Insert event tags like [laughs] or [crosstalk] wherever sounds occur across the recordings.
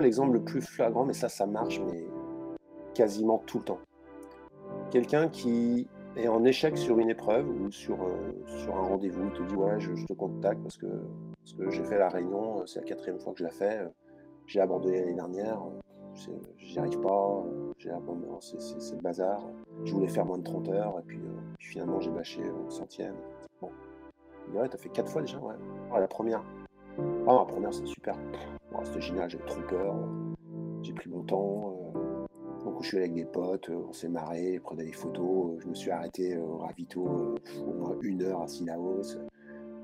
l'exemple le plus flagrant, mais ça, ça marche, mais quasiment tout le temps. Quelqu'un qui est en échec sur une épreuve ou sur, euh, un rendez-vous, il te dit ouais, je, te contacte parce que, j'ai fait la réunion, c'est la quatrième fois que je la fais, j'ai abandonné l'année dernière, j'y arrive pas, c'est le bazar, je voulais faire moins de 30 heures, et puis, finalement j'ai bâché au centième. Bon. Il ouais, t'as fait quatre fois déjà, ouais. la première. Ah, la première, c'est super. c'était génial, j'avais trop peur. J'ai pris mon temps. Euh, donc, je suis allé avec des potes, euh, on s'est marré, prenait des photos. Euh, je me suis arrêté au ravito au moins une heure à Sillaos.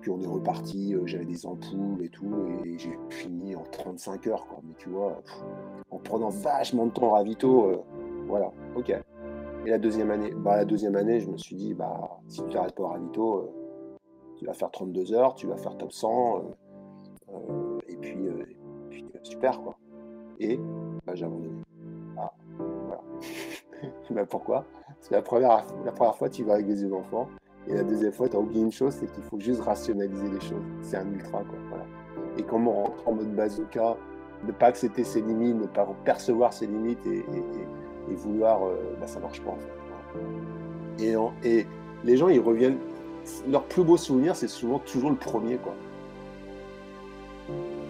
Puis on est reparti, j'avais des ampoules et tout, et j'ai fini en 35 heures, quoi. Mais tu vois, en prenant vachement de temps au ravito, voilà, ok. Et la deuxième année, bah la deuxième année, je me suis dit, bah si tu n'arrêtes pas au ravito, tu vas faire 32 heures, tu vas faire top 100, euh, et puis, euh, euh, super quoi. Et bah, j'ai abandonné. Ah, voilà. [laughs] bah, pourquoi? Parce que la première, la première fois, tu vas avec des yeux d'enfant. Et la deuxième fois, tu as oublié une chose, c'est qu'il faut juste rationaliser les choses. C'est un ultra, quoi. Et quand on rentre en mode bazooka, ne pas accepter ses limites, ne pas percevoir ses limites et, vouloir, bah, ça marche pas en fait. Et, et les gens, ils reviennent. Leur plus beau souvenir, c'est souvent toujours le premier, quoi.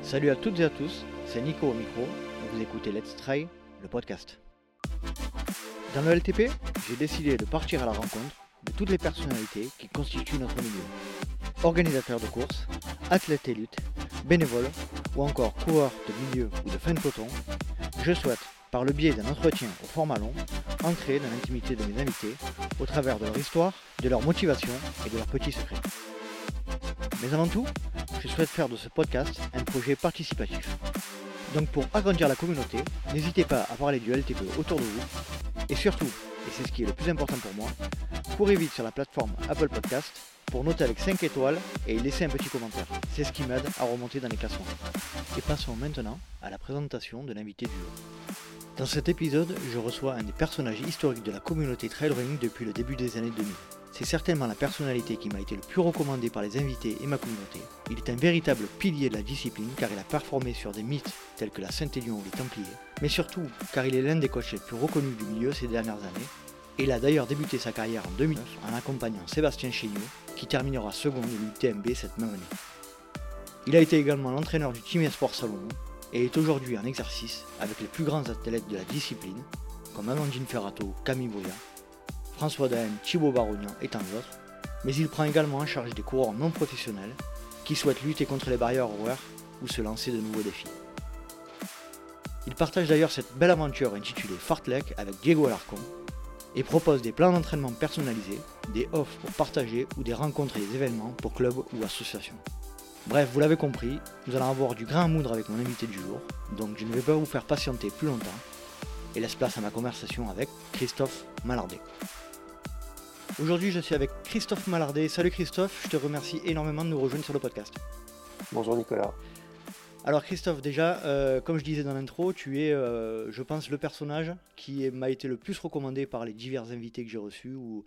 Salut à toutes et à tous, c'est Nico au micro et vous écoutez Let's Try, le podcast. Dans le LTP, j'ai décidé de partir à la rencontre de toutes les personnalités qui constituent notre milieu. Organisateurs de courses, athlètes et luttes, bénévoles ou encore coureurs de milieu ou de fin de peloton, je souhaite, par le biais d'un entretien au format long, entrer dans l'intimité de mes invités au travers de leur histoire, de leur motivation et de leurs petits secrets. Mais avant tout, je souhaite faire de ce podcast un projet participatif. Donc pour agrandir la communauté, n'hésitez pas à parler du LTP autour de vous. Et surtout, et c'est ce qui est le plus important pour moi, courez vite sur la plateforme Apple Podcast pour noter avec 5 étoiles et laisser un petit commentaire. C'est ce qui m'aide à remonter dans les classements. Et passons maintenant à la présentation de l'invité du jour. Dans cet épisode, je reçois un des personnages historiques de la communauté trailrunning depuis le début des années 2000. C'est certainement la personnalité qui m'a été le plus recommandée par les invités et ma communauté. Il est un véritable pilier de la discipline car il a performé sur des mythes tels que la Saint-Élion ou les Templiers, mais surtout car il est l'un des coachs les plus reconnus du milieu ces dernières années. Il a d'ailleurs débuté sa carrière en 2009 en accompagnant Sébastien Chéniaud, qui terminera second de l'UTMB cette même année. Il a été également l'entraîneur du Team Esport Salomon et est aujourd'hui en exercice avec les plus grands athlètes de la discipline, comme Amandine Ferrato, Camille Boya François Daen, Thibaut Barognan et tant d'autres, mais il prend également en charge des coureurs non professionnels qui souhaitent lutter contre les barrières horaires ou se lancer de nouveaux défis. Il partage d'ailleurs cette belle aventure intitulée Fartlek avec Diego Alarcon et propose des plans d'entraînement personnalisés, des offres pour partager ou des rencontres et des événements pour clubs ou associations. Bref, vous l'avez compris, nous allons avoir du grand moudre avec mon invité du jour, donc je ne vais pas vous faire patienter plus longtemps et laisse place à ma conversation avec Christophe Malardet. Aujourd'hui, je suis avec Christophe Malardet. Salut Christophe, je te remercie énormément de nous rejoindre sur le podcast. Bonjour Nicolas. Alors Christophe, déjà, euh, comme je disais dans l'intro, tu es, euh, je pense, le personnage qui m'a été le plus recommandé par les divers invités que j'ai reçus ou,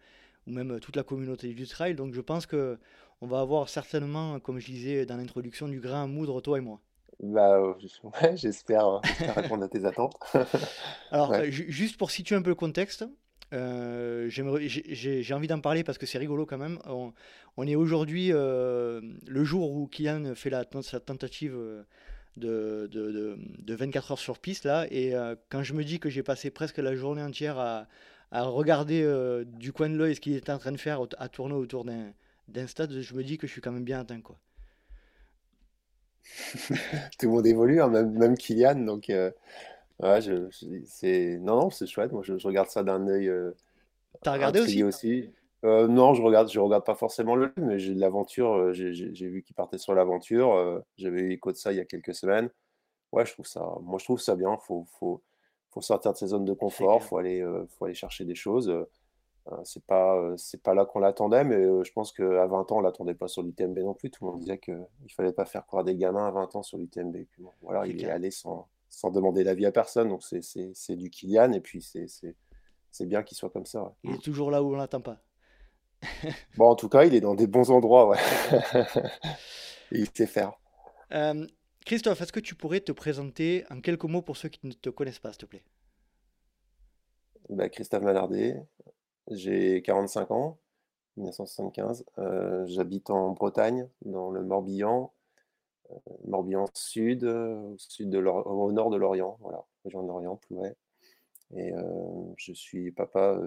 même toute la communauté du trail. Donc je pense que on va avoir certainement, comme je disais dans l'introduction, du grain à moudre, toi et moi. Bah, [laughs] ouais, j'espère, répondre à tes attentes. Alors, [laughs] juste pour situer un peu le contexte, euh, j'ai envie d'en parler parce que c'est rigolo quand même. On, est aujourd'hui euh, le jour où Kylian fait sa tentative de, de, de, 24 heures sur piste là. Et euh, quand je me dis que j'ai passé presque la journée entière à, à regarder du coin de l'œil ce qu'il était en train de faire, à tourner autour d'un stade, je me dis que je suis quand même bien atteint quoi. [laughs] Tout le monde évolue, hein, même, même Kylian. Donc, Ouais, je, c'est non, non, c'est chouette. Moi, je, regarde ça d'un œil euh, T'as regardé aussi? aussi. Euh, non, je regarde, je regarde pas forcément le mais j'ai l'aventure. Euh, j'ai j'ai- vu qu'il partait sur l'aventure. j'avais eu écho de ça il y a quelques semaines. Ouais, je trouve ça. Moi, je trouve ça bien. Faut, faut, faut sortir de ses zones de confort. Faut aller, faut aller chercher des choses. c'est pas, c'est pas là qu'on l'attendait, mais je pense qu'à 20 ans, on l'attendait pas sur l'UTMB non plus. Tout le monde disait qu'il fallait pas faire croire des gamins à 20 ans sur l'UTMB. voilà, il est allé sans, sans demander l'avis à personne. Donc c'est du Kylian et puis c'est bien qu'il soit comme ça. Il est toujours là où on l'attend pas. [laughs] bon, en tout cas, il est dans des bons endroits. Ouais. [laughs] il sait faire. Euh, Christophe, est-ce que tu pourrais te présenter en quelques mots pour ceux qui ne te connaissent pas, s'il te plaît? Bah, Christophe Malardet, j'ai 45 ans, 1975. Euh, j'habite en Bretagne, dans le Morbihan, Morbihan Sud, euh, au, sud de au nord de l'Orient, voilà, région de l'Orient, Plouay. Et je suis papa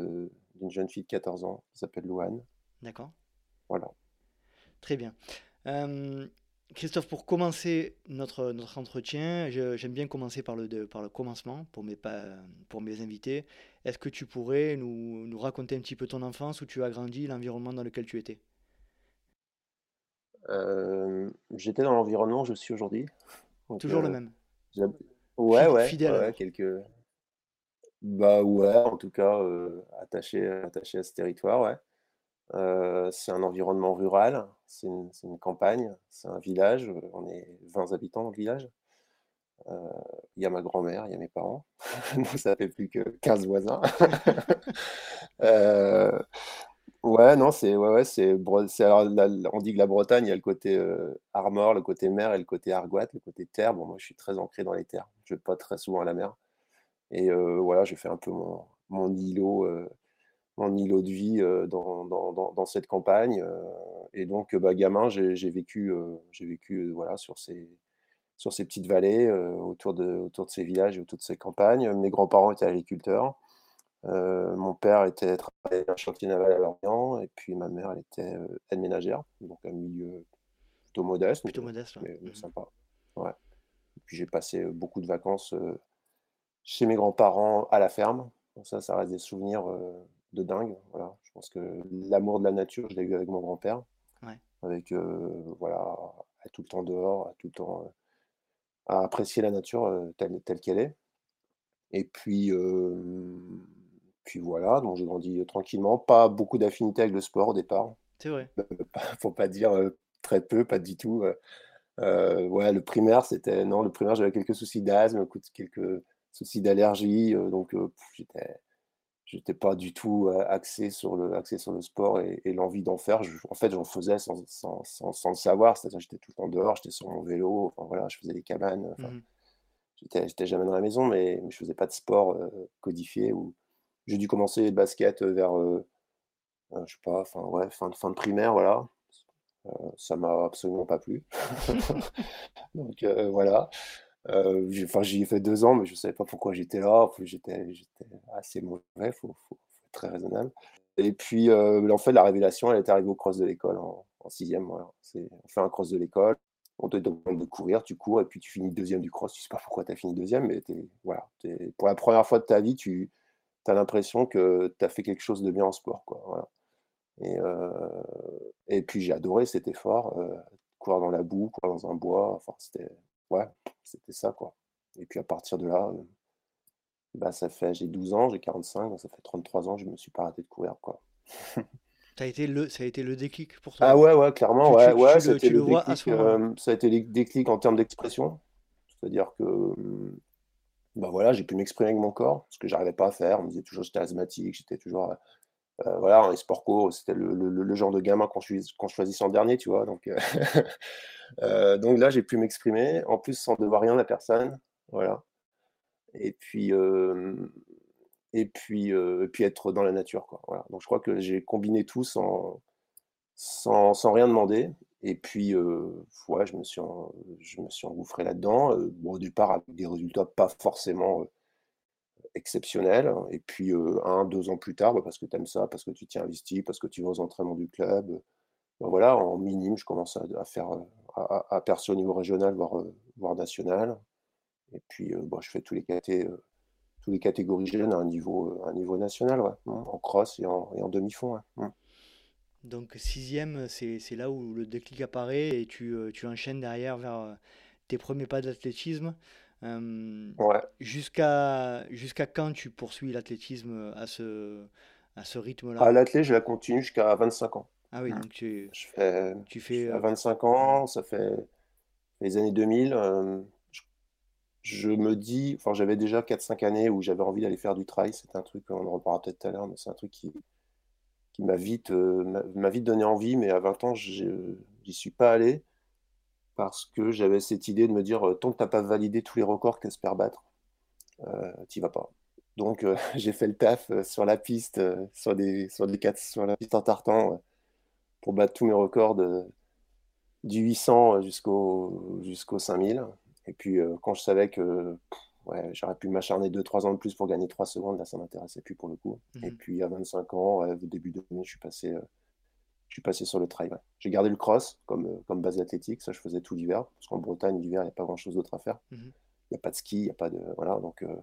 d'une jeune fille de 14 ans qui s'appelle Louane. D'accord. Voilà. Très bien. Christophe, pour commencer notre, notre entretien, j'aime bien commencer par le, par le commencement pour mes, pour mes invités. Est-ce que tu pourrais nous, nous, raconter un petit peu ton enfance, où tu as grandi, l'environnement dans lequel tu étais? Euh, J'étais dans l'environnement où je suis aujourd'hui. Toujours le euh, même Ouais, ouais. Fidèle. quelques... Bah ouais, en tout cas, euh, attaché, attaché à ce territoire, ouais. Euh, c'est un environnement rural, c'est une, campagne, c'est un village. On est 20 habitants dans le village. Euh, il y a ma grand-mère, il y a mes parents. [laughs] ça fait plus que 15 voisins. [laughs] Euh, ouais, non, c'est ouais, ouais, c'est on dit que la Bretagne, il y a le côté Armor, le côté mer et le côté Argoat, le côté terre. Bon, moi, je suis très ancré dans les terres. Je vais pas très souvent à la mer. Et voilà, j'ai fait un peu mon, mon îlot mon îlot de vie dans, dans, dans, cette campagne. et donc, bah, gamin, j'ai vécu, j'ai vécu voilà, sur, ces, sur ces petites vallées, autour, de, autour de ces villages et autour de ces campagnes. Mes grands-parents étaient agriculteurs. Mon père était travaillé un chantier naval à Lorient, et puis ma mère, elle était aide ménagère, donc un milieu plutôt modeste, plutôt modeste, mais, mmh sympa. Ouais. Et puis j'ai passé beaucoup de vacances chez mes grands-parents à la ferme. Donc ça, ça reste des souvenirs de dingue. Voilà. Je pense que l'amour de la nature, je l'ai eu avec mon grand-père. Avec, euh, voilà, à tout le temps dehors, à tout le temps euh, à apprécier la nature euh, telle, telle qu'elle est. Et puis, puis voilà, donc j'ai grandi tranquillement. Pas beaucoup d'affinité avec le sport au départ. C'est vrai. [laughs] Faut pas dire très peu, pas du tout. ouais, le primaire, c'était. Non, le primaire, j'avais quelques soucis d'asthme, quelques soucis d'allergie. donc, j'étais j'étais pas du tout axé sur le, axé sur le sport et, l'envie d'en faire. en fait, j'en faisais sans, sans, sans, le savoir. C'est-à-dire, j'étais tout le temps dehors, j'étais sur mon vélo, enfin, voilà, je faisais des cabanes. Enfin, mmh J'étais jamais dans la maison, mais, je faisais pas de sport codifié. Ou... J'ai dû commencer le basket vers, je sais pas, fin, ouais, fin, fin de primaire, voilà. ça m'a absolument pas plu. [laughs] [laughs] Donc voilà. Euh, enfin, j'y ai fait deux ans, mais je ne savais pas pourquoi j'étais là. J'étais assez mauvais, il faut, être très raisonnable. Et puis, euh, en fait, la révélation, elle est arrivée au cross de l'école en, sixième. Voilà. On fait un cross de l'école, on te demande de courir, tu cours, et puis tu finis deuxième du cross. Tu ne sais pas pourquoi tu as fini deuxième, mais voilà, pour la première fois de ta vie, tu as l'impression que tu as fait quelque chose de bien en sport. Quoi, voilà. et, euh, et puis, j'ai adoré cet effort, courir dans la boue, courir dans un bois. Enfin, c'était ouais, c'était ça, quoi. Et puis à partir de là, euh, bah, ça fait, j'ai 12 ans, j'ai 45, donc ça fait 33 ans, je me suis pas arrêté de courir, quoi. [laughs] Ça a été le, ça a été le déclic pour toi? Ah ouais, ouais, clairement, ouais, ouais, ça a été le déclic, euh, ça a été le déclic en termes d'expression. C'est-à-dire que, bah voilà, j'ai pu m'exprimer avec mon corps, ce que j'arrivais pas à faire. On me disait toujours j'étais asthmatique, j'étais toujours, euh, voilà, en sport c'était le, genre de gamin qu'on choisissait en dernier, tu vois. Donc, [laughs] Euh, donc là, j'ai pu m'exprimer, en plus sans devoir rien à personne. Voilà. Et puis, et puis, être dans la nature. Quoi. Donc je crois que j'ai combiné tout sans, rien demander. Et puis, je me suis, engouffré là-dedans. Bon, au départ, avec des résultats pas forcément exceptionnels. Et puis, un, deux ans plus tard, bah, parce que tu aimes ça, parce que tu t'y investis, parce que tu vas aux entraînements du club. Bah, voilà, en minime, je commence à, faire, à, percer au niveau régional, voire, national. Et puis, euh, je fais tous les, tous les catégories jeunes à un niveau, national, hein, en cross et en, et en demi-fond. Mmh. Donc, sixième, c'est là où le déclic apparaît et tu, tu enchaînes derrière vers tes premiers pas d'athlétisme. ouais. Jusqu'à quand tu poursuis l'athlétisme à ce, à ce rythme-là? À l'athlète, je la continue jusqu'à 25 ans. Ah oui, donc tu, Je fais, tu fais. à 25 ans, ça fait les années 2000. Euh, je, me dis, enfin, j'avais déjà 4-5 années où j'avais envie d'aller faire du trail. C'est un truc, on en reparlera peut-être tout à l'heure, mais c'est un truc qui, qui m'a vite, euh, m'a vite donné envie. Mais à 20 ans, j'y suis pas allé. parce que j'avais cette idée de me dire, tant que tu n'as pas validé tous les records qu'espère battre, euh, tu vas pas. Donc [laughs] j'ai fait le taf sur la piste, sur, des, sur, des quatre, sur la piste en tartan, pour battre tous mes records du 800 jusqu'au jusqu'au 5000. Et puis quand je savais que ouais, j'aurais pu m'acharner 2-3 ans de plus pour gagner 3 secondes. Là, ça m'intéressait plus pour le coup. Et mhm. puis, à 25 ans, au début de l'année, je suis passé, euh, je suis passé sur le trail. J'ai gardé le cross comme, euh, comme base athlétique. Ça, je faisais tout l'hiver. Parce qu'en Bretagne, l'hiver, il n'y a pas grand-chose d'autre à faire. Mhm. Il n'y a pas de ski, il n'y a pas de. Voilà. Donc, euh,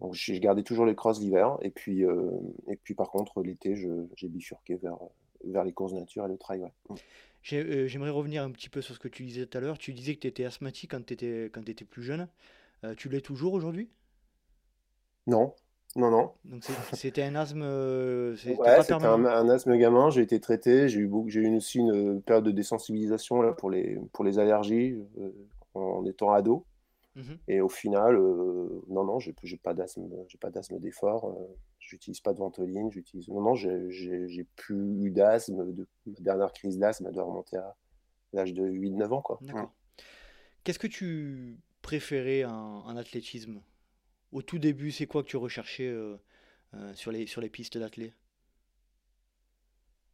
donc j'ai gardé toujours les crosses l'hiver. Et puis, et puis, par contre, l'été, j'ai bifurqué vers, vers les courses nature et le trail. Mm. J'aimerais revenir un petit peu sur ce que tu disais tout à l'heure. Tu disais que tu étais asthmatique quand tu étais, quand étais plus jeune. Euh, tu l'es toujours aujourd'hui? Non, non, non. Donc c'était un asthme. Euh, ouais, c'était un, asthme gamin. J'ai été traité. J'ai eu, j'ai eu aussi une période de désensibilisation là, pour, les, pour les allergies euh, en étant ado. Mhm. Et au final, non, non, j'ai, j'ai pas d'asthme, j'ai pas d'asthme d'effort. j'utilise pas de ventoline. J'utilise. Non, non, j'ai, plus eu d'asthme. De... Ma dernière crise d'asthme doit remonter à l'âge de 8-9 ans, quoi. D'accord. Qu'est-ce que tu préféré en, athlétisme? Au tout début, c'est quoi que tu recherchais euh, euh, sur, les, sur les pistes d'athlé?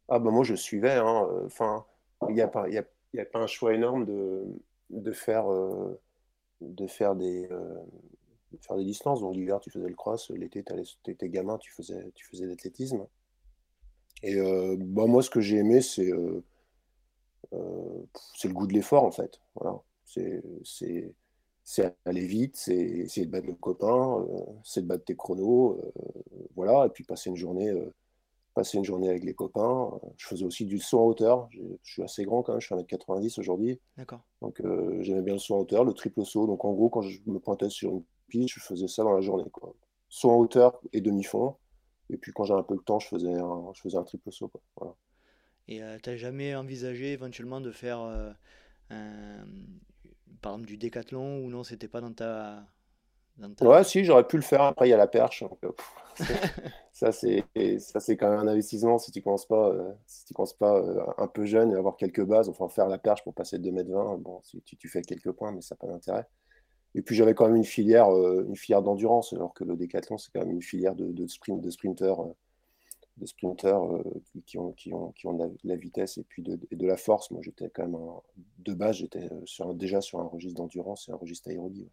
Ah bah moi je suivais. Hein, euh, enfin, il n'y a, pas, y a, y a pas un choix énorme de, de, faire, de, faire, des, faire des distances. Donc l'hiver tu faisais le cross, l'été tu étais gamin, tu faisais, tu faisais l'athlétisme. Et bah, moi ce que j'ai aimé c'est c'est le goût de l'effort en fait. Voilà. C'est c'est aller vite, c'est essayer de battre le copain, euh, c'est de battre tes chronos, euh, voilà, et puis passer une journée, euh, passer une journée avec les copains. Je faisais aussi du saut en hauteur. Je suis assez grand quand même, je suis 1m90 aujourd'hui. D'accord. Donc j'aimais bien le saut en hauteur, le triple saut. Donc en gros, quand je me pointais sur une piste, je faisais ça dans la journée. Quoi. Saut en hauteur et demi-fond. Et puis quand j'avais un peu le temps, je faisais un, je faisais un triple saut. Quoi. Voilà. Et tu n'as jamais envisagé éventuellement de faire un, par exemple du décathlon ou non, c'était pas dans ta, Ouais, si, j'aurais pu le faire. Après, il y a la perche. Euh, [laughs] ça, c'est ça, c'est quand même un investissement si tu commences pas, euh, si tu commences pas euh, un peu jeune et avoir quelques bases. Enfin, faire la perche pour passer de 2m20, bon, si tu, tu fais quelques points, mais ça n'a pas d'intérêt. Et puis j'avais quand même une filière, une filière d'endurance, alors que le décathlon, c'est quand même une filière de, de sprint, de sprinters de sprinteurs euh, qui, ont, qui, ont, qui ont de la, vitesse et puis de, de la force. Moi, j'étais quand même, de base, j'étais euh, déjà sur un registre d'endurance et un registre aérobie.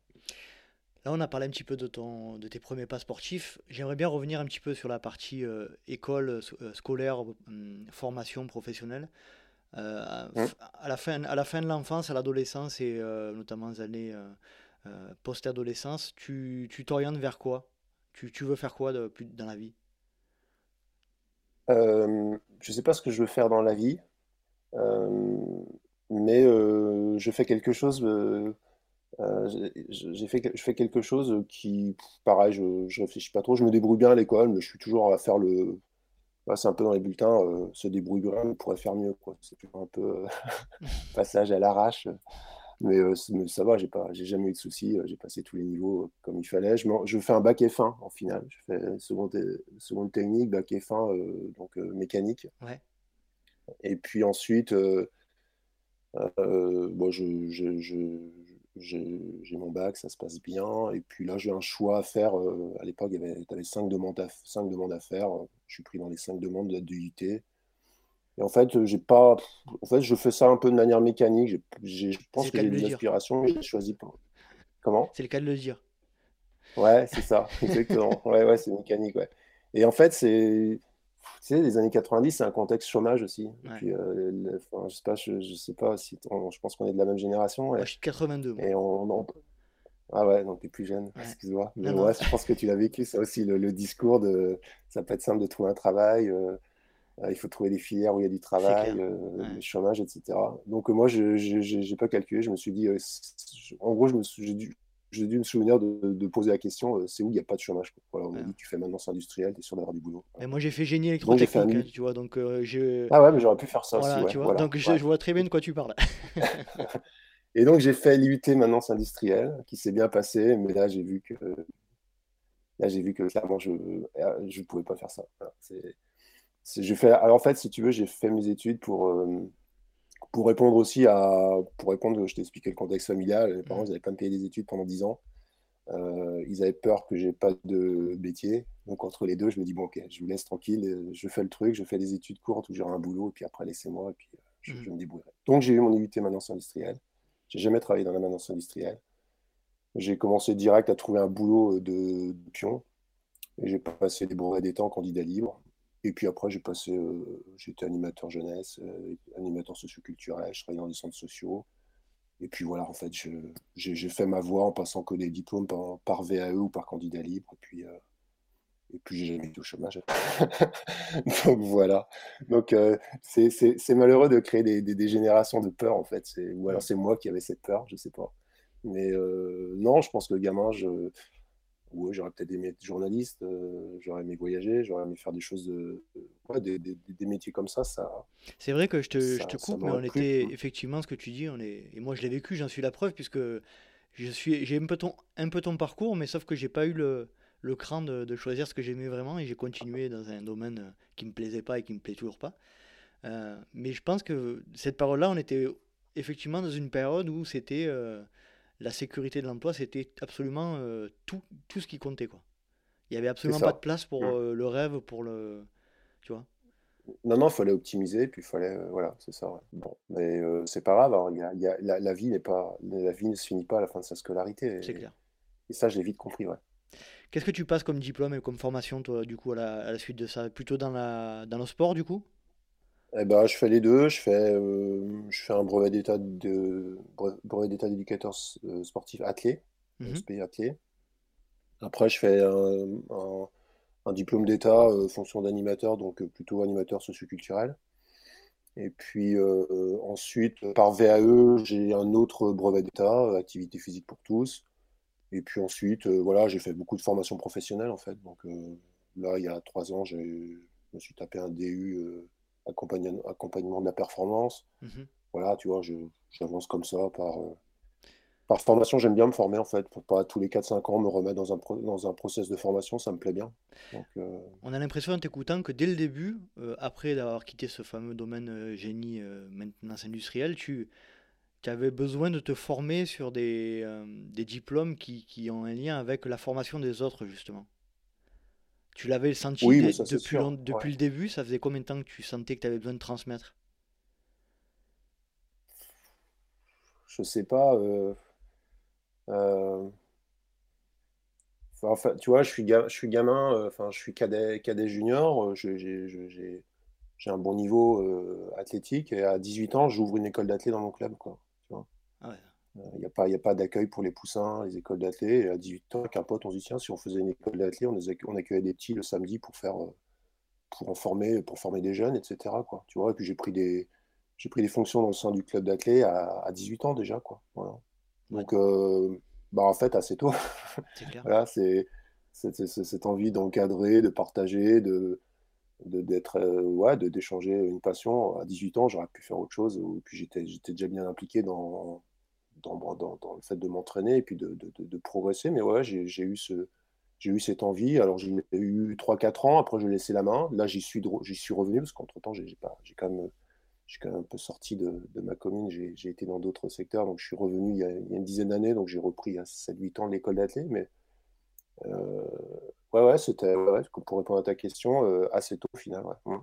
Là, on a parlé un petit peu de, ton, de tes premiers pas sportifs. J'aimerais bien revenir un petit peu sur la partie euh, école, scolaire, hum, formation professionnelle. Mmh. à, la fin, à la fin de l'enfance, à l'adolescence et notamment les années post-adolescence, tu t'orientes vers quoi? Tu, tu, veux faire quoi de, plus dans la vie? Euh, je ne sais pas ce que je veux faire dans la vie, euh, mais euh, je fais quelque chose. j'ai fait, je fais quelque chose qui, pareil, je, ne réfléchis pas trop. Je me débrouille bien à l'école, mais je suis toujours à faire le. c'est un peu dans les bulletins, se débrouille bien, on pourrait faire mieux. C'est un peu [laughs] passage à l'arrache. Euh, mais, ça va, j'ai pas, j'ai jamais eu de soucis. Euh, j'ai passé tous les niveaux euh, comme il fallait. Je, je fais un bac F1 en finale. Je fais seconde, seconde technique, bac F1, donc mécanique. Ouais. Et puis ensuite, bon, je, je, j'ai mon bac, ça se passe bien. Et puis là, j'ai un choix à faire. à l'époque, il y avait, cinq demandes, à, cinq demandes à faire. Je suis pris dans les cinq demandes de l'UIT. Et en fait, j'ai pas. En fait, je fais ça un peu de manière mécanique. je pense que j'ai des aspirations, mais j'ai choisi pas. Comment? C'est le cas de le dire. Ouais, c'est ça, [laughs] exactement. Ouais, ouais, c'est mécanique, ouais. Et en fait, c'est. Tu sais, les années 90, c'est un contexte chômage aussi. Et puis, euh, je sais pas, je, sais pas si je pense qu'on est de la même génération. Moi, je suis 82. Et on, Ah ouais, donc tu es plus jeune, excuse-moi. Mais ouais, je pense que tu l'as vécu, ça aussi, le, discours de ça peut être simple de trouver un travail. Euh, il faut trouver des filières où il y a du travail, euh, le chômage, etc. Donc moi, je n'ai pas calculé. Je me suis dit, euh, en gros, j'ai dû, dû, me souvenir de, poser la question, c'est où il n'y a pas de chômage Voilà, on m'a dit, tu fais maintenance industrielle, tu es sûr d'avoir du boulot. Et moi, j'ai fait génie électrotechnique, hein, tu vois. Donc, je... Ah ouais, mais j'aurais pu faire ça aussi. Tu vois, donc je, vois très bien de quoi tu parles. [laughs] Et donc j'ai fait l'IUT maintenance industrielle, qui s'est bien passé, mais là j'ai vu que là j'ai vu que clairement je ne pouvais pas faire ça. Voilà, je fais, alors en fait, si tu veux, j'ai fait mes études pour, euh, pour répondre aussi à. Pour répondre, je t'ai expliqué le contexte familial. Les parents, ils n'avaient pas me payer des études pendant 10 ans. Euh, ils avaient peur que j'ai pas de métier. Donc, entre les deux, je me dis, bon, ok, je vous laisse tranquille. euh, Je fais le truc, je fais des études courtes où j'aurai un boulot. Et puis après, laissez-moi. Et puis, euh, je, je me débrouillerai. Donc, j'ai eu mon IUT maintenance industrielle. J'ai jamais travaillé dans la maintenance industrielle. J'ai commencé direct à trouver un boulot de, de pion. Et j'ai passé des brevets d'État en candidat libre. Et puis après, j'ai passé, euh, j'étais animateur jeunesse, euh, animateur socioculturel, je travaillais dans des centres sociaux. Et puis voilà, en fait, j'ai fait ma voie en passant que des diplômes par, par VAE ou par candidat libre. Et puis, euh, et puis j'ai jamais été au chômage. [laughs] Donc voilà. Donc euh, c'est malheureux de créer des, des- des générations de peur, en fait. Ou alors Mhm. c'est moi qui avais cette peur, je sais pas. Mais euh, non, je pense que le gamin, je, Ouais, j'aurais peut-être aimé être journaliste, euh, j'aurais aimé voyager, j'aurais aimé faire des choses, de, ouais, des, des- des métiers comme ça, ça, C'est vrai que je te, je te coupe, mais on était effectivement ce que tu dis, on est, et moi je l'ai vécu, j'en suis la preuve, puisque je suis, j'ai un peu ton, un peu ton parcours, mais sauf que j'ai pas eu le, le cran de, de choisir ce que j'aimais vraiment, et j'ai continué dans un domaine euh, qui me plaisait pas et qui me plaît toujours pas. Euh, mais je pense que cette période-là, on était effectivement dans une période où c'était euh, la sécurité de l'emploi, c'était absolument euh, tout, tout ce qui comptait, quoi. Il y avait absolument pas de place pour euh, le rêve, pour le, tu vois. Non, non, il fallait optimiser, puis il fallait, euh, voilà, c'est ça. ouais. Bon, mais euh, c'est pas grave, il y a- il y a- la, la vie n'est pas, la vie ne se finit pas à la fin de sa scolarité, C'est clair. et ça, je l'ai vite compris, ouais. Qu'est-ce que tu passes comme diplôme et comme formation, toi, du coup, à la, à la suite de ça? Plutôt dans la, dans le sport, du coup? Eh ben, je fais les deux, je fais, euh, je fais un brevet d'état de, bre- brevet d'état d'éducateur euh, sportif athlé, Mhm. SP athlé. Après, je fais un, un- un diplôme d'état euh, fonction d'animateur, donc euh, plutôt animateur socioculturel. Et puis euh, euh, ensuite, par VAE, j'ai un autre brevet d'état, euh, activité physique pour tous. Et puis ensuite, euh, voilà, j'ai fait beaucoup de formations professionnelles en fait. Donc euh, là, il y a trois ans, je me suis tapé un DU euh, accompagnement, accompagnement de la performance. Mhm. Voilà, tu vois, j'avance comme ça par, euh, par formation. J'aime bien me former en fait, pour pas tous les 4-5 ans me remettre dans un, pro- dans un process de formation, ça me plaît bien. Donc, euh, On a l'impression en t'écoutant que dès le début, euh, après d'avoir quitté ce fameux domaine génie maintenance industrielle, tu, tu avais besoin de te former sur des, des diplômes qui, qui ont un lien avec la formation des autres, justement. Tu l'avais senti oui, ça depuis, long- sûr. depuis Ouais. le début, ça faisait combien de temps que tu sentais que tu avais besoin de transmettre? Je sais pas. euh, euh, Enfin, tu vois, je suis, ga- je suis gamin, euh, enfin, je suis cadet, cadet junior, j'ai un bon niveau athlétique et à 18 ans, j'ouvre une école d'athlé dans mon club, quoi. Tu vois. Ah ouais. Il n'y a pas, y a pas d'accueil pour les poussins, les écoles d'athlé. Et à 18 ans, avec un pote, on se dit, tiens, si on faisait une école d'athlé, on, accueillait des petits le samedi pour faire, euh, pour en former, pour former des jeunes, etc., quoi. Tu vois, et puis j'ai pris des, j'ai pris des fonctions dans le sein du club d'athlé à, à 18 ans déjà, quoi. Voilà. Ouais, Donc, euh, bah, en fait, assez tôt. c'est [laughs] clair. Voilà, c'est cette envie d'encadrer, de partager, de, d'être, euh, ouais, d'échanger une passion. À 18 ans, j'aurais pu faire autre chose. ou- Puis j'étais, j'étais déjà bien impliqué dans, dans, le fait de m'entraîner et puis de, de, progresser. Mais ouais, j'ai, eu ce, j'ai eu cette envie. Alors, j'ai eu 3-4 ans. Après, j'ai laissé la main. Là, j'y suis, j'y suis revenu parce qu'entre-temps, j'ai, quand même, quand même un peu sorti de, ma commune. J'ai, été dans d'autres secteurs. Donc, je suis revenu il y a, il y a une dizaine d'années. Donc, j'ai repris à 7-8 ans l'école d'athlète. Mais euh, ouais, ouais, c'était, pour répondre à ta question, euh, assez tôt au final. Ouais. Mm.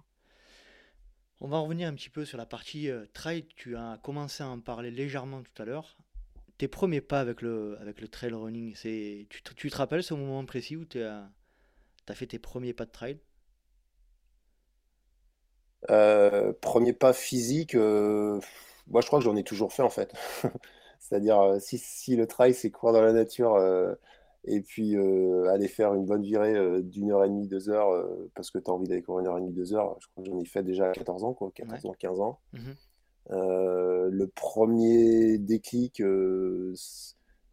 On va revenir un petit peu sur la partie euh, trail. Tu as commencé à en parler légèrement tout à l'heure. Tes premiers pas avec le, avec le trail running, c'est, tu, te- tu te rappelles ce moment précis où tu as, fait tes premiers pas de trail? Euh, premier pas physique, euh, moi je crois que j'en ai toujours fait en fait. [laughs] C'est-à-dire, euh, si, si le trail c'est courir dans la nature euh, et puis euh, aller faire une bonne virée euh, d'une heure et demie, deux heures, euh, parce que tu as envie d'aller courir une heure et demie, deux heures, je crois que j'en ai fait déjà à 14 ans, quoi, Ouais. 14 ans, 15 ans. Mhm. Euh, le premier déclic, euh,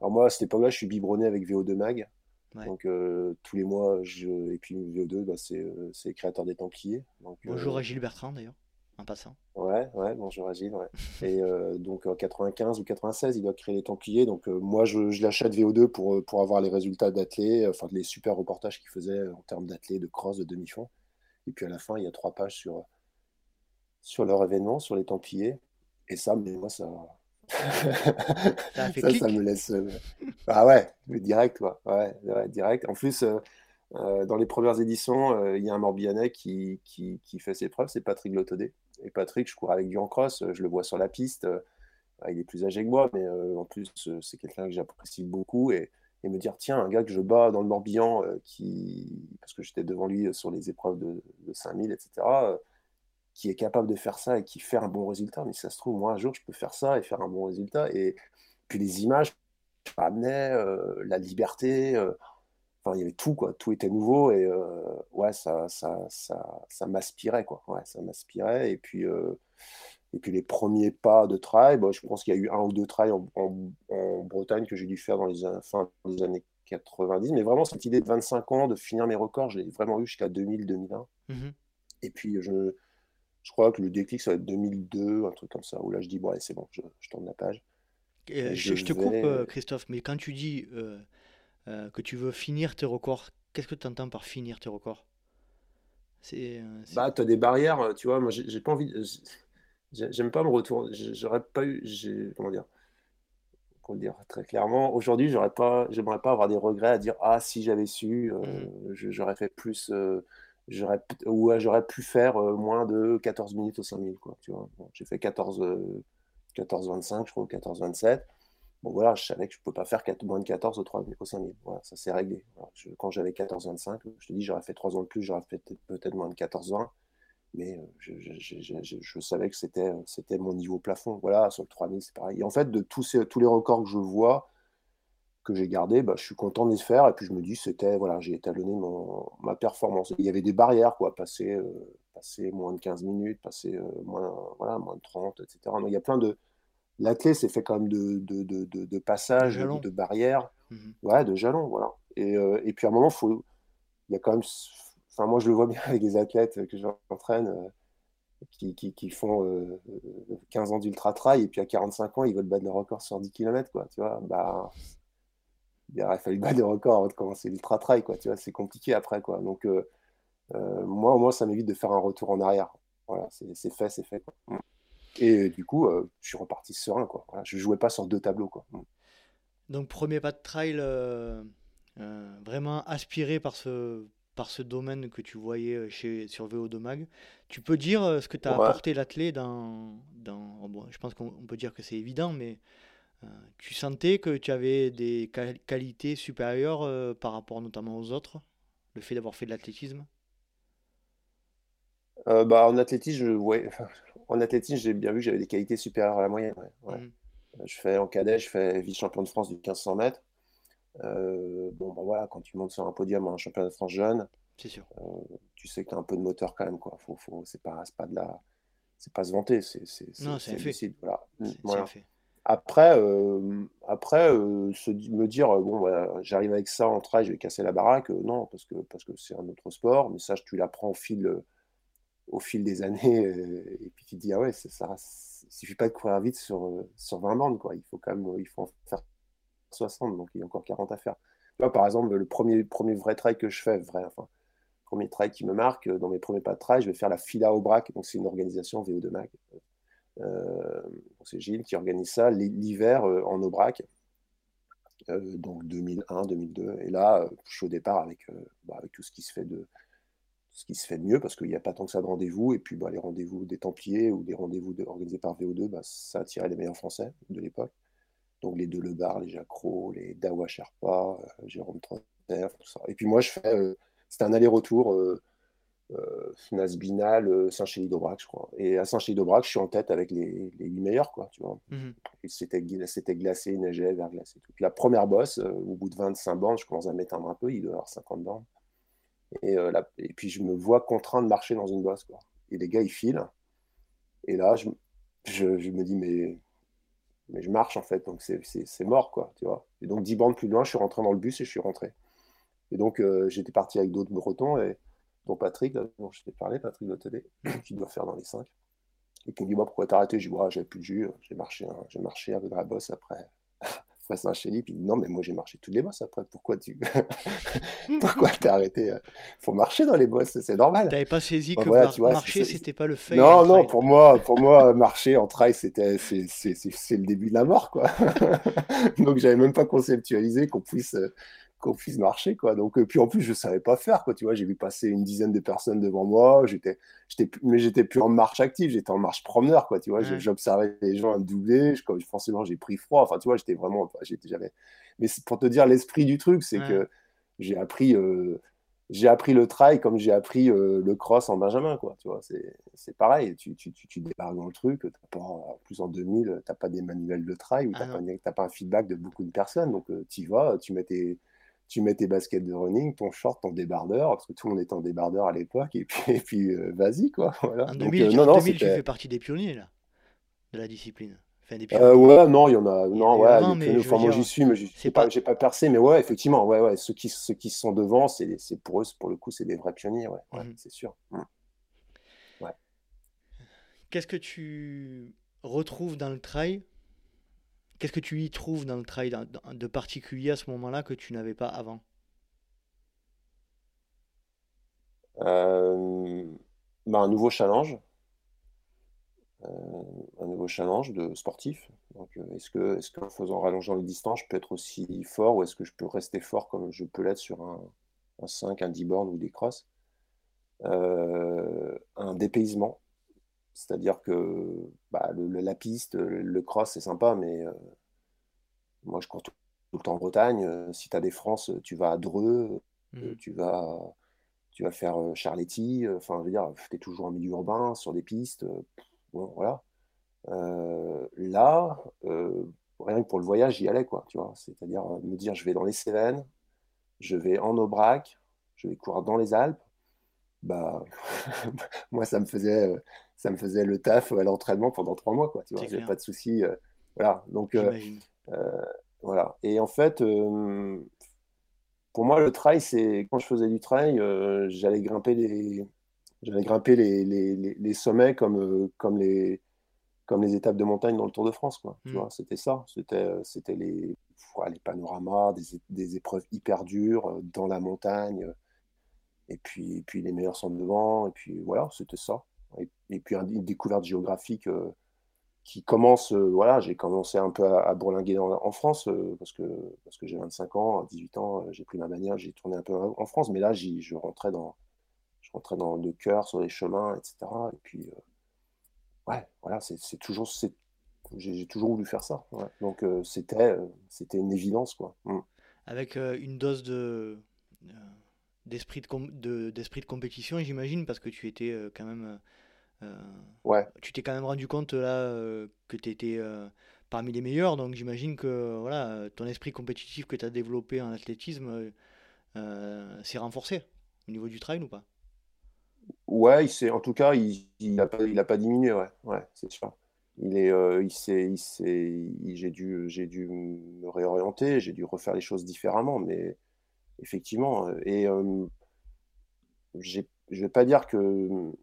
alors moi à cette époque-là, je suis biberonné avec VO2 Mag. Ouais. Donc euh, tous les mois, je... et puis VO2, bah, c'est les créateurs des Templiers. Donc, Bonjour à Gilles Bertrand d'ailleurs, en passant. Ouais, ouais, bonjour ouais. [laughs] Et donc en 95 ou 96, il doit créer les Templiers. Donc moi, je, je l'achète VO2 pour, pour avoir les résultats d'athlée, enfin les super reportages qu'il faisait en termes d'athlée, de cross, de demi-fond. Et puis à la fin, il y a trois pages sur, sur leur événement, sur les Templiers. Et ça, mais moi, ça. [laughs] Ça fait ça, ça me laisse. Euh, ah ouais, direct, quoi. Ouais, direct. En plus, euh, euh, dans les premières éditions, il y a un Morbihanais qui, qui, qui fait ses preuves, c'est Patrick Lotodé. Et Patrick, je cours avec lui en cross, je le vois sur la piste. il est plus âgé que moi, mais en plus, c'est quelqu'un que j'apprécie beaucoup. Et, et, me dire, tiens, un gars que je bats dans le Morbihan, qui... parce que j'étais devant lui sur les épreuves de, de 5000, etc qui est capable de faire ça et qui fait un bon résultat. Mais ça se trouve, moi, un jour, je peux faire ça et faire un bon résultat. Et puis les images, je ramenais euh, la liberté. Euh, enfin, il y avait tout, quoi. Tout était nouveau. Et euh, ouais, ça, ça, ça, ça m'aspirait, quoi. Ouais, ça m'aspirait. Et puis, et puis les premiers pas de trail, bah, je pense qu'il y a eu un ou deux trails en, en, Bretagne que j'ai dû faire dans les, fin des années 90. Mais vraiment, cette idée de 25 ans, de finir mes records, je l'ai vraiment eu jusqu'à 2000-2001. Mmh et puis, je je crois que le déclic, ça va être 2002, un truc comme ça, où là, je dis, bon, allez, c'est bon, je, tourne la page. Euh, je, te coupe, euh, Christophe, mais quand tu dis euh, que tu veux finir tes records, qu'est-ce que tu entends par finir tes records? C'est, Bah, tu as des barrières, tu vois, moi, j'ai pas envie. J'aime pas me retourner. J'aurais pas eu. Comment dire Pour le dire très clairement, aujourd'hui, j'aurais pas, j'aimerais pas avoir des regrets à dire, ah, si j'avais su, mmh. j'aurais fait plus j'aurais ou j'aurais pu faire euh, moins de 14 minutes au 5000 quoi tu vois. J'ai fait 14 14 25 je crois 14 27 bon voilà je savais que je peux pas faire moins de 14 au, 3, au 5000 voilà ça s'est réglé. Quand j'avais 14 25 je te dis j'aurais fait 3 ans de plus j'aurais fait peut-être moins de 14 20 mais euh, je, je, savais que c'était c'était mon niveau plafond. Voilà sur le 3000 c'est pareil. Et en fait de tous tous les records que je vois que j'ai gardé, bah, je suis content de les faire. Et puis je me dis, c'était, voilà, j'ai étalonné mon, ma performance. Il y avait des barrières, quoi, passer, euh, passer moins de 15 minutes, passer euh, moins, voilà, moins de 30, etc. il y a plein de. La clé, c'est fait quand même de, de, de, de passages, de, barrières, mmh ouais, de jalons, voilà. Et, euh, et, puis à un moment, faut, il y a quand même. Enfin, moi, je le vois bien avec des athlètes que j'entraîne. Qui, qui, qui, font 15 ans d'ultra trail et puis à 45 ans ils veulent battre le record sur 10 km quoi tu vois bah il aurait fallu [laughs] battre des records avant de commencer l'ultra trail, quoi. Tu vois, c'est compliqué après, quoi. Donc, euh, euh, moi, au moins, ça m'évite de faire un retour en arrière. Voilà, c'est fait, c'est fait. Mm. Et du coup, euh, je suis reparti serein, quoi. Voilà, je jouais pas sur deux tableaux, quoi. Mm. Donc, premier pas de trail, vraiment aspiré par ce, par ce domaine que tu voyais chez, sur VO2 Mag. Tu peux dire ce que tu as apporté l'athlète dans, dans bon, je pense qu'on peut dire que c'est évident, mais euh, tu sentais que tu avais des qualités supérieures euh, par rapport notamment aux autres, le fait d'avoir fait de l'athlétisme? Euh, bah, en athlétisme, ouais, [laughs] en athlétisme, j'ai bien vu que j'avais des qualités supérieures à la moyenne. Mmh. Je fais en cadet, je fais vice-champion de France du 1500 mètres. bon, bah, voilà, quand tu montes sur un podium un championnat de France jeune, sûr. tu sais que tu as un peu de moteur quand même. Quoi. Faut, faut, c'est pas, pas de la, c'est pas se vanter, c'est, non, c'est, Voilà. voilà. Fait. Après, euh, après euh, se, me dire, euh, bon, j'arrive avec ça en trail, je vais casser la baraque, non, parce que parce que c'est un autre sport, mais ça, tu l'apprends au fil, au fil des années, [laughs] et puis tu te dis, ah ouais, ça, ne suffit pas de courir vite sur, sur 20 bandes, quoi. Il faut quand même, il faut en faire 60, donc il y a encore 40 à faire. Là, par exemple, le premier, premier vrai trail que je fais, vrai, enfin, premier trail qui me marque, dans mes premiers pas de trail, je vais faire la Fila au Brac, donc c'est une organisation VO2 MAG, euh, c'est Gilles qui organise ça l'hiver euh, en Aubrac, euh, donc 2001, 2002. Et là, je suis au départ avec, bah, avec tout ce qui se fait de ce qui se fait mieux parce qu'il n'y a pas tant que ça de rendez-vous. Et puis bah, les rendez-vous des Templiers ou des rendez-vous organisés par VO2, bah, ça attirait les meilleurs Français de l'époque. Donc les deux Lebar, les Jacro, les Dawa Sherpa, Jérôme Trotter, tout ça. Et puis moi, je fais. c'était un aller-retour euh, Nasbinal, euh, Saint-Chély-d'Aubrac, je crois. Et à Saint-Chély-d'Aubrac, je suis en tête avec les, les 8 meilleurs, quoi, tu vois. Mhm. C'était, glacé, neigeait, verglacé. Tout. Puis la première bosse, euh, au bout de 25 bandes, je commence à m'éteindre un peu, il doit y avoir 50 bandes. Et, et puis je me vois contraint de marcher dans une bosse, quoi. Et les gars, ils filent. Et là, je, je, me dis, mais, mais je marche, en fait, donc c'est mort, quoi, tu vois. Et donc 10 bandes plus loin, je suis rentré dans le bus et je suis rentré. Et donc, j'étais parti avec d'autres bretons et dont Patrick, dont je t'ai parlé, Patrick télé, [coughs] qui doit faire dans les 5. Et qui me dit bah, Pourquoi t'as arrêté? Je dis J'avais plus de jus, j'ai marché, hein, j'ai marché avec la bosse après, face à un chélipe. Il dit non, mais moi j'ai marché toutes les bosses après. Pourquoi tu [laughs] pourquoi t'as arrêté? Euh? Faut marcher dans les bosses, c'est normal. T'avais pas saisi que marcher, c'était pas le fait. Non, non, pour moi, pour moi, marcher en trail, c'était c'est le début de la mort, quoi. [laughs] Donc j'avais même pas conceptualisé qu'on puisse qu'on puisse marcher quoi donc euh, puis en plus je savais pas faire quoi tu vois j'ai vu passer une dizaine de personnes devant moi j'étais j'étais mais j'étais plus en marche active j'étais en marche promeneur quoi tu vois j'observais les gens me doubler je, forcément j'ai pris froid enfin tu vois j'étais vraiment j'étais jamais mais pour te dire l'esprit du truc c'est que j'ai appris euh, j'ai appris le trail comme j'ai appris euh, le cross en Benjamin, quoi. Tu vois, c'est pareil. Tu, tu, tu, tu, débarques dans le truc. As pas, plus en 2000, tu n'as pas des manuels de trail ou tu n'as ah pas, un feedback de beaucoup de personnes. Donc, tu y vas, tu mets tes, tu mets tes baskets de running, ton short, ton débardeur, parce que tout le monde était en débardeur à l'époque, et puis, et puis euh, vas-y, quoi. [laughs] Voilà. En 2000, euh, non, non, tu fais partie des pionniers, là, de la discipline. Enfin, des euh, ouais, non, il y en a. Non, ouais, avant, mais enfin, moi j'y suis, mais j'ai pas, pas, percé, mais ouais, effectivement, ouais, ouais, ceux qui, ceux qui sont devant, c'est pour eux, pour le coup, c'est des vrais pionniers, ouais, ouais mhm. c'est sûr. Ouais. Qu'est-ce que tu retrouves dans le trail Qu'est-ce que tu y trouves dans le trail de particulier à ce moment-là que tu n'avais pas avant? Euh, bah, Un nouveau challenge. Euh, un nouveau challenge de sportif. Euh, est-ce que, est-ce qu'en faisant rallongeant les distances, je peux être aussi fort ou est-ce que je peux rester fort comme je peux l'être sur un, 5, un 10 bornes ou des crosses? Un dépaysement. C'est-à-dire que bah, le, la piste, le, cross, c'est sympa, mais euh, moi, je cours tout, le temps en Bretagne. Euh, si tu as des France, tu vas à Dreux, euh, mmh. tu, vas, tu vas faire Charletti. Enfin, je veux dire, tu es toujours en milieu urbain, sur des pistes. bon, voilà. là, rien que pour le voyage, j'y allais, quoi, tu vois. C'est-à-dire me dire, je vais dans les Cévennes, je vais en Aubrac, je vais courir dans les Alpes. Bah, [laughs] moi, ça me faisait ça me faisait le taf à l'entraînement pendant trois mois, quoi. Tu vois, j'avais pas de soucis. Euh, voilà. Donc, euh, euh, voilà. Et en fait, pour moi, le trail, c'est quand je faisais du trail, j'allais grimper les, j'allais grimper les, les, les, sommets comme, comme les, comme les étapes de montagne dans le Tour de France, quoi. Tu hmm. vois, c'était ça. C'était, c'était les, les panoramas, des, des, épreuves hyper dures dans la montagne. Et puis, et puis les meilleurs sont devant. Et puis voilà, c'était ça et, puis une découverte géographique euh, qui commence, euh, voilà, j'ai commencé un peu à, bourlinguer en, France euh, parce que, parce que j'ai 25 ans, à 18 ans, j'ai pris ma manière, j'ai tourné un peu en France, mais là, je rentrais dans, je rentrais dans le cœur, sur les chemins, etc. Et puis, ouais, voilà, c'est toujours, j'ai toujours voulu faire ça. Donc, c'était c'était une évidence, quoi. Mmh. Avec une dose de d'esprit de, de, compétition, j'imagine, parce que tu étais quand même euh, ouais. Tu t'es quand même rendu compte là euh, que tu étais euh, parmi les meilleurs, donc j'imagine que voilà, ton esprit compétitif que tu as développé en athlétisme s'est renforcé au niveau du trail ou pas? Ouais, il en tout cas, il n'a pas, il a pas diminué, ouais, ouais c'est sûr. Il est, il s'est, il j'ai dû, j'ai dû me réorienter, j'ai dû refaire les choses différemment, mais effectivement, et j'ai je vais pas dire que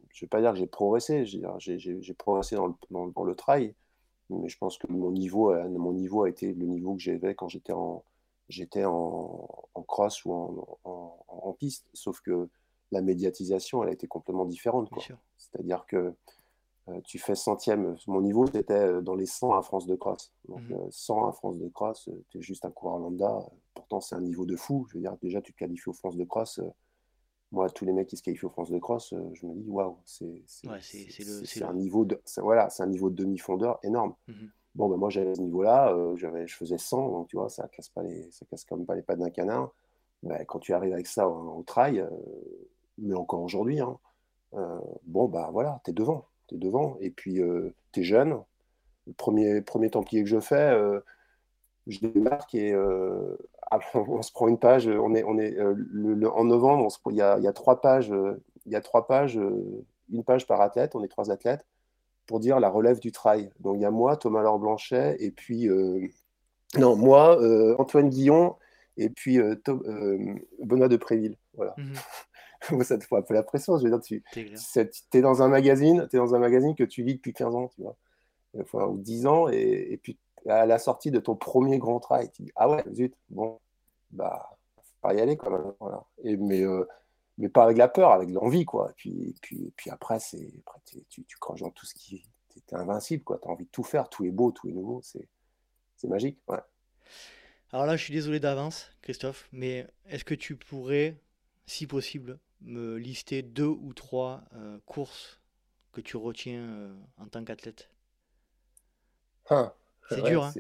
je vais pas dire que j'ai progressé. J'ai progressé dans le, dans, le, trail, mais je pense que mon niveau, a, mon niveau a été le niveau que j'avais quand j'étais en j'étais en, en, cross ou en, en, piste. Sauf que la médiatisation, elle a été complètement différente. C'est-à-dire que euh, tu fais centième. Mon niveau, c'était euh, dans les 100 à France de cross. Donc, 100 mmh euh, à France de cross, tu es juste un coureur lambda. Pourtant, c'est un niveau de fou. Je veux dire, déjà, tu te qualifies aux France de cross moi, tous les mecs qui se qualifient aux France de cross, euh, je me dis waouh, c'est un niveau de voilà, c'est un niveau de demi-fondeur énorme. Mmh bon, ben moi j'avais ce niveau-là, euh, je faisais 100, donc tu vois, ça casse pas les, ça casse quand même pas les pattes d'un canard. Ben, quand tu arrives avec ça au, trail, euh, mais encore aujourd'hui, hein, bon bah voilà, t'es devant, t'es devant, et puis t'es jeune. Le premier premier Templier que je fais, je démarque et [laughs] on se prend une page, on est, est euh, en novembre, il y a, y a, trois pages, euh, il y a trois pages, euh, une page par athlète, on est trois athlètes, pour dire la relève du trail. Donc il y a moi, Thomas Laure Blanchet, et puis non, moi, Antoine Guillon, et puis Benoît de Préville. Voilà. Mhm. [laughs] ça te fout un peu la pression. Je veux dire, tu es dans un magazine, es dans un magazine que tu lis depuis 15 ans, tu vois, enfin, ou 10 ans, et, et puis à la sortie de ton premier grand trail, tu dis ah ouais, zut, bon, bah, faut y aller quand même. Voilà. Et, mais, euh, mais pas avec la peur, avec l'envie, quoi. Et puis, puis, puis après, c'est, tu, tu crois dans tout ce qui. T'es invincible, quoi. Tu as envie de tout faire, tout est beau, tout est nouveau, c'est, c'est magique, ouais. Alors là, je suis désolé d'avance, Christophe, mais est-ce que tu pourrais, si possible, me lister deux ou trois euh, courses que tu retiens euh, en tant qu'athlète ah, C'est dur, hein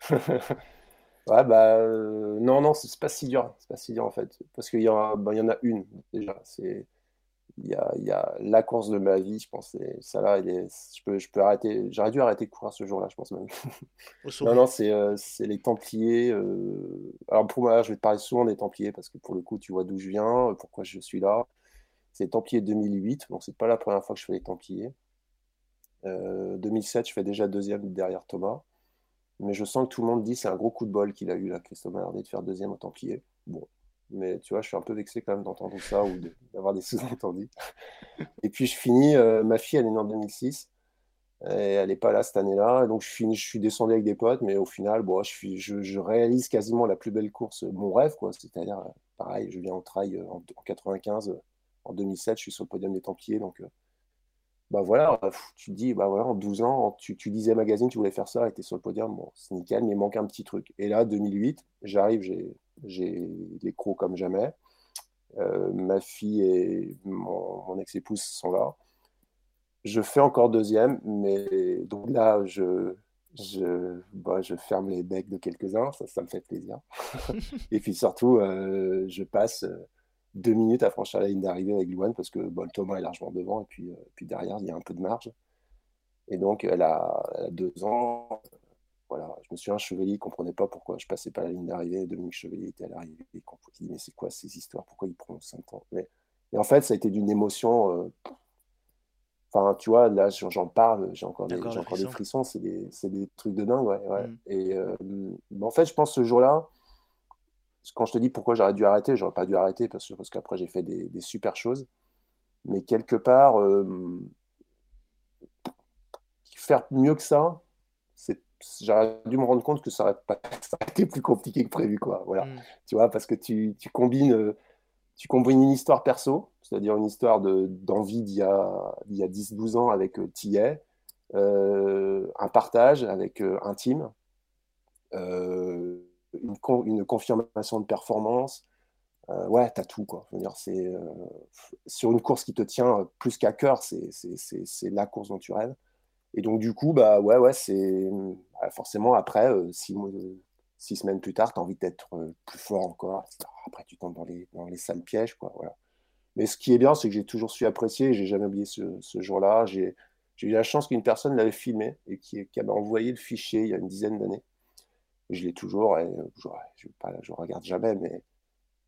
[laughs] Ouais, bah euh, non, non, c'est pas si dur, c'est pas si dur en fait, parce qu'il y, en a- bah, y en a une déjà. C'est il y a, il y a la course de ma vie, je pense. et ça là, il est, je peux, je peux arrêter. J'aurais dû arrêter de courir ce jour-là, je pense même. [laughs] Non, non, c'est euh, les Templiers. euh, Alors pour moi, je vais te parler souvent des Templiers parce que pour le coup, tu vois d'où je viens, euh, pourquoi je suis là. C'est les Templiers 2008, donc c'est pas la première fois que je fais les Templiers. Euh, 2007, je fais déjà deuxième derrière Thomas. Mais je sens que tout le monde dit c'est un gros coup de bol qu'il a eu là, Christophe de faire deuxième au Templier. Bon, mais tu vois, je suis un peu vexé quand même d'entendre ça ou d'avoir des sous-entendus. Et puis je finis, euh, ma fille, elle est née en 2006, et elle n'est pas là cette année-là. Donc je, suis descendu avec des potes, mais au final, bon, je, réalise quasiment la plus belle course, mon rêve, quoi. C'est-à-dire, euh, pareil, je viens au trail euh, en, en 95, euh, en 2007, je suis sur le podium des Templiers, donc bah voilà, euh, tu te dis, bah voilà, en 12 ans, tu, tu lisais magazine, tu voulais faire ça, et tu es sur le podium, bon, c'est nickel, mais il manque un petit truc. Et là, 2008, j'arrive, j'ai, j'ai les crocs comme jamais. Euh, ma fille et mon, mon ex-épouse sont là. Je fais encore deuxième, mais donc là, je, je, bah, je ferme les becs de quelques-uns, ça, ça me fait plaisir. [laughs] Et puis surtout, euh, je passe euh, deux minutes à franchir la ligne d'arrivée avec Louane parce que bon, Thomas est largement devant et puis, euh, puis derrière, il y a un peu de marge. Et donc, elle a, elle a deux ans. Voilà, je me souviens, Chevalier ne comprenait pas pourquoi je passais pas la ligne d'arrivée. Dominique Chevalier était à l'arrivée. Il dit, mais c'est quoi ces histoires? Pourquoi il prend 5 ans? Mais, Et en fait, ça a été d'une émotion. euh, Enfin, tu vois, là, j'en parle, j'ai encore des, encore frissons, c'est des, trucs de dingue, ouais. ouais. Mm. Et euh, en fait, je pense ce jour-là, quand je te dis pourquoi j'aurais dû arrêter, j'aurais pas dû arrêter parce que, parce qu'après j'ai fait des, des super choses. Mais quelque part, euh, faire mieux que ça, c'est, j'aurais dû me rendre compte que ça aurait, pas, [laughs] ça aurait été plus compliqué que prévu, quoi. Voilà. Mm. Tu vois, parce que tu, tu combines, euh, tu combines une histoire perso, c'est-à-dire une histoire de, d'envie d'il y a, d'il y a 10-12 ans avec euh, Tillet, euh, un partage avec euh, un team, euh, une, con- une confirmation de performance. Euh, ouais, t'as tout, quoi. C'est, euh, sur une course qui te tient euh, plus qu'à cœur, c'est, la course dont tu rêves. Et donc, du coup, bah ouais, ouais, c'est bah, forcément après, six, semaines plus tard, tu as envie d'être plus fort encore. Après, tu tombes dans les, dans les sales pièges, quoi. Voilà. Mais ce qui est bien, c'est que j'ai toujours su apprécier, j'ai jamais oublié ce, ce jour-là. J'ai eu la chance qu'une personne l'avait filmé et qui, qui m'a envoyé le fichier il y a une dizaine d'années. Je l'ai toujours, et euh, je, je, pas, je regarde jamais, mais,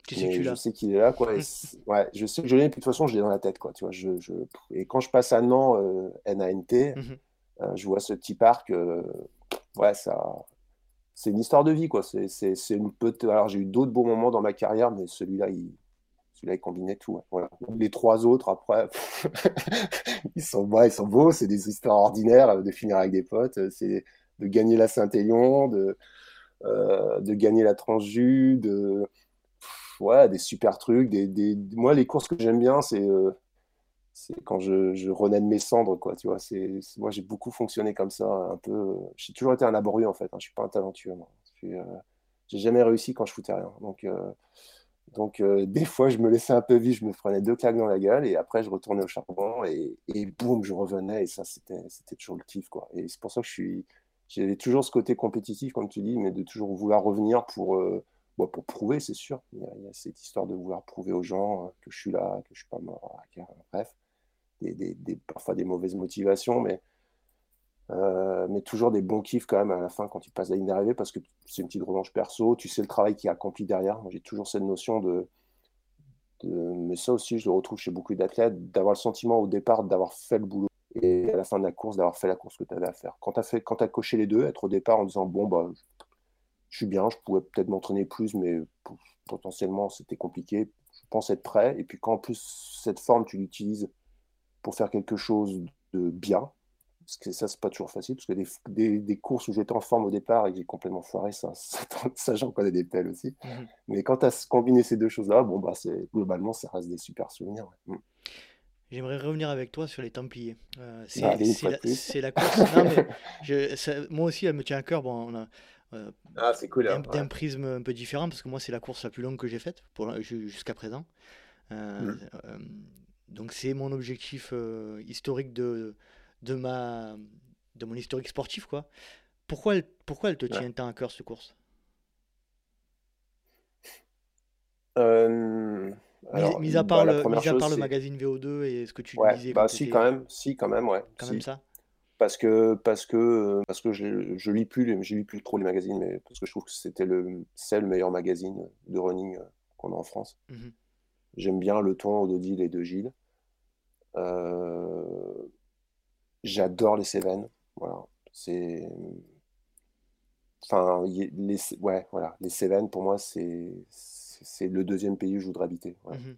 Tu sais que mais tu je sais qu'il est là, quoi. Et [laughs] c'est- ouais, je sais que je l'ai, puis de toute façon, je l'ai dans la tête, quoi. Tu vois, je, je... Et quand je passe à Nantes, euh, NANT, Mhm. euh, je vois ce petit parc, euh, ouais, ça, c'est une histoire de vie, quoi. C'est, c'est, c'est une peut Alors, j'ai eu d'autres beaux moments dans ma carrière, mais celui-là, il, celui-là, il combinait tout. ouais. Voilà. Les trois autres, après, [laughs] ils sont, ouais, ils sont beaux. C'est des histoires ordinaires de finir avec des potes. C'est de gagner la Saint-Élion, de, de gagner la Transjus, de, ouais, des super trucs. Des, des... Moi, les courses que j'aime bien, c'est euh, c'est quand je, je renais de mes cendres, quoi, tu vois. C'est, moi, j'ai beaucoup fonctionné comme ça, un peu. euh, J'ai toujours été un laborieux, en fait. hein, je suis pas un talentueux, suis, euh, j'ai jamais réussi quand je foutais rien. Donc, euh, donc euh, [laughs] des fois, je me laissais un peu vivre, je me prenais deux claques dans la gueule, et après, je retournais au charbon, et, et boum, je revenais, et ça, c'était, c'était toujours le kiff, quoi. Et c'est pour ça que je suis, j'ai toujours ce côté compétitif, comme tu dis, mais de toujours vouloir revenir pour, euh, bon, pour prouver, c'est sûr. Il y, a, cette histoire de vouloir prouver aux gens euh, que je suis là, que je suis pas mort, que- bref des, des- parfois des mauvaises motivations, mais, euh, mais toujours des bons kiffs quand même à la fin quand tu passes la ligne d'arrivée parce que c'est une petite revanche perso, tu sais le travail qui est accompli derrière. J'ai toujours cette notion de- Mais ça aussi, je le retrouve chez beaucoup d'athlètes, d'avoir le sentiment au départ d'avoir fait le boulot et à la fin de la course, d'avoir fait la course que tu avais à faire. Quand tu as, as coché les deux, être au départ en disant Bon, bah, je suis bien, je pouvais peut-être m'entraîner plus, mais potentiellement c'était compliqué. Je pense être prêt. Et puis quand en plus cette forme, tu l'utilises pour faire quelque chose de bien, Parce que ça, c'est pas toujours facile, parce que des, des, des courses où j'étais en forme au départ et que j'ai complètement foiré, ça, [laughs] ça, ça j'en connais des pelles aussi. Mhm. Mais quand tu as combiné ces deux choses-là, bon, bah, globalement, ça reste des super souvenirs. ouais. Mm. J'aimerais revenir avec toi sur les Templiers. Euh, c'est une c'est la, course. Non, mais [laughs] je- ça- moi aussi, elle me tient à cœur. Bon, on a euh, Ah, c'est cool, d'un hein, ouais. prisme un peu différent parce que moi, c'est la course la plus longue que j'ai faite jusqu'à présent. Euh, Mm. euh, donc, c'est mon objectif euh, historique de, de ma, de mon historique sportif, quoi. Pourquoi elle, pourquoi elle te Ouais. tient tant à cœur, cette course? Mis, alors, mis à bah, part le, première mis à chose, part le c'est. magazine VO2 et ce que tu Ouais, quand bah, si, quand même, si, quand même, ouais, quand même ça? Parce que, parce que, parce que je, je lis plus, je lis plus trop les magazines, mais parce que je trouve que c'était le, c'est le meilleur magazine de running euh, qu'on a en France. Mhm. J'aime bien le ton d'Odile et de Gilles. Euh, j'adore les Cévennes. Voilà. C'est, enfin, les, ouais, voilà. Les Cévennes, pour moi, c'est, c'est le deuxième pays où je voudrais habiter. Mhm.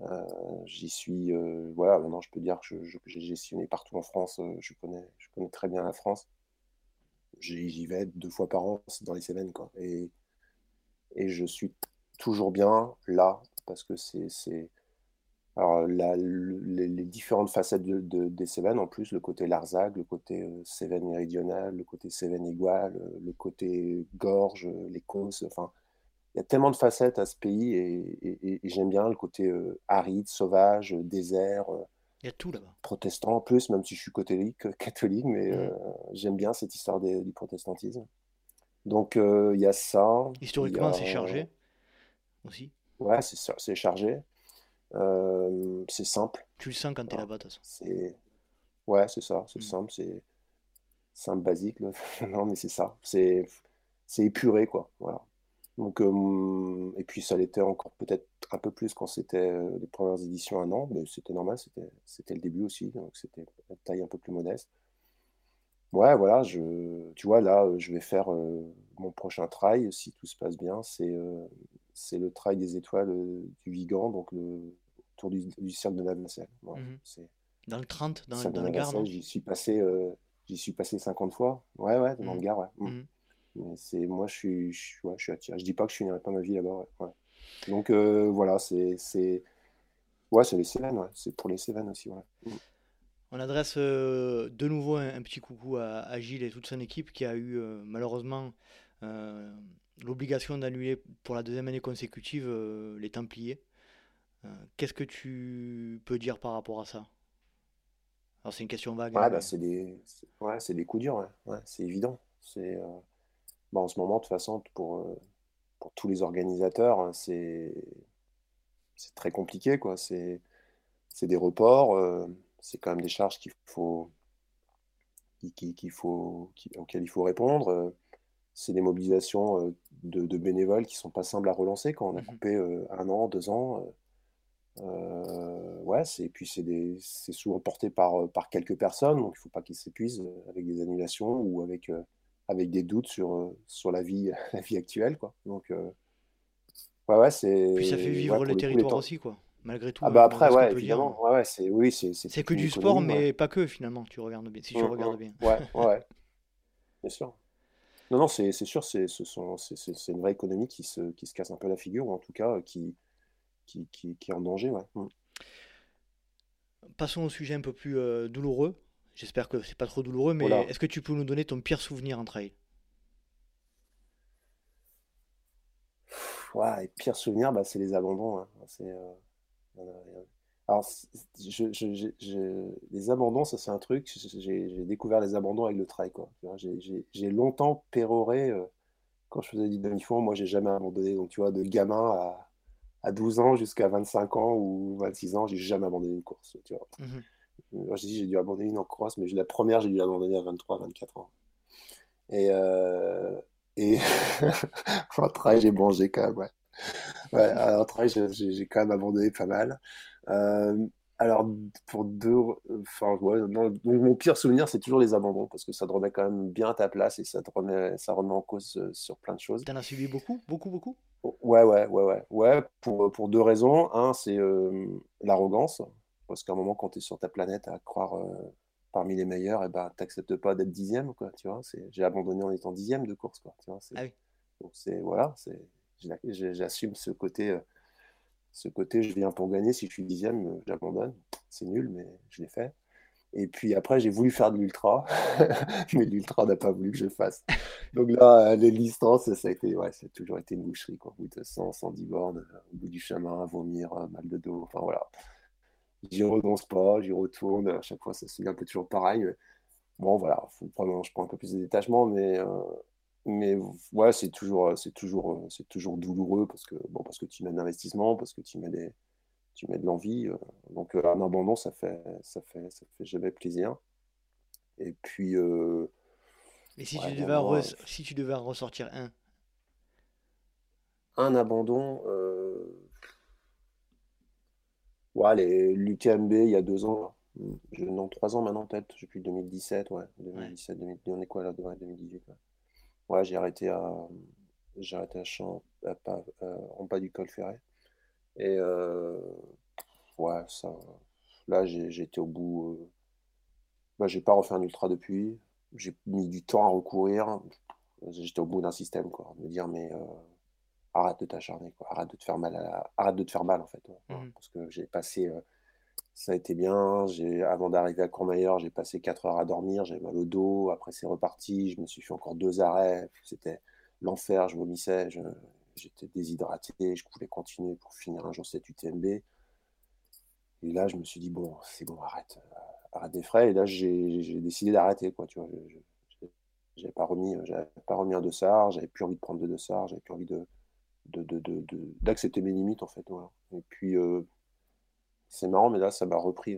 Euh, j'y suis, euh, voilà, maintenant je peux dire que j'ai gestionné partout en France. euh, je connais, je connais très bien la France. J'y vais deux fois par an c'est dans les Cévennes, quoi. Et, et je suis toujours bien là parce que c'est, c'est, alors la- les, les différentes facettes de, de- des Cévennes, en plus, le côté Larzac, le côté euh, Cévennes méridionale, le côté Cévennes égual, euh, le côté gorge, les causses, enfin, il y a tellement de facettes à ce pays et, et- et- et j'aime bien le côté euh, aride, sauvage, euh, désert, euh, Il y a tout là-bas. protestant en plus, même si je suis catholique, catholique mais euh, Mhm. j'aime bien cette histoire des- du protestantisme. Donc euh, il y a ça, Historiquement, a... c'est chargé aussi? Ouais, c'est chargé, c'est simple, Tu le sens quand tu es voilà. là-bas, de toute façon? Ouais, c'est ça, c'est Mm. simple, c'est simple, basique. [laughs] Non, mais c'est ça, c'est c'est épuré, quoi. Voilà. Donc, euh, et puis ça l'était encore peut-être un peu plus quand c'était euh, les premières éditions à Nantes, mais c'était normal, c'était le début aussi, donc c'était une taille un peu plus modeste. Ouais, voilà, je, tu vois, là, euh, je vais faire euh, mon prochain trail, si tout se passe bien, c'est euh, c'est le trail des étoiles du Vigan, donc le tour du, du cercle de Navacelle. Mhm. c'est Dans le 30, le dans, dans le Gard, j'y suis passé, j'y suis passé 50 fois. Ouais, ouais, dans le Mhm. Gard, ouais. Mm. Mhm. Mais c'est, moi, je suis, je, ouais, je suis attiré. Je dis pas que je finirai pas ma vie là-bas, ouais. Donc, euh, voilà, c'est, c'est, ouais, c'est les Cévennes. C'est pour les Cévennes aussi. Mm. On adresse euh, de nouveau un, un petit coucou à, à Gilles et toute son équipe qui a eu euh, malheureusement l'obligation d'annuler pour la deuxième année consécutive les Templiers. Qu'est-ce que tu peux dire par rapport à ça? Alors c'est une question vague, hein, Ouais, bah, mais c'est des, c'est- ouais, c'est des coups durs, ouais. Ouais, c'est évident. C'est, euh, bah, en ce moment, de toute façon, pour, euh, pour tous les organisateurs, hein, c'est, c'est très compliqué, quoi. C'est, c'est des reports, euh, c'est quand même des charges qu'il faut, qui- qui- qu'il faut, auxquelles il faut répondre. euh, c'est des mobilisations de, de bénévoles qui sont pas simples à relancer quand on a Mhm. coupé euh, un an, deux ans. euh, ouais, et puis c'est des, c'est souvent porté par, par quelques personnes, donc il faut pas qu'ils s'épuisent avec des annulations ou avec, avec des doutes sur, euh, sur la vie, [laughs] la vie actuelle, quoi. Donc, euh, ouais, ouais, c'est, puis ça fait ouais, vivre pour le territoire aussi, quoi. Malgré tout, Ah hein, bah après, qu'on ouais, dire. ouais, ouais, c'est, oui, c'est, c'est que du sport, ouais. mais pas que finalement, tu regardes bien, si tu regardes bien. ouais, ouais, ouais, [laughs] bien sûr. Non, non, c'est sûr, c'est ce une vraie économie qui se, qui se casse un peu la figure, ou en tout cas euh, qui, qui, qui, qui est en danger, ouais. Mm. Passons au sujet un peu plus euh, douloureux. J'espère que c'est pas trop douloureux, mais Voilà. est-ce que tu peux nous donner ton pire souvenir en trail? Ouais, et pire souvenir, bah, c'est les abandons. hein. C'est, euh, Alors, c'est- je, je- je- je- les abandons, ça c'est un truc, j'ai découvert les abandons avec le trail, J'ai longtemps péroré, euh, quand je faisais du demi-fond, moi j'ai jamais abandonné. Donc, tu vois, de gamin à, à 12 ans jusqu'à 25 ans ou 26 ans, j'ai jamais abandonné une course, tu vois. Moi, j'ai dû abandonner une en cross, mais la première, j'ai dû l'abandonner à 23, 24 ans. Et, euh, et [laughs] en trail, j'ai mangé quand même, ouais. Ouais, alors, en trail, j'ai quand même abandonné pas mal. Euh, alors, pour deux, enfin, ouais, non, donc mon pire souvenir, c'est toujours les abandons, parce que ça te remet quand même bien à ta place et ça te remet, ça remet en cause euh, sur plein de choses. T'en as suivi beaucoup, beaucoup, beaucoup? Ouais, ouais, ouais, ouais. Ouais, pour, pour deux raisons. Un, c'est euh, l'arrogance, parce qu'à un moment, quand tu es sur ta planète à croire, euh, parmi les meilleurs, et eh ben, t'acceptes pas d'être dixième, quoi, tu vois. J'ai abandonné en étant dixième de course, quoi, tu vois. Ah donc c'est voilà, c'est j'assume ce côté, euh, ce côté, je viens pour gagner. Si je suis dixième, euh, j'abandonne. C'est nul, mais je l'ai fait. Et puis après, j'ai voulu faire de l'ultra, [laughs] mais l'ultra n'a pas voulu que je fasse. Donc là, les distances, ça a été, ouais, ça a toujours été une boucherie, quoi. Au bout de 100, 110 bornes, au bout du chemin, vomir, mal de dos, enfin voilà. J'y renonce pas, j'y retourne. À chaque fois, ça se un peu toujours pareil. Bon, voilà, faut, je prends un peu plus de détachement, mais, euh, mais ouais, c'est toujours, c'est toujours, c'est toujours douloureux parce que, bon, parce que tu mets de l'investissement, parce que tu mets, des, tu mets de l'envie. Euh, donc, euh, un abandon, ça fait, ça, fait, ça fait jamais plaisir. Et puis. Et si, tu devais si tu devais en ressortir un? Un abandon. Ouais, l'UTMB, il y a deux ans. Je, non, trois ans maintenant, peut-être. Depuis 2017, ouais. 2017, 2018, on est quoi là 2018. Ouais, j'ai arrêté à, j'ai arrêté Champ, en bas du col ferré. Et euh, ouais, ça, là, j'ai été au bout. Euh, bah, j'ai pas refait un ultra depuis. J'ai mis du temps à recourir. J'étais au bout d'un système, quoi. Me dire, mais euh, arrête de t'acharner, quoi. Arrête de te faire mal, arrête de te faire mal en fait. Mmh. Parce que j'ai passé, euh, ça a été bien. J'ai, avant d'arriver à Courmayeur, j'ai passé 4 heures à dormir, j'avais mal au dos. Après c'est reparti, je me suis fait encore deux arrêts. C'était l'enfer, je vomissais, j'étais déshydraté, je pouvais continuer pour finir un jour cette UTMB. Et là, je me suis dit bon, c'est bon, arrête, euh, arrête des frais. Et là, j'ai, décidé d'arrêter, quoi. Tu vois, j'avais pas remis, j'avais pas remis un dossard, j'avais plus envie de prendre de dossard, j'avais plus envie de d'accepter de, de, mes limites en fait. Et puis euh, c'est marrant, mais là ça m'a repris.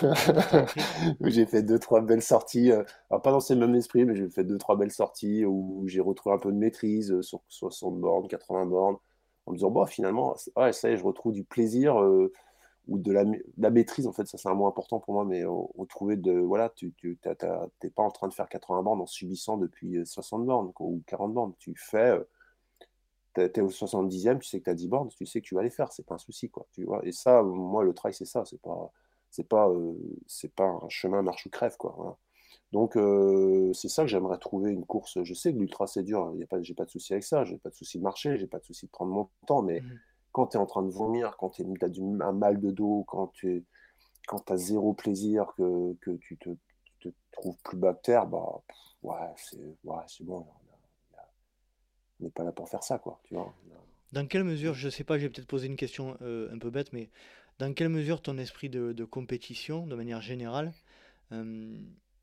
[laughs] j'ai fait deux trois belles sorties, euh, alors pas dans ce même esprit, mais j'ai fait deux trois belles sorties où j'ai retrouvé un peu de maîtrise euh, sur 60 bornes, 80 bornes, en me disant bon finalement ouais ça y est, je retrouve du plaisir ou de la, la, maîtrise en fait ça c'est un mot important pour moi mais retrouver de voilà tu t'es pas en train de faire 80 bornes en subissant depuis 60 bornes ou 40 bornes tu fais es au 70e, tu sais que tu as 10 bornes, tu sais que tu vas les faire, c'est pas un souci. Quoi, tu vois et ça, moi, le trail, c'est ça, c'est pas, c'est pas, euh, c'est pas un chemin marche ou crève. Quoi, Donc, euh, c'est ça que j'aimerais trouver une course. Je sais que l'ultra, c'est dur, j'ai pas, pas de souci avec ça, j'ai pas de souci de marcher, j'ai pas de souci de prendre mon temps, mais mmh. quand tu es en train de vomir, quand tu as un mal de dos, quand tu quand as zéro plaisir, que, que tu te, te trouves plus bactère, bah, ouais, c'est ouais, bon n'est pas là pour faire ça, quoi. Tu vois. Dans quelle mesure, je sais pas, j'ai peut-être posé une question euh, un peu bête, mais dans quelle mesure ton esprit de, compétition, de manière générale, euh,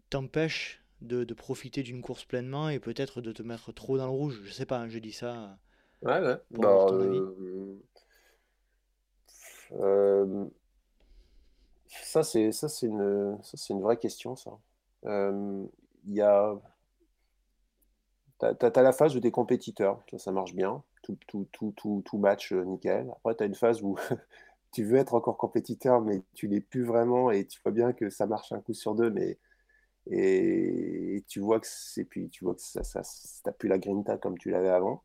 t'empêche de, profiter d'une course pleinement et peut-être de te mettre trop dans le rouge? Je sais pas, hein, je dis ça. Ouais, ouais. Bah, euh, ça, c'est ça, c'est une, ça, c'est une vraie question, ça. Il y a tu as, la phase où tu es compétiteur, ça, marche bien, tout, match euh, nickel. Après, tu as une phase où [laughs] tu veux être encore compétiteur, mais tu l'es plus vraiment et tu vois bien que ça marche un coup sur deux, mais et, tu vois que tu vois t'as plus la grinta comme tu l'avais avant.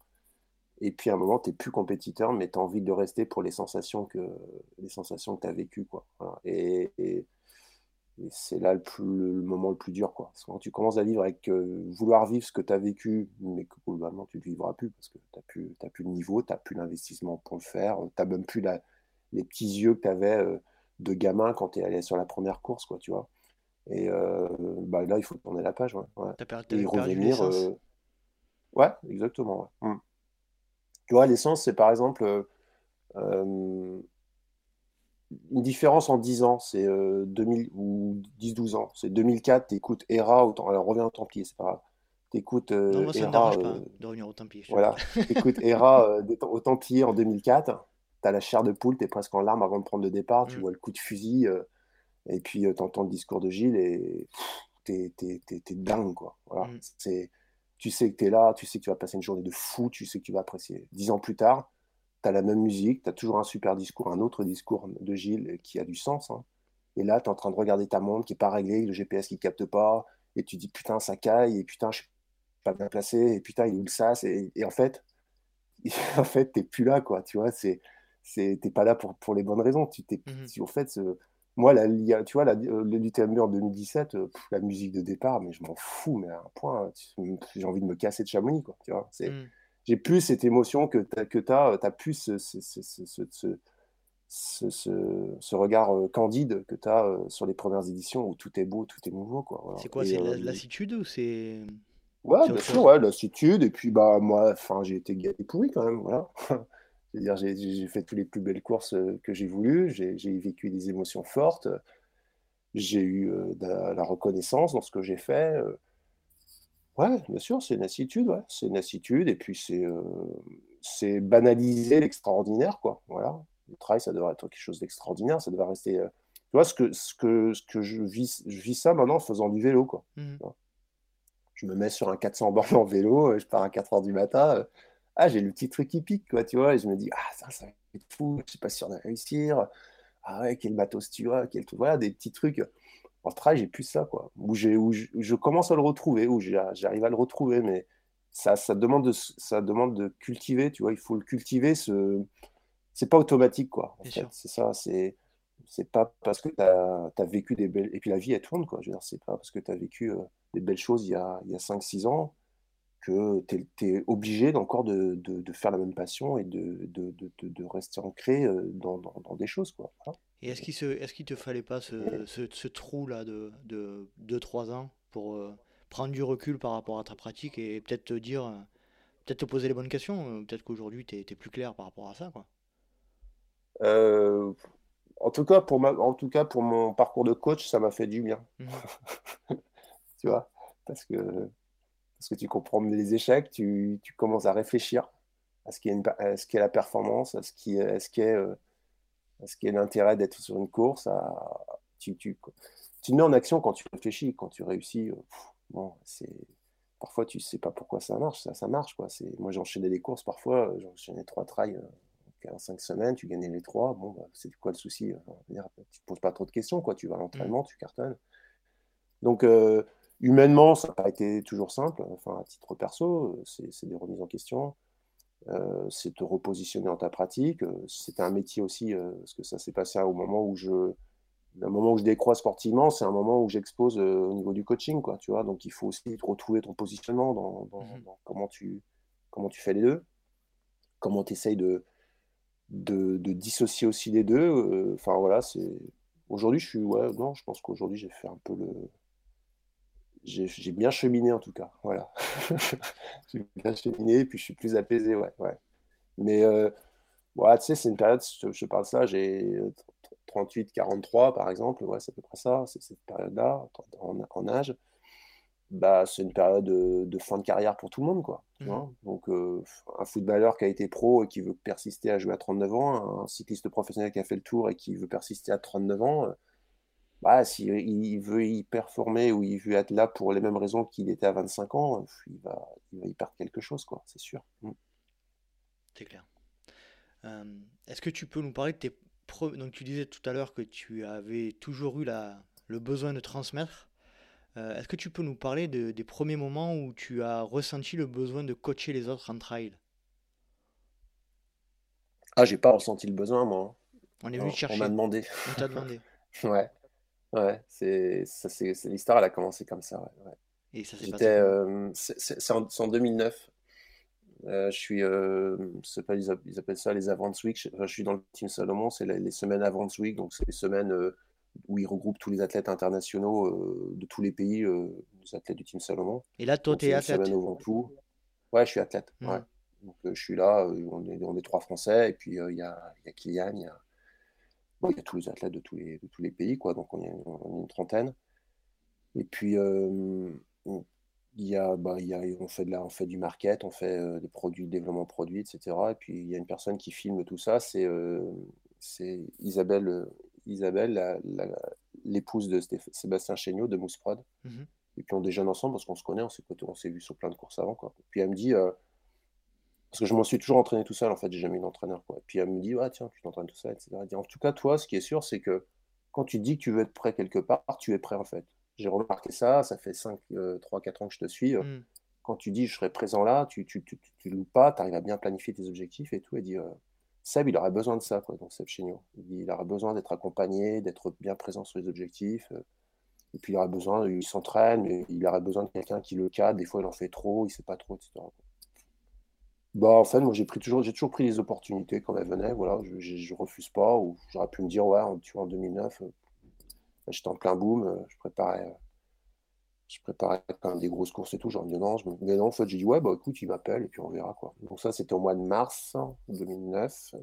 Et puis à un moment, tu n'es plus compétiteur, mais tu as envie de rester pour les sensations que tu as vécues. Quoi. C'est là le, plus, le, moment le plus dur. Quoi. Parce que quand tu commences à vivre avec euh, vouloir vivre ce que tu as vécu, mais que globalement tu ne vivras plus parce que tu n'as plus, plus le niveau, tu n'as plus l'investissement pour le faire, tu n'as même plus la, les petits yeux que tu avais euh, de gamin quand tu es allé sur la première course. Quoi, tu vois. Et euh, bah, là, il faut tourner la page. Ouais, ouais. et revenir. Ouais, exactement. Mmh. Tu vois, l'essence, c'est par exemple une différence en 10 ans, c'est 2000 euh, ou 10-12 ans. C'est 2004, tu écoutes Hera, autant, alors reviens au Templier, c'est pas grave. Tu écoutes euh, non, moi, ça Hera, me pas de revenir au Templier. Voilà, tu écoutes Hera au Templier en 2004, tu as la chair de poule, tu es presque en larmes avant de prendre le départ, tu mm. vois le coup de fusil, et puis tu entends le discours de Gilles et tu es, dingue, quoi. Voilà. Mm. C'est, tu sais que tu es là, tu sais que tu vas passer une journée de fou, tu sais que tu vas apprécier. Dix ans plus tard, tu as la même musique, tu as toujours un super discours, un autre discours de Gilles qui a du sens. Hein. Et là, tu es en train de regarder ta montre qui n'est pas réglée, le GPS qui ne capte pas, et tu dis putain, ça caille, et putain, je suis pas bien placé, et putain, il est où le sas et, et, en fait, [laughs] en fait, t'es plus là, quoi. Tu vois, c'est, t'es pas là pour, pour les bonnes raisons. Tu t'es, mmh En fait, moi, la, tu vois, la, l'UTMB en 2017, la musique de départ, mais je m'en fous, mais à un point, j'ai envie de me casser de Chamonix, quoi. Tu vois, c'est, mmh. J'ai plus cette émotion que tu as, que as, as plus ce, ce, ce, regard candide que tu as sur les premières éditions où tout est beau, tout est nouveau. Quoi. C'est quoi C'est la lassitude ou c'est. Ouais, bien sûr, ouais, lassitude. Et puis, bah, moi, j'ai été gâté pourri quand même. Voilà. [laughs] dire j'ai fait toutes les plus belles courses que j'ai voulu. J'ai vécu des émotions fortes. J'ai eu de la reconnaissance dans ce que j'ai fait. Ouais, bien sûr, c'est une lassitude. Ouais. C'est une lassitude. Et puis, c'est banaliser l'extraordinaire. quoi. Voilà le travail, ça devrait être quelque chose d'extraordinaire, ça devrait rester. Euh, tu vois, ce que, ce que, ce que je, vis, je vis ça maintenant en faisant du vélo. Quoi. Mmh. Je me mets sur un 400 bornes en vélo, euh, je pars à 4 h du matin. Euh, ah, j'ai le petit truc qui pique, quoi, tu vois, et je me dis, ah, ça, ça va être fou, je sais pas si on va réussir. Ah ouais, quel matos tu as, quel Voilà, des petits trucs. En travail, j'ai plus ça, quoi. Où, où je, commence à le retrouver, où j'arrive à le retrouver, mais ça, ça, demande de, ça demande de cultiver, tu vois, il faut le cultiver, ce, c'est pas automatique, quoi. C'est ça, c'est c'est pas parce que tu as, vécu des belles. Et puis la vie, elle tourne, quoi. Je veux dire, c'est pas parce que tu as vécu euh, des belles choses il y a, il y a 5-6 ans que tu es, obligé encore de, de, faire la même passion et de, de, de rester ancré euh, dans, dans, des choses, quoi. Et est-ce qu'il est qu'il te fallait pas ce, ce, ce trou-là de 2-3 ans pour euh, prendre du recul par rapport à ta pratique et peut-être te dire, peut-être te poser les bonnes questions Peut-être qu'aujourd'hui, tu es, es, plus clair par rapport à ça, quoi? Euh, en, tout cas, pour ma, en tout cas, pour mon parcours de coach, ça m'a fait du bien. Mhm. [laughs] tu vois parce que, parce que tu comprends les échecs, tu, tu commences à réfléchir à ce qu'est qu la performance, à ce qui est, ce euh, ce qui est l'intérêt d'être sur une course. À, tu, tu, tu mets en action quand tu réfléchis, quand tu réussis. Euh, bon, c'est parfois tu sais pas pourquoi ça marche, ça, marche quoi. C'est moi j'enchaînais des courses parfois, j'enchaînais trois trails en cinq semaines, tu gagnais les trois, bon, bah, c'est quoi le souci Tu ne te poses pas trop de questions, quoi. tu vas à l'entraînement, tu cartonnes. Donc, euh, humainement, ça n'a pas été toujours simple, enfin, à titre perso, c'est des remises en question, euh, c'est te repositionner dans ta pratique, c'était un métier aussi, euh, parce que ça s'est passé au moment où je, le moment où je décrois sportivement, c'est un moment où j'expose au niveau du coaching, quoi, tu vois, donc il faut aussi retrouver ton positionnement dans, mmh dans comment, tu, comment tu fais les deux, comment tu essayes de, de, dissocier aussi les deux. Euh, enfin voilà, c'est aujourd'hui je suis ouais non, je pense qu'aujourd'hui j'ai fait un peu le j'ai bien cheminé en tout cas, voilà. [laughs] j'ai bien cheminé, puis je suis plus apaisé, ouais, ouais. Mais euh, tu sais, c'est une période, je, je parle ça, j'ai 38, 43 par exemple, ouais, c'est à peu près ça, c'est cette période-là en, âge bah, c'est une période de, fin de carrière pour tout le monde. Quoi, mmh. Donc, euh, un footballeur qui a été pro et qui veut persister à jouer à 39 ans, un cycliste professionnel qui a fait le tour et qui veut persister à 39 ans, euh, bah, s'il il veut y performer ou il veut être là pour les mêmes raisons qu'il était à 25 ans, il va, il va y perdre quelque chose, quoi, c'est sûr. Mmh. C'est clair. Est-ce que tu peux nous parler de tes... Donc, tu disais tout à l'heure que tu avais toujours eu la... le besoin de transmettre. Euh, est-ce que tu peux nous parler des premiers moments où tu as ressenti le besoin de coacher les autres en trail Ah, j'ai pas ressenti le besoin, moi. On est venu chercher. On m'a demandé. On t'a demandé. [laughs] ouais. Ouais, c'est, l'histoire, elle a commencé comme ça. Ouais, Et ça J'étais, euh, c'est, en, 2009. Euh, je suis, ils appellent ça les Advance Week. Je, suis dans le team Salomon, c'est les, semaines Advance Week, donc c'est les semaines où il regroupe tous les athlètes internationaux euh, de tous les pays, euh, les athlètes du Team Salomon. Et là, toi, tu es athlète? Ouais, je suis athlète. Mmh. Ouais. Donc, euh, je suis là, on est, on, est, trois Français, et puis il y, a, y a Kylian, il y a, bon, y a tous les athlètes de tous les, de tous les pays, quoi, donc on est, on est une trentaine. Et puis, il y a, bah, y a, on, fait de la, on fait du market, on fait des produits, développement produits, etc. Et puis, il y a une personne qui filme tout ça, c'est c'est Isabelle, Isabelle, l'épouse de Sébastien Chéniaud de Mousse Prod. Mhm. Et puis on déjeune ensemble parce qu'on se connaît, on s'est, on vu sur plein de courses avant. Quoi. puis elle me dit, euh, parce que je m'en suis toujours entraîné tout seul, en fait, j'ai jamais eu d'entraîneur. Quoi. Et puis elle me dit, ah, tiens, tu t'entraînes tout seul, etc. dit, en tout cas, toi, ce qui est sûr, c'est que quand tu dis que tu veux être prêt quelque part, tu es prêt en fait. J'ai remarqué ça, ça fait 5, 3, 4 ans que je te suis. Mhm. Quand tu dis je serai présent là, tu, tu, tu, tu, loupes pas, tu arrives à bien planifier tes objectifs et tout. Et dit, euh, Seb, il aurait besoin de ça, quoi, donc Seb Chéniaud. Il aurait besoin d'être accompagné, d'être bien présent sur les objectifs. Et puis il aurait besoin, il s'entraîne, mais il aurait besoin de quelqu'un qui le cadre. Des fois, il en fait trop, il sait pas trop, etc. Bah, en fait, moi, j'ai pris toujours, j'ai toujours pris les opportunités quand elles venaient. Voilà, je, je, refuse pas. Ou j'aurais pu me dire, ouais, tu vois, en 2009, euh, j'étais en plein boom, euh, je préparais, euh, je préparais quand même des grosses courses et tout. Genre, non, mais non, en fait, j'ai dit, ouais, bah écoute, il m'appelle et puis on verra quoi. Donc ça, c'était au mois de mars 2009.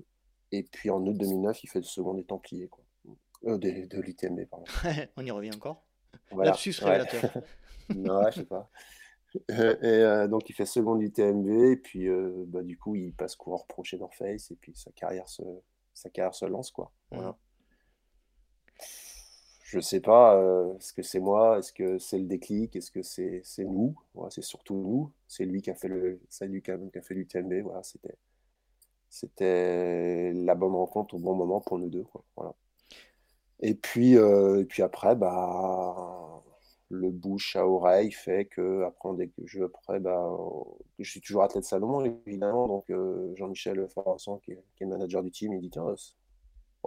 Et puis en août 2009, il fait le second des Templiers, quoi. de, de l'UTMB, pardon. [laughs] on y revient encore. Voilà. Lapsus révélateur. [laughs] non, je sais pas. Et euh, donc il fait second du TMB et puis euh, bah, du coup il passe coureur pro chez Face et puis sa carrière se, sa carrière se lance quoi. Voilà. Je sais pas, euh, est-ce que c'est moi, est-ce que c'est le déclic, est-ce que c'est nous, voilà, c'est surtout nous, c'est lui qui a fait le, lui qui a, qui a fait l'UTMB, voilà, c'était c'était la bonne rencontre au bon moment pour nous deux quoi. Voilà. Et puis et puis après bah le bouche à oreille fait que après bah, je suis toujours athlète Salomon évidemment donc euh, Jean-Michel Farasson qui, est, le manager du team il dit tiens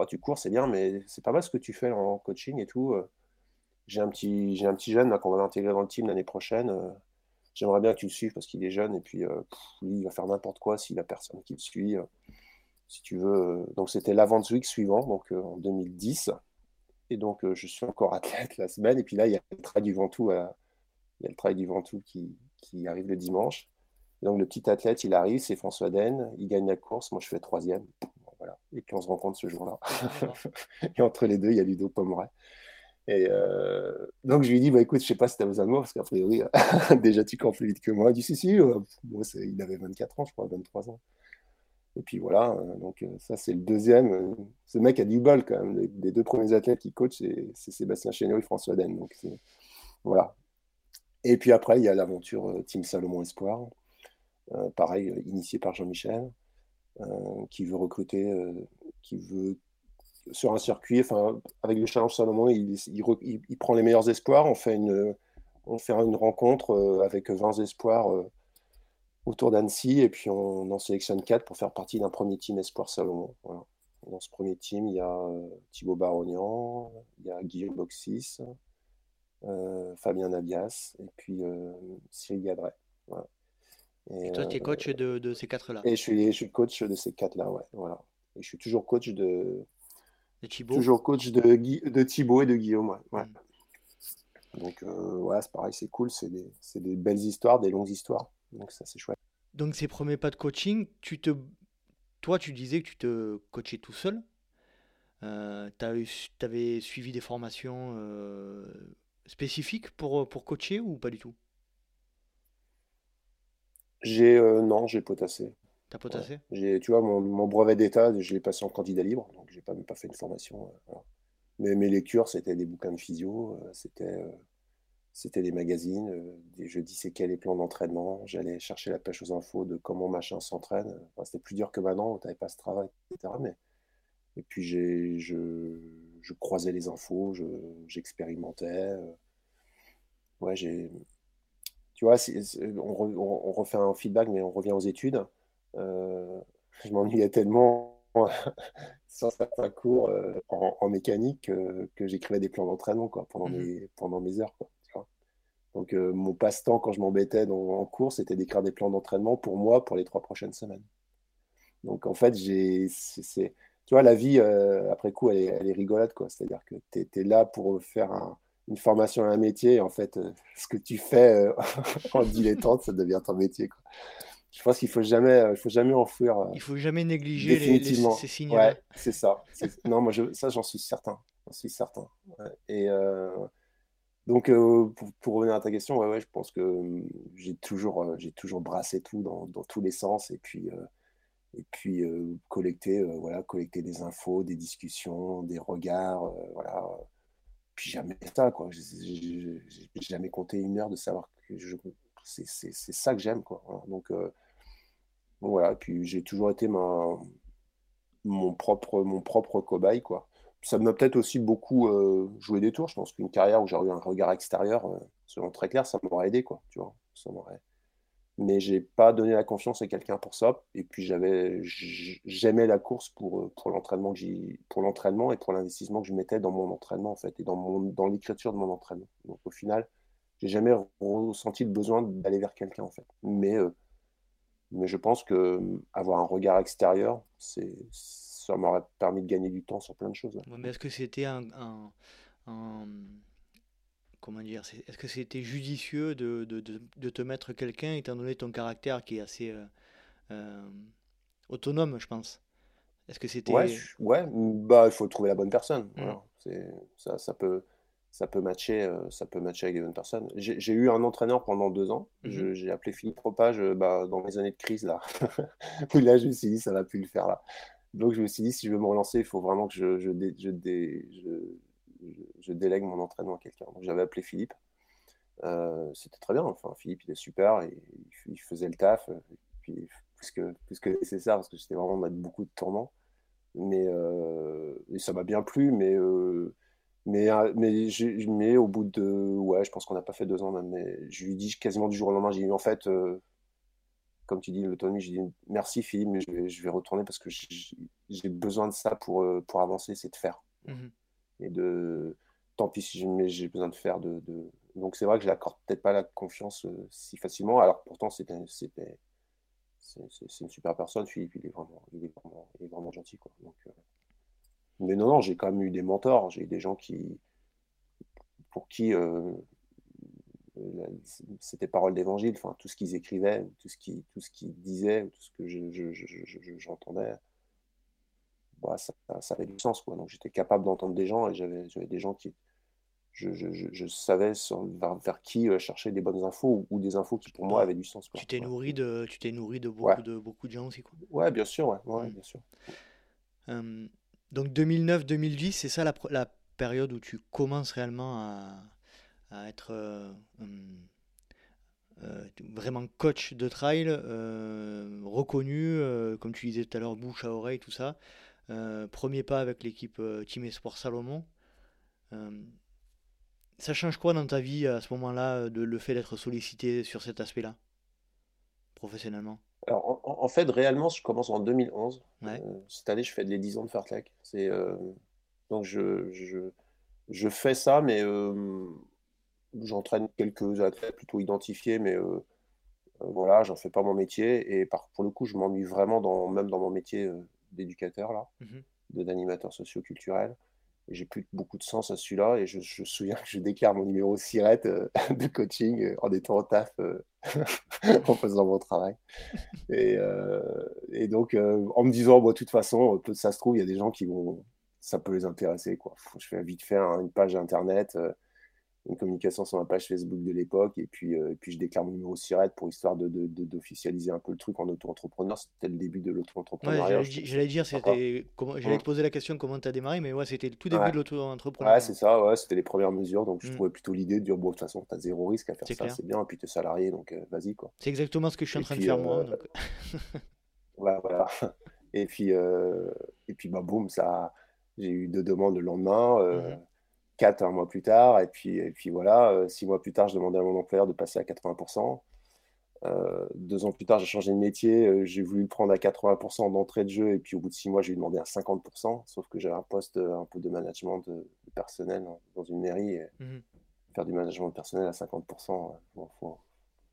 tu cours c'est bien mais c'est pas mal ce que tu fais en coaching et tout euh. j'ai un petit j'ai un petit jeune qu'on va intégrer dans le team l'année prochaine euh. j'aimerais bien que tu le suives parce qu'il est jeune et puis lui il va faire n'importe quoi s'il a personne qui le suit si tu veux donc c'était l'avant week suivant donc en 2010 et donc, euh, je suis encore athlète la semaine. Et puis là, il y a le trail du Ventoux, euh, il y a le trail du Ventoux qui, qui arrive le dimanche. donc, le petit athlète, il arrive, c'est François Den. Il gagne la course. Moi, je fais troisième. voilà. Et puis, on se rencontre ce jour-là. [laughs] et entre les deux, il y a Ludo Pomeray. Et euh, donc, je lui dis, bah, écoute, je sais pas si tu as besoin de moi, parce qu'a priori, [laughs] déjà, tu cours plus vite que moi. Il dit, si, si, moi, il avait 24 ans, je crois, 23 ans. Et puis voilà, euh, donc euh, ça c'est le deuxième. Euh, ce mec a du bol quand même. Les, deux premiers athlètes qui coach, c'est Sébastien Chéneau et François Den. Donc voilà. Et puis après, il y a l'aventure Team Salomon Espoir, pareil, initié par Jean-Michel, qui veut recruter, qui veut sur un circuit, enfin, avec le Challenge Salomon, il, il, prend les meilleurs espoirs. On fait une, on fait une rencontre avec 20 espoirs autour d'Annecy et puis on en sélectionne quatre pour faire partie d'un premier team Espoir Salomon. Dans ce premier team, il y a euh, Thibaut Barognan, il y a Guillaume Boxis, euh, Fabien Nabias et puis euh, Cyril Gadret. Et, toi, tu es coach de, ces quatre-là? Et je suis, je suis coach de ces quatre-là, ouais. Voilà. Et je suis toujours coach de. De Thibaut? Toujours coach de, de Thibaut et de Guillaume, ouais. Mm. Donc, voilà, c'est pareil, c'est cool, c'est des, des belles histoires, des longues histoires. Donc ça, c'est chouette. Donc ces premiers pas de coaching, tu te... toi, tu disais que tu te coachais tout seul. Euh, tu avais suivi des formations euh, spécifiques pour, pour coacher ou pas du tout? J'ai euh, non, j'ai potassé. T'as potassé? J'ai, tu vois, mon, brevet d'état, je l'ai passé en candidat libre, donc j'ai pas même pas fait une formation. Mais mes lectures, c'était des bouquins de physio, c'était c'était des magazines, euh, des, je disséquais les plans d'entraînement, j'allais chercher la pêche aux infos de comment machin s'entraîne. c'était plus dur que maintenant, tu n'avais pas ce travail, etc. Mais... Et puis je, je, croisais les infos, j'expérimentais. Euh. ouais, j'ai. Tu vois, on, refait un feedback, mais on revient aux études. Euh, je m'ennuyais tellement [laughs] sur certains cours en, mécanique que j'écrivais des plans d'entraînement pendant, mmh mes, pendant mes heures. Quoi. Donc euh, mon passe-temps quand je m'embêtais en cours, c'était d'écrire des plans d'entraînement pour moi pour les trois prochaines semaines. Donc en fait, j'ai, tu vois, la vie euh, après coup, elle est, rigolote quoi. C'est-à-dire que tu es, là pour faire une formation à un métier. en fait, euh, [laughs] ce que tu fais [laughs] en dilettante, ça devient ton métier. Quoi. Je pense qu'il faut jamais, faut jamais enfouir. il faut jamais négliger les, ces signes. Ouais, c'est ça. Non, moi, ça, j'en suis certain. J'en suis certain. Et donc, euh, pour, revenir à ta question, ouais, ouais, je pense que hum, j'ai toujours, euh, j'ai toujours brassé tout dans, dans, tous les sens et puis, euh, et puis collecter, voilà, des infos, des discussions, des regards, voilà. Puis jamais ça, quoi. J'ai jamais compté une heure de savoir que c'est ça que j'aime, quoi. Donc, voilà. Puis j'ai toujours été mon propre, mon propre cobaye, quoi ça m'a peut-être aussi beaucoup euh, joué des tours. Je pense qu'une carrière où j'aurais eu un regard extérieur, euh, selon très clair, ça m'aurait aidé, quoi. Tu vois, ça m'aurait. mais j'ai pas donné la confiance à quelqu'un pour ça. Et puis j'avais, j'aimais la course pour, pour l'entraînement pour l'entraînement et pour l'investissement que je mettais dans mon entraînement en fait et dans l'écriture de mon entraînement. Donc au final, j'ai jamais ressenti le besoin d'aller vers quelqu'un en fait. Mais euh, mais je pense que avoir un regard extérieur, c'est ça m'aurait permis de gagner du temps sur plein de choses. mais est-ce que c'était un, un comment dire, est-ce que c'était judicieux de, de, de, te mettre quelqu'un, étant donné ton caractère qui est assez euh, euh, autonome, je pense? Est-ce que c'était... Ouais, ouais, bah, il faut trouver la bonne personne. Mmh. ça, ça, peut, ça, peut matcher, euh, ça peut matcher avec les bonnes personnes. J'ai eu un entraîneur pendant deux ans. Mmh j'ai appelé Philippe Propage bah, dans mes années de crise, là. là, je me suis dit, ça va plus le faire, là. Donc, je me suis dit, si je veux me relancer, il faut vraiment que je, délègue mon entraînement à quelqu'un. Donc j'avais appelé Philippe. Euh, c'était très bien. Enfin, Philippe, il est super. Il, faisait le taf. Puis, plus que, plus que nécessaire, parce que j'étais vraiment mettre beaucoup de tourments. Mais euh, et ça m'a bien plu. Mais, euh, mais, mais, mais, au bout de. Ouais, je pense qu'on n'a pas fait deux ans. Mais je lui dis quasiment du jour au lendemain j'ai dit en fait comme tu dis, l'autonomie, j'ai dit merci Philippe, mais je vais, retourner parce que j'ai besoin de ça pour, pour avancer, c'est de faire. Mmh et de tant pis si j'ai besoin de faire de, donc c'est vrai que je l'accorde peut-être pas la confiance euh, si facilement. Alors pourtant c'était c'est une super personne Philippe il est vraiment il est vraiment, il est vraiment gentil quoi. Donc, euh, mais non non j'ai quand même eu des mentors j'ai eu des gens qui pour qui euh, c'était parole d'évangile enfin tout ce qu'ils écrivaient tout ce qui tout ce qu'ils disaient tout ce que j'entendais je, bah, ça, ça, avait du sens. Quoi. Donc j'étais capable d'entendre des gens et j'avais des gens qui. Je, savais vers, qui euh, chercher des bonnes infos ou, des infos qui pour moi avaient du sens. Tu t'es nourri, de, tu t'es nourri de, beaucoup de beaucoup de gens aussi. Quoi. Ouais, bien sûr. Ouais, ouais mm. bien sûr. donc 2009-2010, c'est ça la, la, période où tu commences réellement à, à être euh, euh, vraiment coach de trail, reconnu, comme tu disais tout à l'heure, bouche à oreille, tout ça. Euh, premier pas avec l'équipe euh, Team Esport Salomon. Euh, ça change quoi dans ta vie à ce moment-là, de le fait d'être sollicité sur cet aspect-là, professionnellement? Alors, en, fait, réellement, je commence en 2011. cette année, je fais les 10 ans de Fartlek. C'est, donc, je, je, je, fais ça, mais j'entraîne quelques athlètes plutôt identifiés, mais voilà, j'en fais pas mon métier. Et par, pour le coup, je m'ennuie vraiment, dans, même dans mon métier d'éducateur, là, mmh d'animateur socio-culturel. J'ai plus beaucoup de sens à celui-là et je, me souviens [laughs] que je déclare mon numéro sirette euh, [laughs] de coaching euh, en étant au taf, euh, [laughs] en faisant mon travail. Et, et donc, en me disant, bon, de toute façon, ça se trouve, il y a des gens qui vont, ça peut les intéresser. Quoi. Je fais vite faire une page internet une communication sur ma page Facebook de l'époque. Et puis, euh, et puis je déclare mon numéro SIRET pour histoire d'officialiser de, de, un peu le truc en auto-entrepreneur. C'était le début de l'auto-entrepreneuriat. J'allais dire, mmh. te poser la question comment tu as démarré, mais ouais, c'était le tout début de l'auto-entrepreneuriat. Ouais, c'est ça, ouais, c'était les premières mesures. Donc je mmh. trouvais plutôt l'idée de dire, bon, de toute façon, tu as zéro risque à faire ça, c'est bien. Et puis tu es salarié, donc euh, vas-y, quoi. C'est exactement ce que je suis en train de faire, moi. Euh, donc... [laughs] voilà, voilà. [laughs] Et puis, et puis bah, boum, ça. J'ai eu deux demandes le lendemain. Mmh 4 un mois plus tard. Et puis, et puis voilà, euh, 6 mois plus tard, je demandais à mon employeur de passer à 80%. Euh, deux ans plus tard, j'ai changé de métier. Euh, j'ai voulu le prendre à 80% d'entrée de jeu. Et puis, au bout de six mois, j'ai lui demandé à 50%. Sauf que j'avais un poste euh, un peu de management de, personnel hein, dans une mairie. Mmh faire du management de personnel à 50%, bon, faut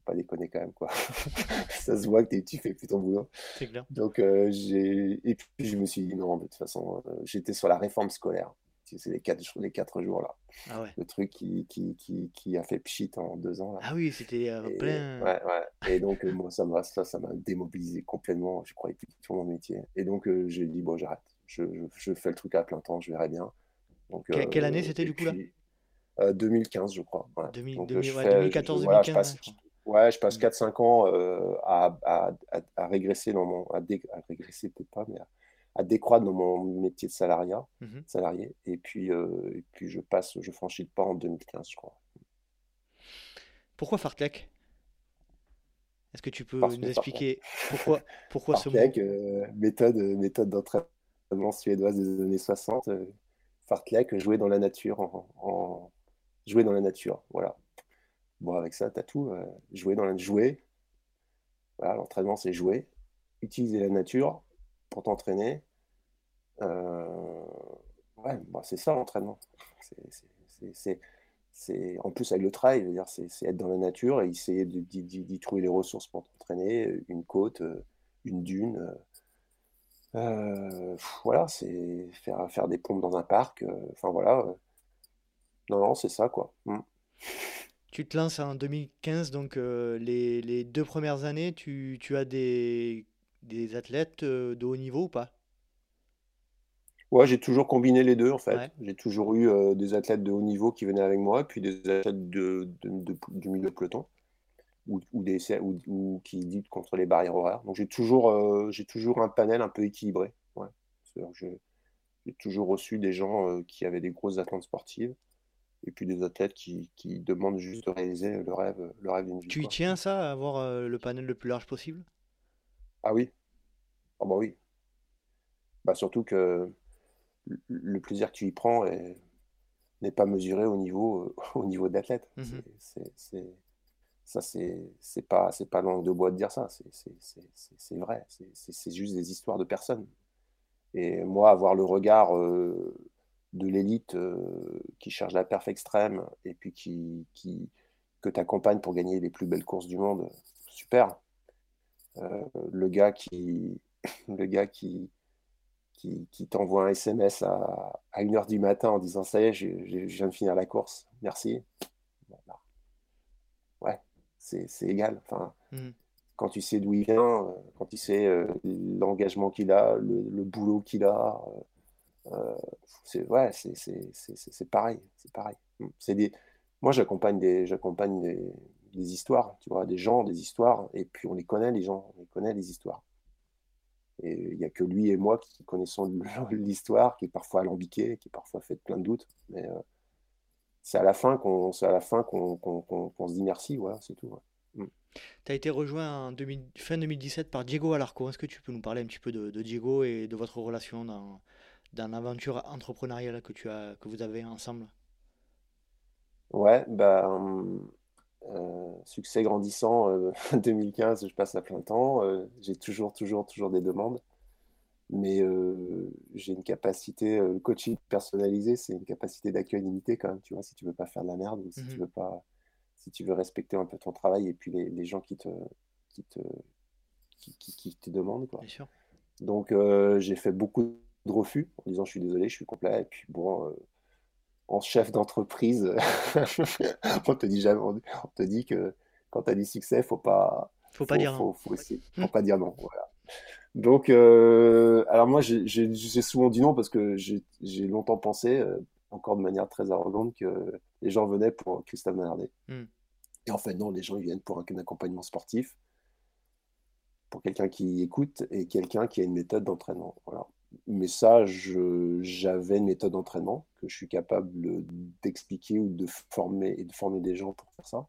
pas déconner quand même. Quoi. [laughs] Ça se voit que tu fais plus ton boulot. Clair. Donc, j'ai... Et puis, je me suis dit non, de toute façon, j'étais sur la réforme scolaire c'est les quatre, les quatre jours là. Ah le truc qui, qui, qui, qui, a fait pchit en deux ans. Là. Ah oui, c'était euh, plein. Ouais, ouais. Et donc, euh, moi, ça m'a ça, ça démobilisé complètement. Je croyais plus sur mon métier. Et donc, euh, j'ai dit, bon, j'arrête. Je, je, fais le truc à plein temps, je verrai bien. Donc, quelle année c'était du coup là? 2015, je crois. Ouais. 2014, 2015. Ouais, je passe 4-5 ans à, à, à, régresser dans mon. À, à régresser, peut-être pas, mais à, à décroître dans mon métier de salariat, mmh salarié. Et puis, euh, et puis je passe, je franchis le pas en 2015, je crois. Pourquoi Fartlek? Est-ce que tu peux nous expliquer pourquoi, pourquoi ce mot? Euh, méthode, méthode d'entraînement suédoise des années 60. Euh, Fartlek, jouer dans la nature, en, jouer dans la nature, voilà. Bon, avec ça, tu as tout. jouer dans la jouer, Voilà, l'entraînement, c'est jouer, utiliser la nature pour t'entraîner. Ouais, bah, c'est ça l'entraînement. C'est en plus avec le trail, c'est être dans la nature et essayer d'y trouver les ressources pour t'entraîner, une côte, une dune. voilà, c'est faire, faire des pompes dans un parc. Enfin voilà. non, non, c'est ça quoi. Mmh. Tu te lances en 2015, donc euh, les, les, deux premières années, tu, tu as des, des athlètes euh, de haut niveau ou pas? Ouais, j'ai toujours combiné les deux en fait. J'ai toujours eu euh, des athlètes de haut niveau qui venaient avec moi, puis des athlètes de, du milieu de peloton ou, ou des, ou, qui luttent contre les barrières horaires. Donc j'ai toujours, j'ai toujours un panel un peu équilibré. Ouais. J'ai toujours reçu des gens qui avaient des grosses attentes sportives et puis des athlètes qui, qui, demandent juste de réaliser le rêve, le rêve d'une vie. Tu y tiens ça, à avoir euh, le panel le plus large possible? Ah oui. Ah bah oui. Bah surtout que le plaisir que tu y prends n'est pas mesuré au niveau, [laughs] au niveau d'athlète. Mmh c'est ça, c'est pas, pas langue de bois de dire ça. C'est vrai. C'est juste des histoires de personnes. Et moi, avoir le regard euh, de l'élite euh, qui cherche la perf extrême et puis qui, qui que tu accompagnes pour gagner les plus belles courses du monde, super. Euh, le gars qui, [laughs] le gars qui, qui, qui t'envoie un SMS à, à 1h du matin en disant ça y est, je, viens de finir la course, merci. Bah, ouais, c'est égal. Enfin, hmm. Quand tu sais d'où il vient, euh, quand tu sais l'engagement qu'il a, le, le boulot qu'il a, euh, c'est ouais, pareil, c'est pareil. Mm. C'est des, moi j'accompagne des, des, des, histoires, tu vois, des gens, des histoires, et puis on les connaît les gens, on les connaît les histoires. Et il n'y a que lui et moi qui connaissons [laughs] l'histoire, qui est parfois alambiquée, qui est parfois fait plein de doutes, mais euh, c'est à la fin qu'on, qu'on, qu'on, se dit merci, voilà, c'est tout. Mm. Tu as été rejoint en fin 2017 par Diego Alarco. Est-ce que tu peux nous parler un petit peu de, de Diego et de votre relation dans, dans l'aventure entrepreneuriale que, tu as, que vous avez ensemble? Ouais, bah, euh, succès grandissant, 2015, euh, [laughs] je passe à plein temps. Euh, j'ai toujours, toujours, toujours des demandes. Mais j'ai une capacité, le coaching personnalisé, c'est une capacité d'accueil limitée quand même, tu vois, si tu veux pas faire de la merde ou si tu mmh veux pas, si tu veux respecter un peu ton travail et puis les, les gens qui te, qui te, qui, qui, te demandent, quoi. Bien sûr. Donc j'ai fait beaucoup de refus en disant je suis désolé, je suis complet. Et puis bon, euh, en chef d'entreprise, [laughs] on te dit jamais, on te dit que quand tu as du succès, faut pas, faut pas dire faut, faut, faut pas dire non. Voilà. Donc, euh, alors moi, j'ai souvent dit non parce que j'ai longtemps pensé, euh, encore de manière très arrogante, que les gens venaient pour Christophe Manardet. Hmm. Et en fait, non, les gens ils viennent pour un, un accompagnement sportif, pour quelqu'un qui écoute et quelqu'un qui a une méthode d'entraînement. Voilà mais ça, j'avais une méthode d'entraînement que je suis capable d'expliquer ou de former et de former des gens pour faire ça.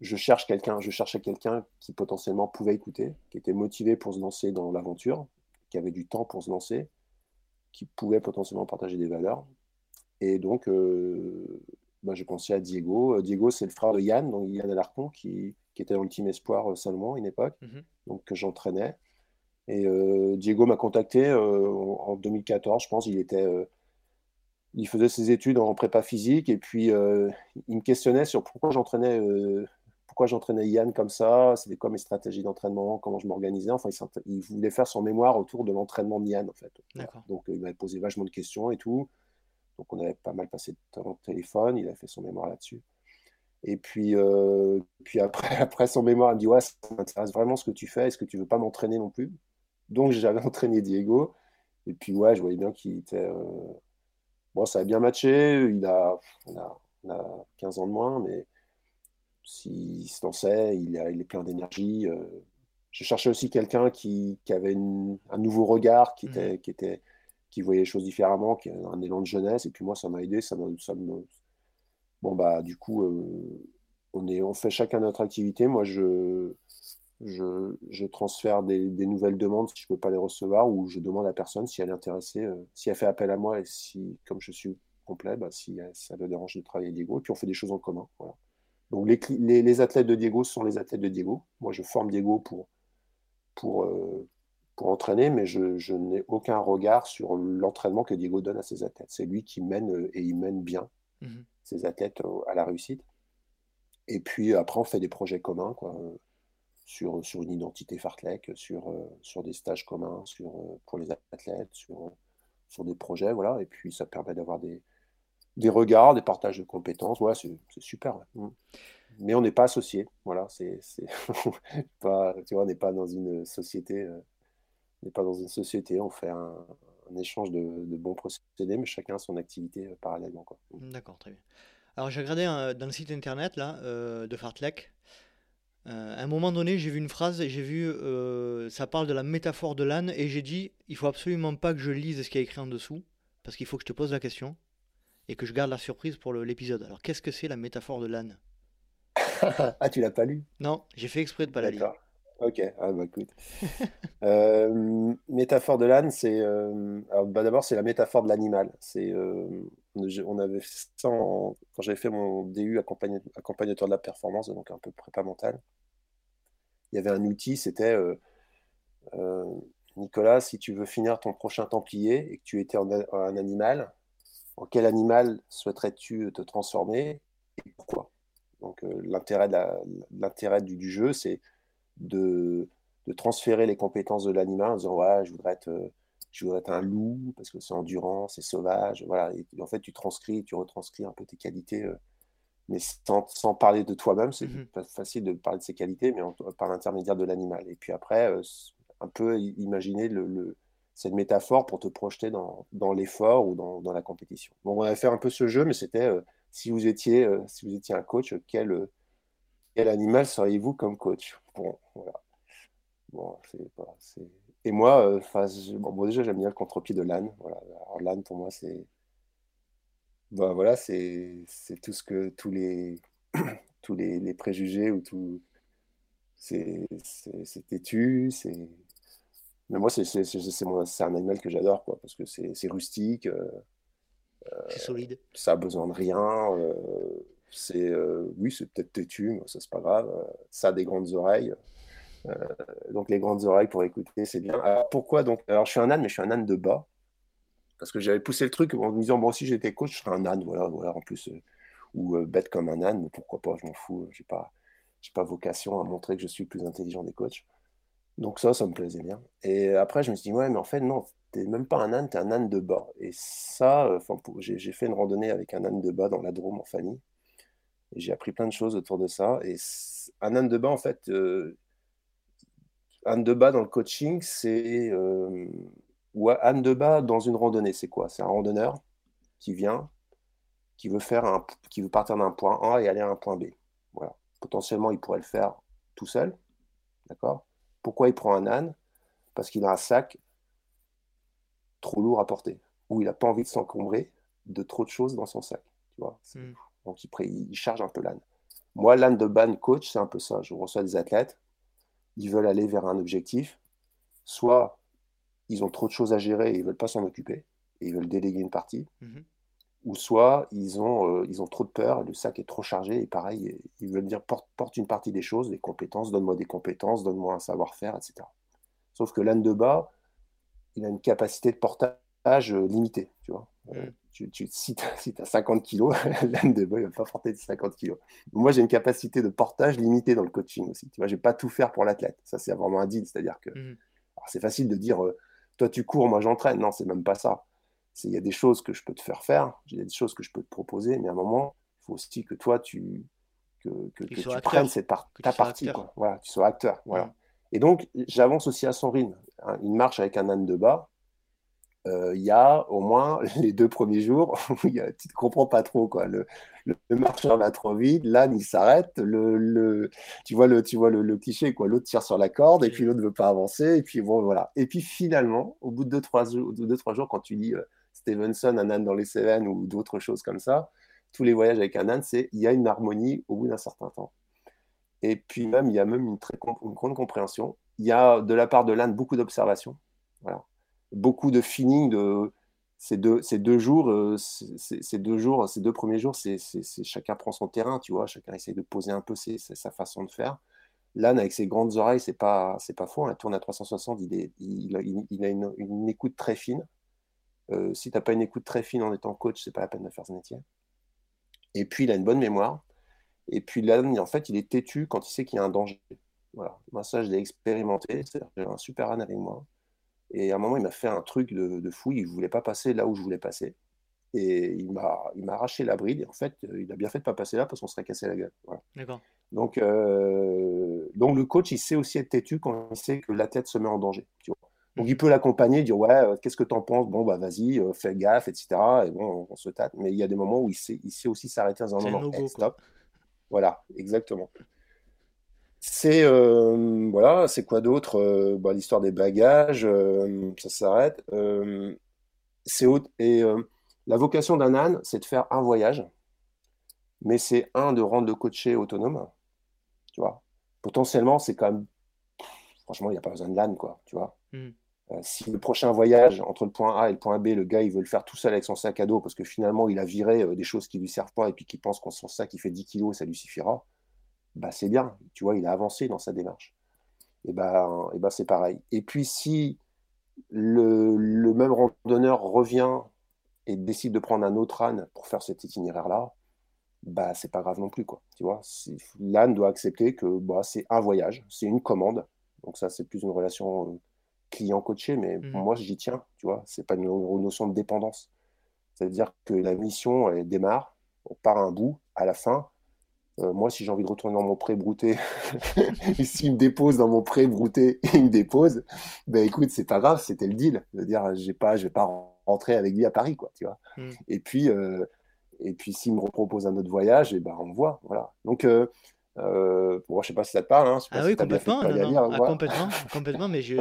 Je cherche quelqu'un, je cherchais quelqu'un qui potentiellement pouvait écouter, qui était motivé pour se lancer dans l'aventure, qui avait du temps pour se lancer, qui pouvait potentiellement partager des valeurs. Et donc, euh, bah, j'ai pensé à Diego. Euh, Diego, c'est le frère de Yann, donc Yann Alarcon, qui, qui était dans le team Espoir seulement à une époque, mm-hmm. donc que j'entraînais. Et euh, Diego m'a contacté euh, en 2014, je pense. Il était, euh, il faisait ses études en prépa physique et puis il me questionnait sur pourquoi j'entraînais, pourquoi j'entraînais Yann comme ça. C'était quoi mes stratégies d'entraînement, comment je m'organisais. Enfin, il, voulait faire son mémoire autour de l'entraînement de Yann en fait. Donc il m'avait posé vachement de questions et tout. Donc on avait pas mal passé de temps au téléphone. Il a fait son mémoire là-dessus. Et puis, puis après, [laughs] après son mémoire, il me dit Ouais, ça m'intéresse vraiment ce que tu fais. Est-ce que tu veux pas m'entraîner non plus? Donc j'avais [laughs] entraîné Diego. Et puis ouais, je voyais bien qu'il était... Euh, bon, ça a bien matché. Il a, on a, 15 ans de moins, mais s'il se lançait, il, il est plein d'énergie. Euh. Je cherchais aussi quelqu'un qui, avait un nouveau regard, qui, était, mmh. qui, était, qui voyait les choses différemment, qui avait un élan de jeunesse. Et puis moi, ça m'a aidé. Ça, ça me... Bon, bah, du coup, euh, on, est, on fait chacun notre activité. Moi, je, je, transfère des, nouvelles demandes si je ne peux pas les recevoir ou je demande à la personne si elle est intéressée, euh, si elle fait appel à moi et si, comme je suis complet, bah, si, ça le dérange de travailler Diego. Et puis on fait des choses en commun. Voilà. Donc les, les, athlètes de Diego sont les athlètes de Diego. Moi, je forme Diego pour, pour, euh, pour entraîner, mais je, je n'ai aucun regard sur l'entraînement que Diego donne à ses athlètes. C'est lui qui mène euh, et il mène bien mmh ses athlètes à la réussite. Et puis après, on fait des projets communs, quoi, sur, sur une identité Fartlek, sur, euh, sur des stages communs, sur, pour les athlètes, sur, sur des projets, voilà. Et puis ça permet d'avoir des, des regards, des partages de compétences. Ouais, c'est super. Mm. Mais on n'est pas associé. Voilà, c'est [laughs] pas, on n'est pas dans une société. Euh, on n'est pas dans une société. On fait un, échange de, bons procédés, mais chacun a son activité euh, parallèlement. Mm. D'accord, très bien. Alors j'ai regardé euh, dans le site internet là de Fartlek. À un moment donné, j'ai vu une phrase, j'ai vu, ça parle de la métaphore de l'âne, et j'ai dit, il faut absolument pas que je lise ce qui est écrit en dessous, parce qu'il faut que je te pose la question et que je garde la surprise pour l'épisode. Alors, qu'est-ce que c'est la métaphore de l'âne? [laughs] Ah, tu l'as pas lu? Non, j'ai fait exprès de pas la lire. Ok, ah, bah, écoute. [laughs] Euh, métaphore de l'âne, c'est. Euh, bah, d'abord, c'est la métaphore de l'animal. C'est. Euh, on avait quand j'avais fait mon DU accompagnateur de la performance, donc un peu prépa mental. Il y avait un outil, c'était Nicolas, si tu veux finir ton prochain Templier et que tu étais un animal, en quel animal souhaiterais-tu te transformer et pourquoi? Donc euh, l'intérêt du, jeu, c'est de, transférer les compétences de l'animal en disant ouais, je voudrais être, je voudrais être un loup parce que c'est endurant, c'est sauvage, voilà. Et en fait, tu transcris, tu retranscris un peu tes qualités, euh, mais sans, parler de toi-même. C'est mmh pas facile de parler de ses qualités, mais par l'intermédiaire de l'animal. Et puis après, euh, un peu imaginer le c'est une métaphore pour te projeter dans, l'effort ou dans, la compétition. Donc on va faire un peu ce jeu, mais c'était euh, si vous étiez si vous étiez un coach, quel, quel animal seriez-vous comme coach? Bon, voilà. Bon, c'est, Et moi, bon, déjà j'aime bien le contre-pied de l'âne. Voilà. Alors l'âne pour moi c'est ben, voilà, c'est, tout ce que tous les [clears throat] tous les, préjugés ou tout c'est, c'est têtu, c'est mais moi, c'est un animal que j'adore, quoi, parce que c'est rustique. Euh, c'est solide. Ça a besoin de rien. Euh, c'est euh, oui, c'est peut-être têtu, mais ça c'est pas grave. ça a des grandes oreilles. Donc les grandes oreilles pour écouter, c'est bien. Alors, pourquoi donc? Alors je suis un âne, mais je suis un âne de bas. Parce que j'avais poussé le truc en me disant, bon, si j'étais coach, je serais un âne, voilà, voilà en plus. ou bête comme un âne, mais pourquoi pas, je m'en fous. J'ai pas, pas vocation à montrer que je suis plus intelligent des coachs. Donc ça, ça me plaisait bien. Et après, je me suis dit, ouais, mais en fait, non, t'es même pas un âne, t'es un âne de bas. Et ça, euh, enfin, j'ai fait une randonnée avec un âne de bas dans la Drôme en famille. J'ai appris plein de choses autour de ça. Et un âne de bas, en fait, euh, âne de bas dans le coaching, c'est... Euh, ou âne de bas dans une randonnée, c'est quoi? C'est un randonneur qui vient, qui veut, faire un, qui veut partir d'un point A et aller à un point B. Voilà. Potentiellement, il pourrait le faire tout seul, d'accord? Pourquoi il prend un âne? Parce qu'il a un sac trop lourd à porter, ou il n'a pas envie de s'encombrer de trop de choses dans son sac. Tu vois? Hmm. Donc il, il, charge un peu l'âne. Moi, l'âne de ban coach, c'est un peu ça. Je reçois des athlètes, ils veulent aller vers un objectif. Soit ils ont trop de choses à gérer et ils ne veulent pas s'en occuper, et ils veulent déléguer une partie. Mhm ou soit ils ont, euh, ils ont trop de peur, le sac est trop chargé, et pareil, ils veulent dire porte, porte une partie des choses, des compétences, donne-moi des compétences, donne-moi un savoir-faire, etc. Sauf que l'âne de bas, il a une capacité de portage euh, limitée, tu vois. Mm. Tu, tu, si tu as, 50 kilos, [laughs] l'âne de bas, il ne va pas porter 50 kilos. Moi, j'ai une capacité de portage limitée dans le coaching aussi. Tu vois, je ne vais pas tout faire pour l'athlète. Ça, c'est vraiment un deal. C'est-à-dire que mm. c'est facile de dire, toi, tu cours, moi, j'entraîne. Non, c'est même pas ça il y a des choses que je peux te faire faire, il y a des choses que je peux te proposer, mais à un moment, il faut aussi que toi, tu, que, que, tu prennes cette ta partie. Quoi. Voilà, tu sois acteur. Voilà. Et donc, j'avance aussi à son rythme. Hein, une marche avec un âne de bas, euh, il y a au moins [laughs] les deux premiers jours où tu ne comprends pas trop. Quoi. Le, le, marcheur va trop vite, l'âne il s'arrête, le, le, tu vois le, tu vois le, cliché, quoi. l'autre tire sur la corde et puis l'autre ne veut pas avancer. Et puis bon, voilà. Et puis finalement, au bout de deux, trois jours, deux, trois jours quand tu dis euh, Stevenson, un âne dans les Cévennes ou d'autres choses comme ça, tous les voyages avec un âne, c'est il y a une harmonie au bout d'un certain temps. Et puis même, il y a même une, très, une grande compréhension. Il y a de la part de l'âne beaucoup d'observation, voilà. Beaucoup de feeling de ces deux, jours, euh, ces deux jours, ces deux premiers jours, c'est chacun prend son terrain, tu vois, chacun essaie de poser un peu sa façon de faire. L'âne, avec ses grandes oreilles, c'est pas, c'est pas faux. Hein. tourne à 360, il, est, il, a une, écoute très fine. Euh, si tu n'as pas une écoute très fine en étant coach, c'est pas la peine de faire ce métier. Et puis, il a une bonne mémoire. Et puis, l'âne, en fait, il est têtu quand il sait qu'il y a un danger. Voilà. Moi, ça, je l'ai expérimenté. J'ai un super âne avec moi. Et à un moment, il m'a fait un truc de, fou. Il ne voulait pas passer là où je voulais passer. Et il m'a, il m'a arraché la bride. Et en fait, il a bien fait de ne pas passer là parce qu'on serait cassé la gueule. D'accord. Donc, euh, donc, le coach, il sait aussi être têtu quand il sait que l'athlète se met en danger. Donc, il peut l'accompagner, dire Ouais, euh, qu'est-ce que tu en penses? Bon, bah, vas-y, euh, fais gaffe, etc. Et bon, on, se tâte. Mais il y a des moments où il sait, il sait aussi s'arrêter un moment. stop. Voilà, exactement. C'est euh, voilà, c'est quoi d'autre euh, bah, L'histoire des bagages, euh, ça s'arrête. c'est et la vocation d'un âne, c'est de faire un voyage, mais c'est un de rendre le coaché autonome. Tu vois, potentiellement, c'est quand même franchement, il n'y a pas besoin de l'âne, quoi. Tu vois. Hmm. si le prochain voyage entre le point A et le point B, le gars il veut le faire tout seul avec son sac à dos parce que finalement il a viré des choses qui lui servent pas et puis qu'il pense qu'en son sac il fait 10 kilos, ça lui suffira bah, c'est bien, tu vois, il a avancé dans sa démarche. Et ben, et bah, c'est pareil. Et puis si le, le, même randonneur revient et décide de prendre un autre âne pour faire cet itinéraire-là, bah c'est pas grave non plus quoi. Tu vois, l'âne doit accepter que bah, c'est un voyage, c'est une commande. Donc ça c'est plus une relation euh, client-coaché, mais mmh. moi j'y tiens. Tu vois, c'est pas une, notion de dépendance. C'est-à-dire que la mission elle démarre, on part à un bout, à la fin, euh, moi, si j'ai envie de retourner dans mon pré brouté, [laughs] s'il me dépose dans mon pré brouté, il me dépose, ben écoute, c'est pas grave, c'était le deal. Je veux dire, j'ai pas, je vais pas rentrer avec lui à Paris, quoi, tu vois. Hmm. Et puis, euh, et puis s'il me propose un autre voyage, et ben on voit, voilà. Donc, euh, euh bon, je sais pas si ça te parle. Hein, ah oui, complètement, ah, complètement, [laughs] complètement, mais je.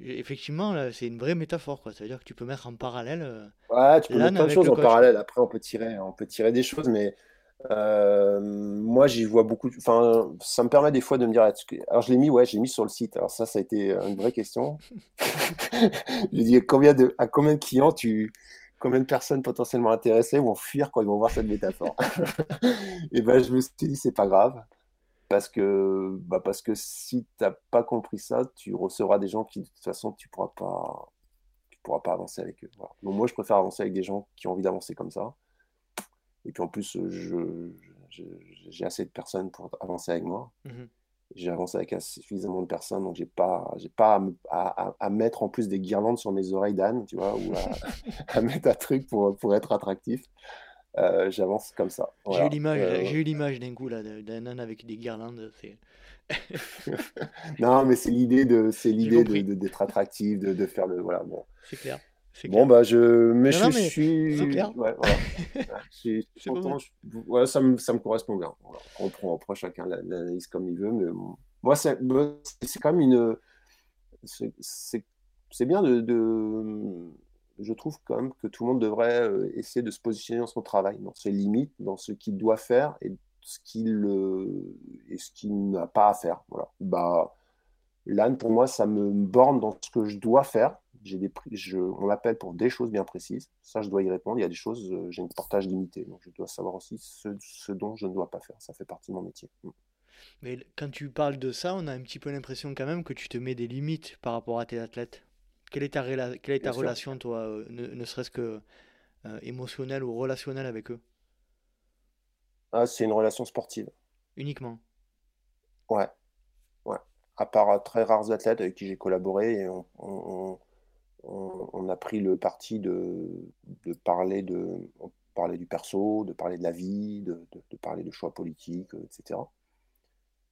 Effectivement, c'est une vraie métaphore. Quoi. Ça veut dire que tu peux mettre en parallèle. ouais, tu peux mettre plein de choses en parallèle. Après, on peut tirer, on peut tirer des choses, mais euh, moi, j'y vois beaucoup. Enfin, ça me permet des fois de me dire. Alors, je l'ai mis, ouais, j'ai mis sur le site. Alors, ça, ça a été une vraie question. [laughs] J'ai dit combien de, à combien de clients tu, combien de personnes potentiellement intéressées vont fuir quand ils vont voir cette métaphore? [laughs] Et ben, je me suis dit, c'est pas grave. Parce que, bah, parce que si tu n'as pas compris ça, tu recevras des gens qui, de toute façon, tu pourras pas, tu pourras pas avancer avec eux. Donc, moi, je préfère avancer avec des gens qui ont envie d'avancer comme ça. Et puis en plus, j'ai assez de personnes pour avancer avec moi. Mmh j'ai avancé avec suffisamment de personnes, donc j'ai pas, j'ai pas à, mettre en plus des guirlandes sur mes oreilles d'âne, tu vois, ou à, [laughs] mettre un truc pour, pour être attractif. Euh, j'avance comme ça. J'ai eu l'image, euh, j'ai eu l'image d'un coup là, d'un âne avec des guirlandes. [laughs] non, mais c'est l'idée de, c'est l'idée d'être attractif, de, de, faire le, voilà, bon. C'est clair. Bon, bah, je. Mais je suis. C'est clair. Ouais, voilà. [laughs] je suis content. Ouais, ça, me, ça me correspond bien. On prend après chacun l'analyse comme il veut. Mais moi, c'est quand même une. C'est bien de, de, Je trouve quand même que tout le monde devrait euh, essayer de se positionner dans son travail, dans ses limites, dans ce qu'il doit faire et ce qu'il et ce qu'il n'a pas à faire. Voilà. Bah, l'âne, pour moi, ça me borne dans ce que je dois faire j'ai des je, on m'appelle pour des choses bien précises. Ça, je dois y répondre. Il y a des choses, euh, j'ai une portage limité. Donc, je dois savoir aussi ce, dont je ne dois pas faire. Ça fait partie de mon métier. Mm. Mais quand tu parles de ça, on a un petit peu l'impression quand même que tu te mets des limites par rapport à tes athlètes. Quelle est ta, quelle est ta relation, toi, euh, ne, serait-ce que euh, émotionnelle ou relationnelle avec eux? Ah, C'est une relation sportive. Uniquement? Ouais. Ouais. À part très rares athlètes avec qui j'ai collaboré, et on on, a pris le parti de, parler de parler du perso, de parler de la vie, de, parler de choix politiques, etc.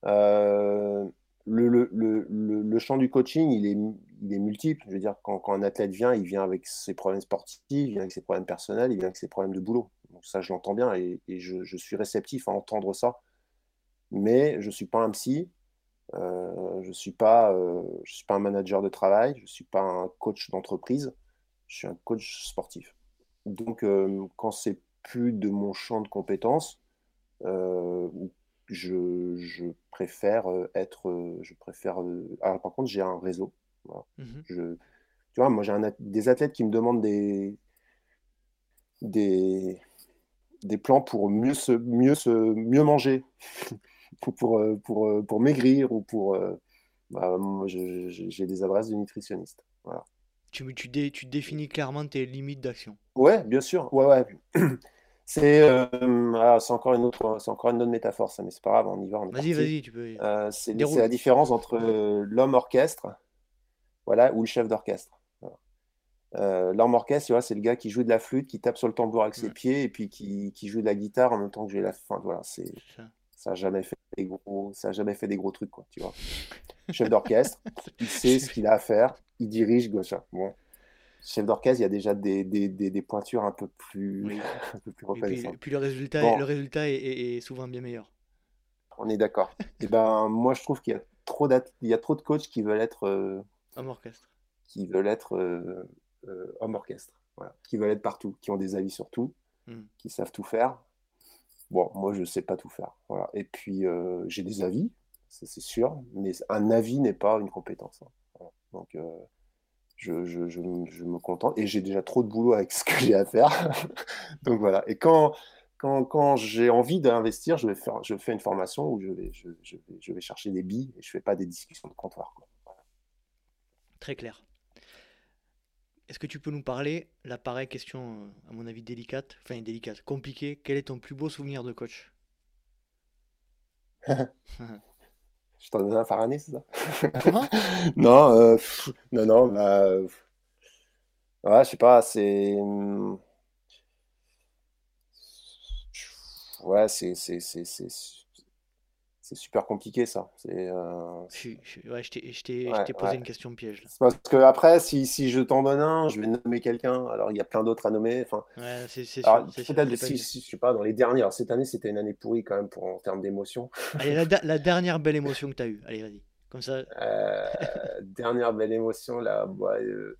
Euh, le, champ du coaching, il est, multiple. Je veux dire, quand, un athlète vient, il vient avec ses problèmes sportifs, il vient avec ses problèmes personnels, il vient avec ses problèmes de boulot. Ça, je l'entends bien et, je, je, suis réceptif à entendre ça. Mais je ne suis pas un psy, euh, je ne suis, pas, euh, je suis pas un manager de travail, je ne suis pas un coach d'entreprise, je suis un coach sportif. Donc, euh, quand c'est plus de mon champ de compétences, je, je, préfère être. Je préfère, alors, par contre, j'ai un réseau. Mmh je, tu vois, moi, j'ai des athlètes qui me demandent des, des, des plans pour mieux, se, mieux, se, mieux manger, [laughs] pour, pour, pour, maigrir ou pour. Bah, j'ai des adresses de nutritionnistes. Voilà. Tu, tu, dé, tu définis clairement tes limites d'action. Ouais, bien sûr. Ouais, ouais. [clears throat] C'est euh, c'est encore une autre, c'est encore une autre métaphore, ça, mais c'est pas grave, on y va. Vas-y, vas-y, tu peux. Euh, c'est la différence entre l'homme orchestre, voilà, ou le chef d'orchestre. Euh, l'homme orchestre, c'est le gars qui joue de la flûte, qui tape sur le tambour avec ses pieds, et puis qui, qui, joue de la guitare en même temps que j'ai la. Voilà, c'est ça. a jamais fait des gros, ça a jamais fait des gros trucs, quoi, tu vois. chef d'orchestre, [laughs] il sait ce qu'il a à faire, il dirige, gauche. Bon chef d'orchestre, il y a déjà des, des, des, pointures un peu plus, [laughs] un peu plus reconnaissantes. Et puis, le résultat, le résultat est, est, souvent bien meilleur. On est d'accord. et [laughs] eh ben, moi, je trouve qu'il y a trop, il y a trop de coachs qui veulent être euh, homme orchestre, qui veulent être euh, euh, homme orchestre, voilà. qui veulent être partout, qui ont des avis sur tout, hmm. qui savent tout faire. Bon, moi, je ne sais pas tout faire. Voilà. Et puis, j'ai des avis, c'est sûr, mais un avis n'est pas une compétence. Hein. Donc, je, je, me contente et j'ai déjà trop de boulot avec [laughs] ce que j'ai à faire. [laughs] Donc voilà. Et quand, quand, quand j'ai envie d'investir, je, vais faire, je fais une formation où je vais, je, je, vais, je vais chercher des billes et je ne fais pas des discussions de comptoir. Très clair. Est-ce que tu peux nous parler, la pareille question, à mon avis délicate, enfin délicate, compliquée, quel est ton plus beau souvenir de coach? [laughs] Je t'en donne un par année, c'est ça? [laughs] Non, euh, non, non, bah, euh, ouais, je sais pas, c'est. Hmm, ouais, c'est c'est super compliqué ça. C'est, euh, Je, ouais, je t'ai posé une question piège. Parce que après, si, si je t'en donne un, je vais nommer quelqu'un. Alors il y a plein d'autres à nommer. Enfin, c'est. Peut-être si, si, je sais pas, dans les dernières. cette année, c'était une année pourrie quand même pour, en termes d'émotion. [laughs] Allez, la, la, dernière belle émotion que tu as eue. Allez, vas-y. Comme ça. Euh, dernière belle émotion là. Bah, euh,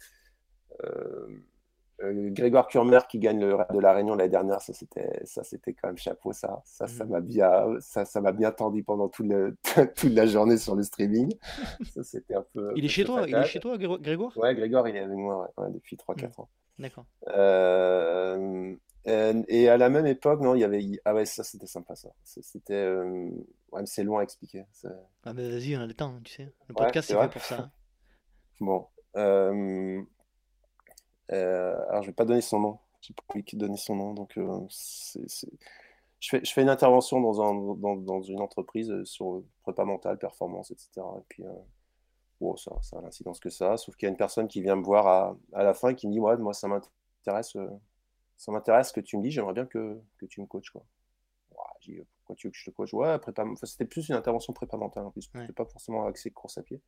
Grégoire Kurmer qui gagne le de la Réunion l'année dernière, ça c'était ça c'était quand même chapeau ça. Ça ça mhm. m'a bien ça ça m'a bien tendu pendant le, [laughs] toute la journée sur le streaming. [laughs] Ça c'était un peu. Il est chez toi, il est chez toi Grégoire? Ouais, Grégoire il est avec moi depuis 3 4 mhm. ans. D'accord. Euh, et à la même époque, non, il y avait ah ouais ça c'était sympa ça. C'était euh, ouais, c'est loin à expliquer. Ah mais vas-y, on a le temps, tu sais. Le podcast c'est fait pour ça. Hein. [laughs] bon. Euh, euh, alors, je vais pas donner son nom. J'ai pas de donner son nom. Donc, euh, Je, fais, je fais une intervention dans, un, dans, dans une entreprise euh, sur prépa mentale, performance, etc. Et puis, bon, ça, ça a l'incidence que ça. Sauf qu'il y a une personne qui vient me voir à, à la fin et qui me dit Ouais, moi, ça m'intéresse. ça m'intéresse ce que tu me dis, j'aimerais bien que, que, tu me coaches. Quoi. pourquoi tu veux que je te coach Ouais, prépa... enfin, c'était plus une intervention prépa mentale en plus. C'était pas forcément accès course à pied.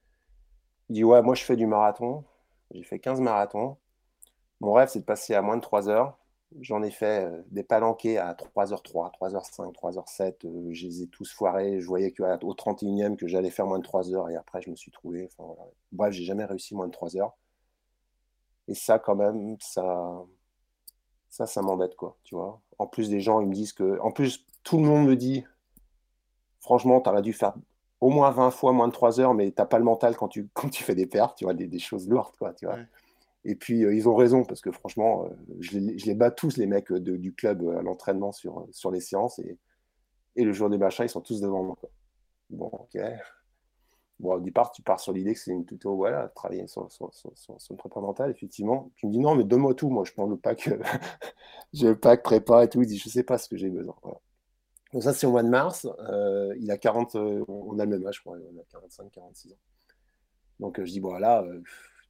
Il dit Ouais, moi je fais du marathon. J'ai fait 15 marathons. Mon rêve, c'est de passer à moins de 3 heures. J'en ai fait euh, des palanqués à 3h03, 3h05, 3h07. je les ai tous foirés. Je voyais qu'au 31e que j'allais faire moins de 3 heures et après, je me suis trouvé. Enfin, voilà. Bref, jamais réussi moins de 3 heures. Et ça, quand même, ça, m'embête, quoi. En plus, des gens, ils me disent que. En plus, tout le monde me dit franchement, tu aurais dû faire au moins 20 fois moins de 3 heures, mais tu n'as pas le mental quand tu, [laughs] quand tu fais des pertes, tu vois, des, choses lourdes, quoi. Et puis, euh, ils ont raison, parce que franchement, euh, je les, bats tous, les mecs euh, du club à l'entraînement sur, sur les séances. Et, le jour des machins, ils sont tous devant moi. Bon, ok. Bon, au départ, tu pars sur l'idée que c'est une tuto, voilà, travailler sur, sur, sur, sur, prépa mentale, effectivement. Tu me dis, non, mais donne-moi tout, moi, je prends le pack, [laughs] j'ai le pack prépa et tout. Il dit, je sais pas ce que j'ai besoin. Donc, ça, c'est au mois de mars. Il a 40, on a le même âge, je crois, on a 45, 46 ans. Donc, je dis, voilà. Bon,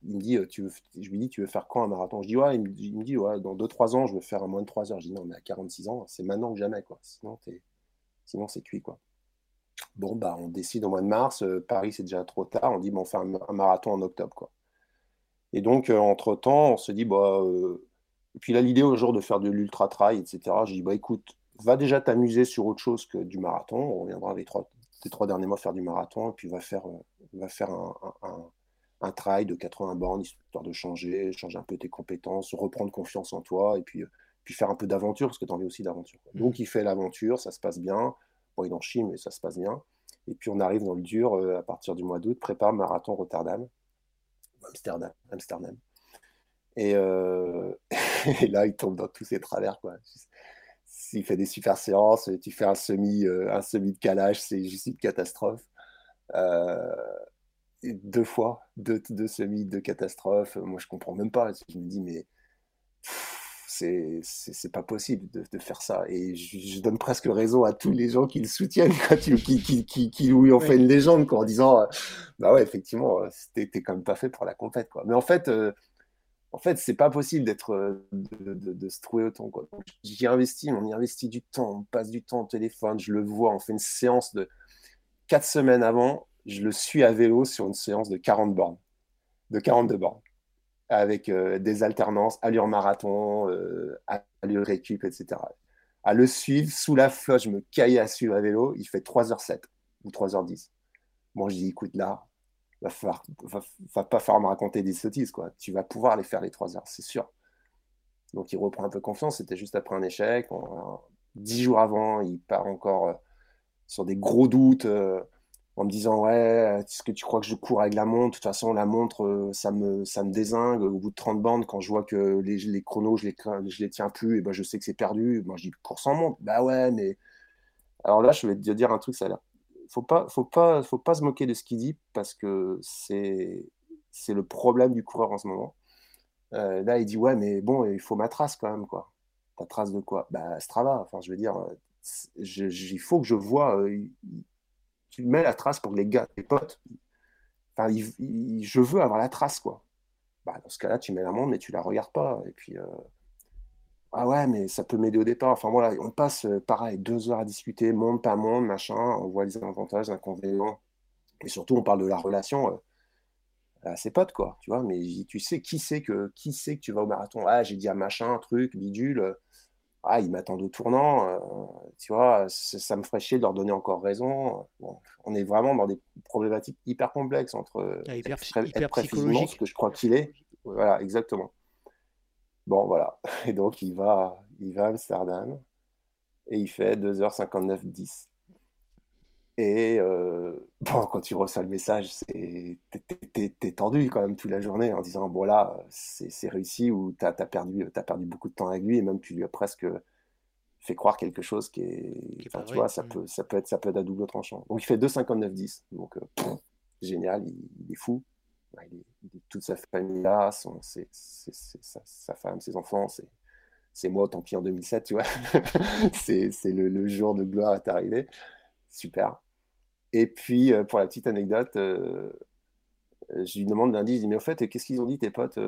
il me dit, euh, tu veux, je lui dis, tu veux faire quand un marathon? Je dis, ouais, il me, dit, ouais, dans 2-3 ans, je veux faire à moins de 3 heures. Je dis, non, mais à 46 ans, c'est maintenant que jamais, quoi. Sinon, sinon c'est cuit, quoi. Bon, bah, on décide au mois de mars. Euh, Paris, c'est déjà trop tard. On dit, bon, on fait un, marathon en octobre, quoi. Et donc, euh, entre-temps, on se dit, bah, et puis là, l'idée au jour de faire de l'ultra-trail, etc., je dis, bah, écoute, va déjà t'amuser sur autre chose que du marathon. On reviendra les trois, derniers mois faire du marathon, et puis va faire, un un trail de 80 bornes, histoire de changer, changer un peu tes compétences, reprendre confiance en toi et puis, euh, puis faire un peu d'aventure, parce que tu as aussi d'aventure. Mmh. Donc il fait l'aventure, ça se passe bien. Bon, il en chie, mais ça se passe bien. Et puis on arrive dans le dur euh, à partir du mois d'août, prépare marathon Rotterdam, Amsterdam. Amsterdam. Et, [laughs] et, là, il tombe dans tous ses travers. Quoi. S'il fait des super séances, tu fais un semi, un semi de calage, c'est juste une catastrophe. Deux fois, deux, deux semis de catastrophe. Moi, je comprends même pas. Je me dis, mais c'est pas possible de, faire ça. Et je, donne presque raison à tous les gens qui le soutiennent, qui, qui, qui, qui, lui ont fait une légende, quoi, en disant, euh, bah ouais, effectivement, euh, t'es quand même pas fait pour la compète, quoi. Mais en fait, euh, en fait, c'est pas possible d'être, de, se trouver autant, quoi. J'y investis, on y investit du temps, on passe du temps au téléphone, je le vois, on fait une séance de quatre semaines avant, je le suis à vélo sur une séance de 40 bornes, de 42 bornes avec euh, des alternances, allure marathon, euh, allure récup, etc. À le suivre, sous la flotte, je me caille à suivre à vélo, il fait 3h07 ou 3h10. Bon, je dis, écoute, là, va, va, pas falloir me raconter des sottises, quoi. Tu vas pouvoir les faire les 3 heures, c'est sûr. Donc il reprend un peu confiance, c'était juste après un échec. dix jours avant, il part encore euh, sur des gros doutes en me disant ouais est-ce que tu crois que je cours avec la montre? De toute façon la montre euh, ça me ça me désingue. Au bout de 30 bandes quand je vois que les, les chronos je les les tiens plus et ben je sais que c'est perdu. Moi je dis cours sans montre bah ouais mais alors là je vais te dire un truc ça a l'air faut pas faut pas faut pas se moquer de ce qu'il dit parce que c'est le problème du coureur en ce moment. Euh, là il dit ouais mais bon il faut ma trace quand même quoi ta trace de quoi? Bah Strava. Enfin je veux dire euh, il faut que je vois tu mets la trace pour que les gars, tes potes, je veux avoir la trace, quoi. Bah, dans ce cas-là, tu mets la montre, mais tu la regardes pas. Et puis, euh, ah ouais, mais ça peut m'aider au départ. Enfin voilà, on passe, euh, pareil, deux heures à discuter, monde, pas monde, machin, on voit les avantages, les inconvénients. Et surtout, on parle de la relation euh, à ses potes, quoi. Tu vois, mais tu sais, qui sait que, sait que tu vas au marathon? Ah, j'ai dit à machin, truc, bidule ah, ils m'attendent au tournant, euh, tu vois, ça me ferait chier de leur donner encore raison. on est vraiment dans des problématiques hyper complexes entre ah, hyper, ce que je crois qu'il est. Voilà, exactement. Bon, voilà. Et donc, il va, il va à Amsterdam et il fait 2h59-10. Et euh, [laughs] bon, quand tu reçois le message, t'es tendu quand même toute la journée en disant bon là, c'est réussi ou t'as as perdu, as perdu beaucoup de temps avec lui et même tu lui as presque fait croire quelque chose qui est. tu vois, ça, mmh. peut, ça, peut être, ça peut être à double tranchant. Donc il fait 2,59-10. Donc euh, génial, il, est fou. Il est, toute sa famille là, son, sa, sa, femme, ses enfants, c'est moi, tant pis en 2007, tu vois. [laughs] c'est le, le jour de gloire est arrivé. Super. Et puis, euh, pour la petite anecdote, euh, euh, je lui demande lundi, je dis, mais au fait, qu'est-ce qu'ils ont dit tes potes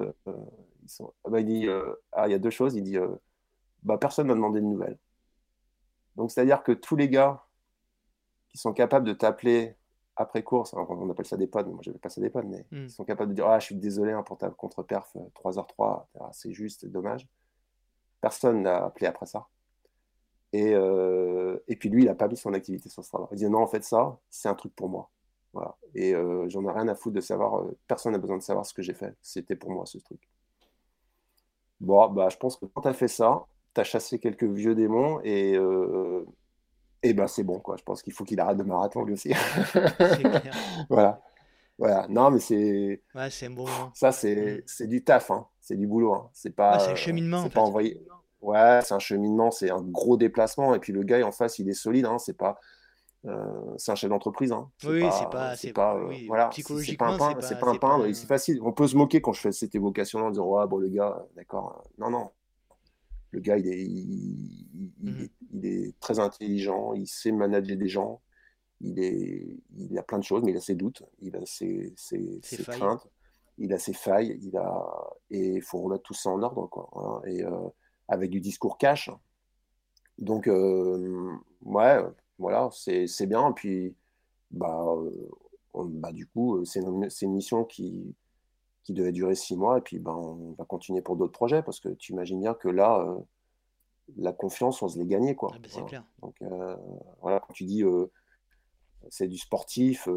ils sont... Ah bah, Il dit, ah, il y a deux choses. Il dit, bah, personne m'a demandé de nouvelles. Donc, c'est-à-dire que tous les gars qui sont capables de t'appeler après course, on appelle ça des pods, moi j'avais pas ça des pods, mais hmm. ils sont capables de dire, ah, je suis désolé hein, pour ta contre-perf 3h3, c'est juste, dommage. Personne n'a appelé après ça. Et, euh, et puis lui, il n'a pas mis son activité sur Strava. Il dit non, en fait, ça, c'est un truc pour moi. Voilà. Et euh, j'en ai rien à foutre de savoir, euh, personne n'a besoin de savoir ce que j'ai fait. C'était pour moi ce truc. Bon, bah, je pense que quand tu as fait ça, tu as chassé quelques vieux démons et, et ben c'est bon, quoi. Je pense qu'il faut qu'il arrête de marathon lui aussi. [laughs] clair. [laughs] voilà. Voilà. Non, mais c'est. Ouais, c'est bon. Ça, c'est mm. du taf, hein. c'est du boulot. Hein. C'est pas. c'est un cheminement. C'est pas envoyé. Ouais, c'est un cheminement, c'est un gros déplacement. Et puis le gars en face, il est solide. Hein, c'est pas, euh, c'est un chef d'entreprise. Hein. Oui, c'est pas, c'est pas, euh, voilà, psychologiquement, c'est pas, un peintre. C'est facile. On peut se moquer quand je fais cette évocation en disant ouais, bon le gars, d'accord. Non, non. Le gars, il est, il, mmh. est, il, est, très intelligent. Il sait manager des gens. Il est, il a plein de choses, mais il a ses doutes. Il a ses, ses, ses craintes. Il a ses failles. Il a et il faut remettre tout ça en ordre, quoi. Et euh, avec du discours cash. Donc, euh, ouais, voilà, c'est bien. Puis, bah, euh, bah, du coup, euh, c'est une, une, mission qui, qui devait durer six mois. Et puis, bah, on va continuer pour d'autres projets parce que tu imagines bien que là, la confiance, on se l'est gagné. Quoi. Ah, bah, c'est clair. Donc, voilà, quand tu dis c'est du sportif,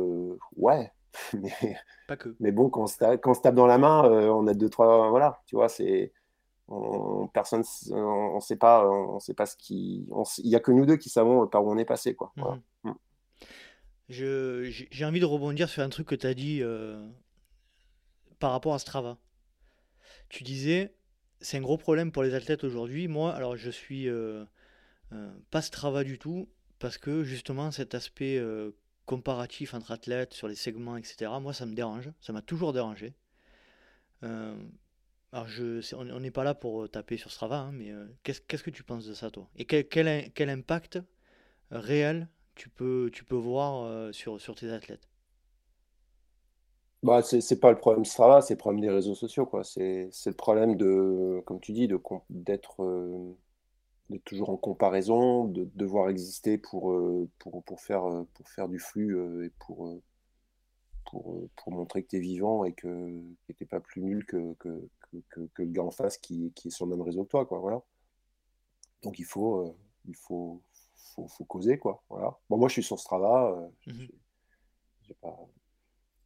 ouais. [laughs] Mais, Pas que. mais bon, quand on, se tape, quand on se tape dans la main, on a deux, trois. Voilà, tu vois, c'est on, personne, on, sait pas, on sait pas ce qui, il y a que nous deux qui savons par où on est passé, quoi. Mhm. Mm. j'ai envie de rebondir sur un truc que tu as dit euh, par rapport à Strava. tu disais, c'est un gros problème pour les athlètes aujourd'hui. Moi, alors je suis euh, euh, pas Strava du tout, parce que justement cet aspect euh, comparatif entre athlètes sur les segments, etc., moi ça me dérange, ça m'a toujours dérangé. Alors je, on n'est pas là pour taper sur Strava, hein, mais qu'est-ce, qu'est-ce que tu penses de ça toi? Et quel, impact réel tu peux, voir sur, tes athlètes? Bah, c'est pas le problème Strava, c'est le problème des réseaux sociaux, quoi. C'est le problème de, comme tu dis, de d'être euh, toujours en comparaison, de devoir exister pour, euh, pour, faire, euh, du flux et pour, pour, montrer que tu es vivant et que tu pas plus nul que, que, que, que le gars en face qui, qui est sur le même réseau que toi, quoi. Voilà. Donc il faut, il faut, faut, faut causer, quoi. Voilà. Bon, moi, je suis sur Strava. J'ai pas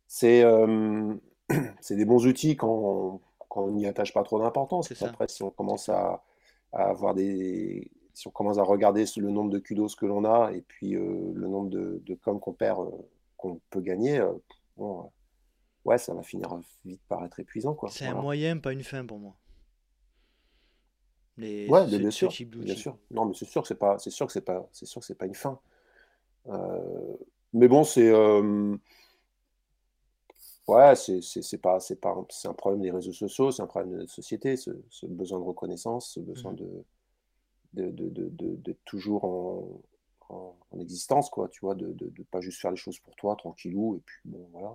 c'est euh, [clears throat] c'est des bons outils quand on n'y attache pas trop d'importance. Après, si on commence à, avoir des. Si on commence à regarder le nombre de kudos que l'on a et puis euh, le nombre de, de com qu'on perd, euh, qu'on peut gagner, bon, ouais, ça va finir vite par être épuisant. C'est un moyen, pas une fin pour moi. Les, ouais, bien sûr, bien sûr. Non, mais c'est sûr que c'est pas, c'est sûr que c'est pas, c'est sûr que c'est pas une fin. mais bon, c'est Ouais, c'est pas, c'est pas, c'est un problème des réseaux sociaux, c'est un problème de notre société, ce, besoin de reconnaissance, ce besoin mmh. de, de, de, de, toujours en, en, existence, quoi, tu vois, de, ne pas juste faire les choses pour toi, tranquillou, et puis bon, voilà.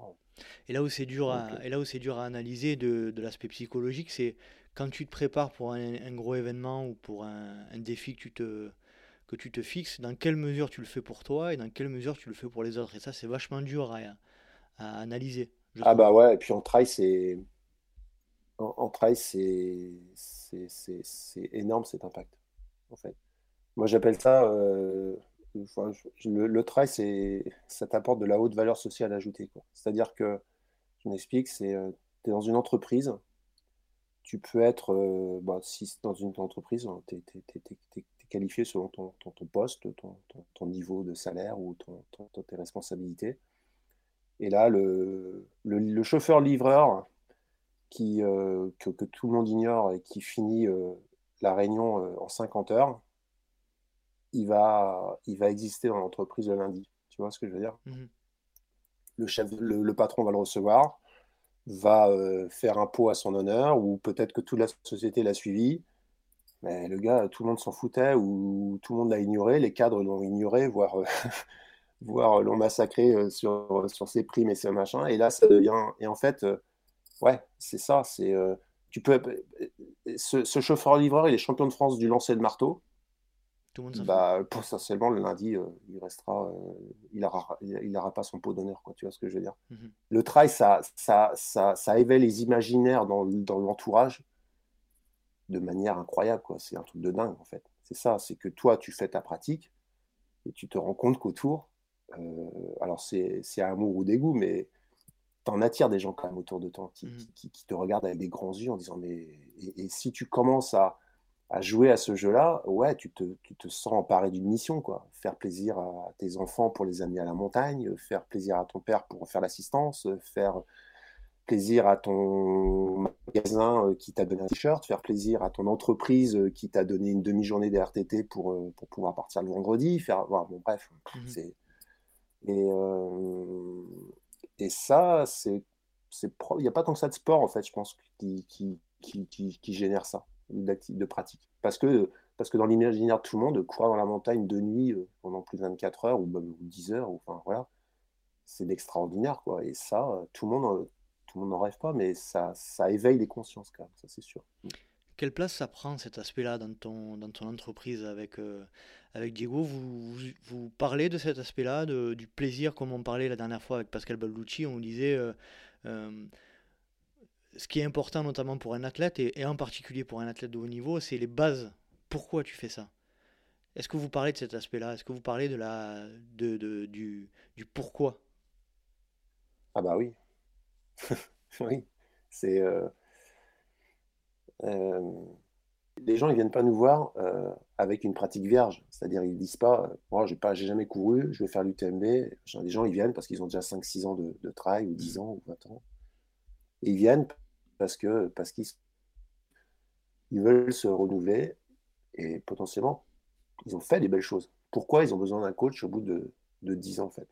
Et là où c'est dur, à, euh et là où c'est dur à analyser de, l'aspect psychologique, c'est quand tu te prépares pour un, gros événement ou pour un, défi que tu te que tu te fixes, dans quelle mesure tu le fais pour toi et dans quelle mesure tu le fais pour les autres. Et ça, c'est vachement dur à, à analyser. Ah bah ouais, et puis en trail, c'est. En, trail, c'est énorme cet impact, en fait. Moi, j'appelle ça. Euh, le, trail, ça t'apporte de la haute valeur sociale ajoutée. C'est-à-dire que, je m'explique, c'est. Euh, tu es dans une entreprise, tu peux être. Euh, bah, si dans une entreprise, tu es, qualifié selon ton, ton, poste, ton, ton, niveau de salaire ou tes responsabilités. Et là, le, le, chauffeur-livreur qui, euh, que, tout le monde ignore et qui finit euh, la réunion en 50 heures, il va, il va exister dans l'entreprise le lundi. Tu vois ce que je veux dire? Mmh le, chef, le, patron va le recevoir, va faire un pot à son honneur, ou peut-être que toute la société l'a suivi. Mais le gars, tout le monde s'en foutait, ou tout le monde l'a ignoré, les cadres l'ont ignoré, voire [laughs] voire euh, l'ont massacré euh, sur, sur ses primes et ses machins. Et là, ça devient. Et en fait, euh, ouais, c'est ça. C'est tu peux. Ce, chauffeur-livreur, il est champion de France du lancer de marteau. Tout le monde bah, potentiellement, le lundi, il restera. il n'aura il, aura pas son pot d'honneur, quoi. Tu vois ce que je veux dire mmh Le trail, ça, ça, ça, ça éveille les imaginaires dans, dans l'entourage de manière incroyable, quoi. C'est un truc de dingue, en fait. C'est ça, c'est que toi, tu fais ta pratique et tu te rends compte qu'autour, euh, alors c'est amour ou dégoût, mais t'en attires des gens quand même autour de toi qui, mmh. te regardent avec des grands yeux en disant mais et, si tu commences à, jouer à ce jeu-là, ouais, tu te, sens emparé d'une mission, quoi. Faire plaisir à tes enfants pour les amener à la montagne, faire plaisir à ton père pour faire l'assistance, faire plaisir à ton magasin euh, qui t'a donné un t-shirt, faire plaisir à ton entreprise euh, qui t'a donné une demi-journée de RTT pour, pour pouvoir partir le vendredi, faire, bon, bref, mmh c'est et, euh, et ça, c'est, il n'y a pas tant que ça de sport, en fait, je pense, qui, qui, qui, qui génère ça, de pratique. Parce que, parce que dans l'imaginaire de tout le monde, courir dans la montagne de nuit euh, pendant plus de 24 heures ou même 10 heures, ou, enfin, voilà, c'est extraordinaire, quoi. Et ça, tout le monde, tout le monde n'en rêve pas, mais ça, ça éveille les consciences, quand ça c'est sûr. Quelle place ça prend cet aspect-là dans ton, dans ton entreprise avec, euh, avec Diego? Vous, vous, parlez de cet aspect-là, du plaisir, comme on parlait la dernière fois avec Pascal Balducci, on disait euh, euh, ce qui est important notamment pour un athlète, et, en particulier pour un athlète de haut niveau, c'est les bases. Pourquoi tu fais ça? Est-ce que vous parlez de cet aspect-là? Est-ce que vous parlez de la, de, de, du, du pourquoi? Ah bah oui. [laughs] oui. C'est les gens ils viennent pas nous voir euh, avec une pratique vierge. C'est-à-dire ils disent pas, euh, moi j'ai pas, jamais couru, je vais faire l'UTMB. Les gens ils viennent parce qu'ils ont déjà 5-6 ans de, de ou 10 ans ou 20 ans. Et ils viennent parce que parce qu'ils ils veulent se renouveler et potentiellement, ils ont fait des belles choses. Pourquoi ils ont besoin d'un coach au bout de, de 10 ans, en fait?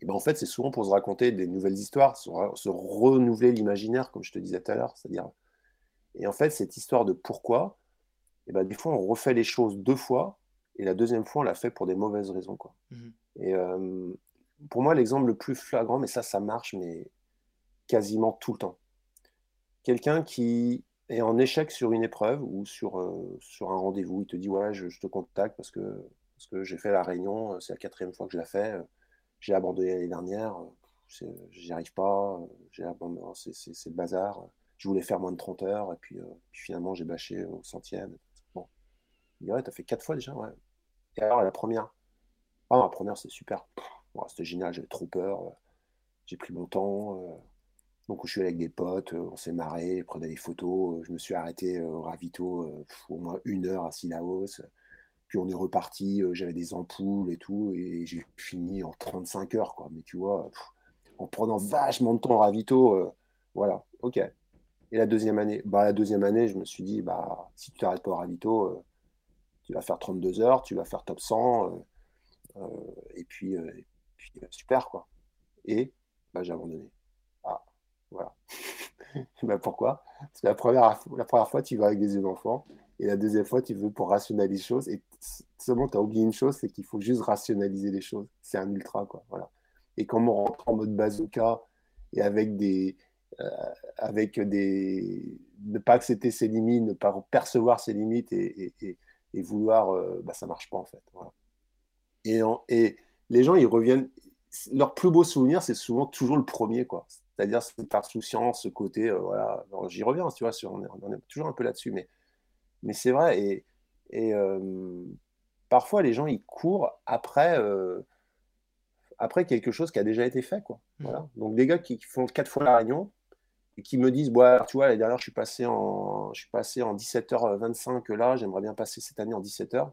Et ben, En fait, c'est souvent pour se raconter des nouvelles histoires, se, renouveler l'imaginaire, comme je te disais tout à l'heure. C'est-à-dire, et en fait, cette histoire de pourquoi, et ben, des fois, on refait les choses deux fois, et la deuxième fois, on l'a fait pour des mauvaises raisons. Quoi. Mmh et euh, pour moi, l'exemple le plus flagrant, mais ça, ça marche, mais quasiment tout le temps. Quelqu'un qui est en échec sur une épreuve ou sur, euh, sur un rendez-vous, il te dit ouais, je, te contacte parce que, parce que j'ai fait la réunion, c'est la quatrième fois que je la fais, j'ai abandonné l'année dernière, j'y arrive pas, abandonné, c'est le bazar, je voulais faire moins de 30 heures, et puis, euh, finalement j'ai bâché au centième. Bon. Il dit ouais, t'as fait quatre fois déjà, ouais. Et alors la première? Ah, la première c'est super. C'était génial, j'avais trop peur, j'ai pris mon temps. Donc, je suis allé avec des potes, on s'est marré, prenait des photos. Je me suis arrêté au ravito au moins une heure à Silaos. Puis on est reparti, j'avais des ampoules et tout, et j'ai fini en 35 heures, quoi. Mais tu vois, en prenant vachement de temps au ravito, voilà, ok. Et la deuxième année, bah, la deuxième année, je me suis dit, bah, si tu t'arrêtes pas au ravito, tu vas faire 32 heures, tu vas faire top 100, et puis, et puis super, quoi. Et bah, j'ai abandonné. Voilà. [laughs] ben pourquoi? Parce la première, la première fois, tu vas avec des yeux d'enfant. Et la deuxième fois, tu veux pour rationaliser les choses. Et seulement, tu as oublié une chose, c'est qu'il faut juste rationaliser les choses. C'est un ultra, quoi. Voilà. Et quand on rentre en mode bazooka et avec des. Euh, avec des. Ne pas accepter ses limites, ne pas percevoir ses limites et, et, vouloir. Euh, bah, ça marche pas, en fait. Voilà. Et, et les gens, ils reviennent. Leur plus beau souvenir, c'est souvent toujours le premier, quoi. C'est-à-dire cette insouciance, ce côté, euh, voilà, j'y reviens, tu vois, on, est, toujours un peu là-dessus, mais, mais c'est vrai. Et, et euh, parfois, les gens, ils courent après, euh, après quelque chose qui a déjà été fait, quoi. Mmh. Voilà. Donc, des gars qui, font quatre fois la réunion et qui me disent, bah, tu vois, l'année dernière, je suis passé en, je suis passé en 17h25, là, j'aimerais bien passer cette année en 17h.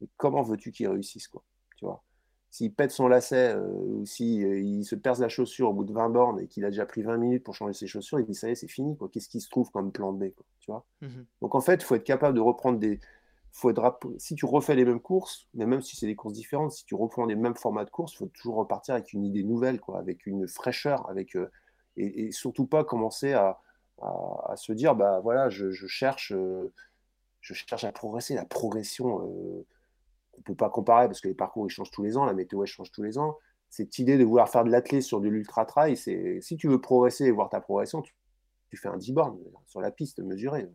Mais comment veux-tu qu'ils réussissent, quoi, tu vois? S'il pète son lacet euh, ou s'il euh, il se perce la chaussure au bout de 20 bornes et qu'il a déjà pris 20 minutes pour changer ses chaussures, il dit ça y est, c'est fini. Qu'est-ce qui se trouve comme plan B tu vois? Mmh Donc en fait, il faut être capable de reprendre des. Faut être... Si tu refais les mêmes courses, mais même si c'est des courses différentes, si tu reprends les mêmes formats de courses, il faut toujours repartir avec une idée nouvelle, quoi, avec une fraîcheur, avec, euh, et, surtout pas commencer à, à, se dire bah voilà, je, je cherche, je cherche à progresser. La progression on peut pas comparer parce que les parcours ils changent tous les ans, la météo elle change tous les ans. Cette idée de vouloir faire de l'athlète sur de l'ultra trail, c'est si tu veux progresser et voir ta progression, tu, fais un 10 bornes sur la piste mesurée.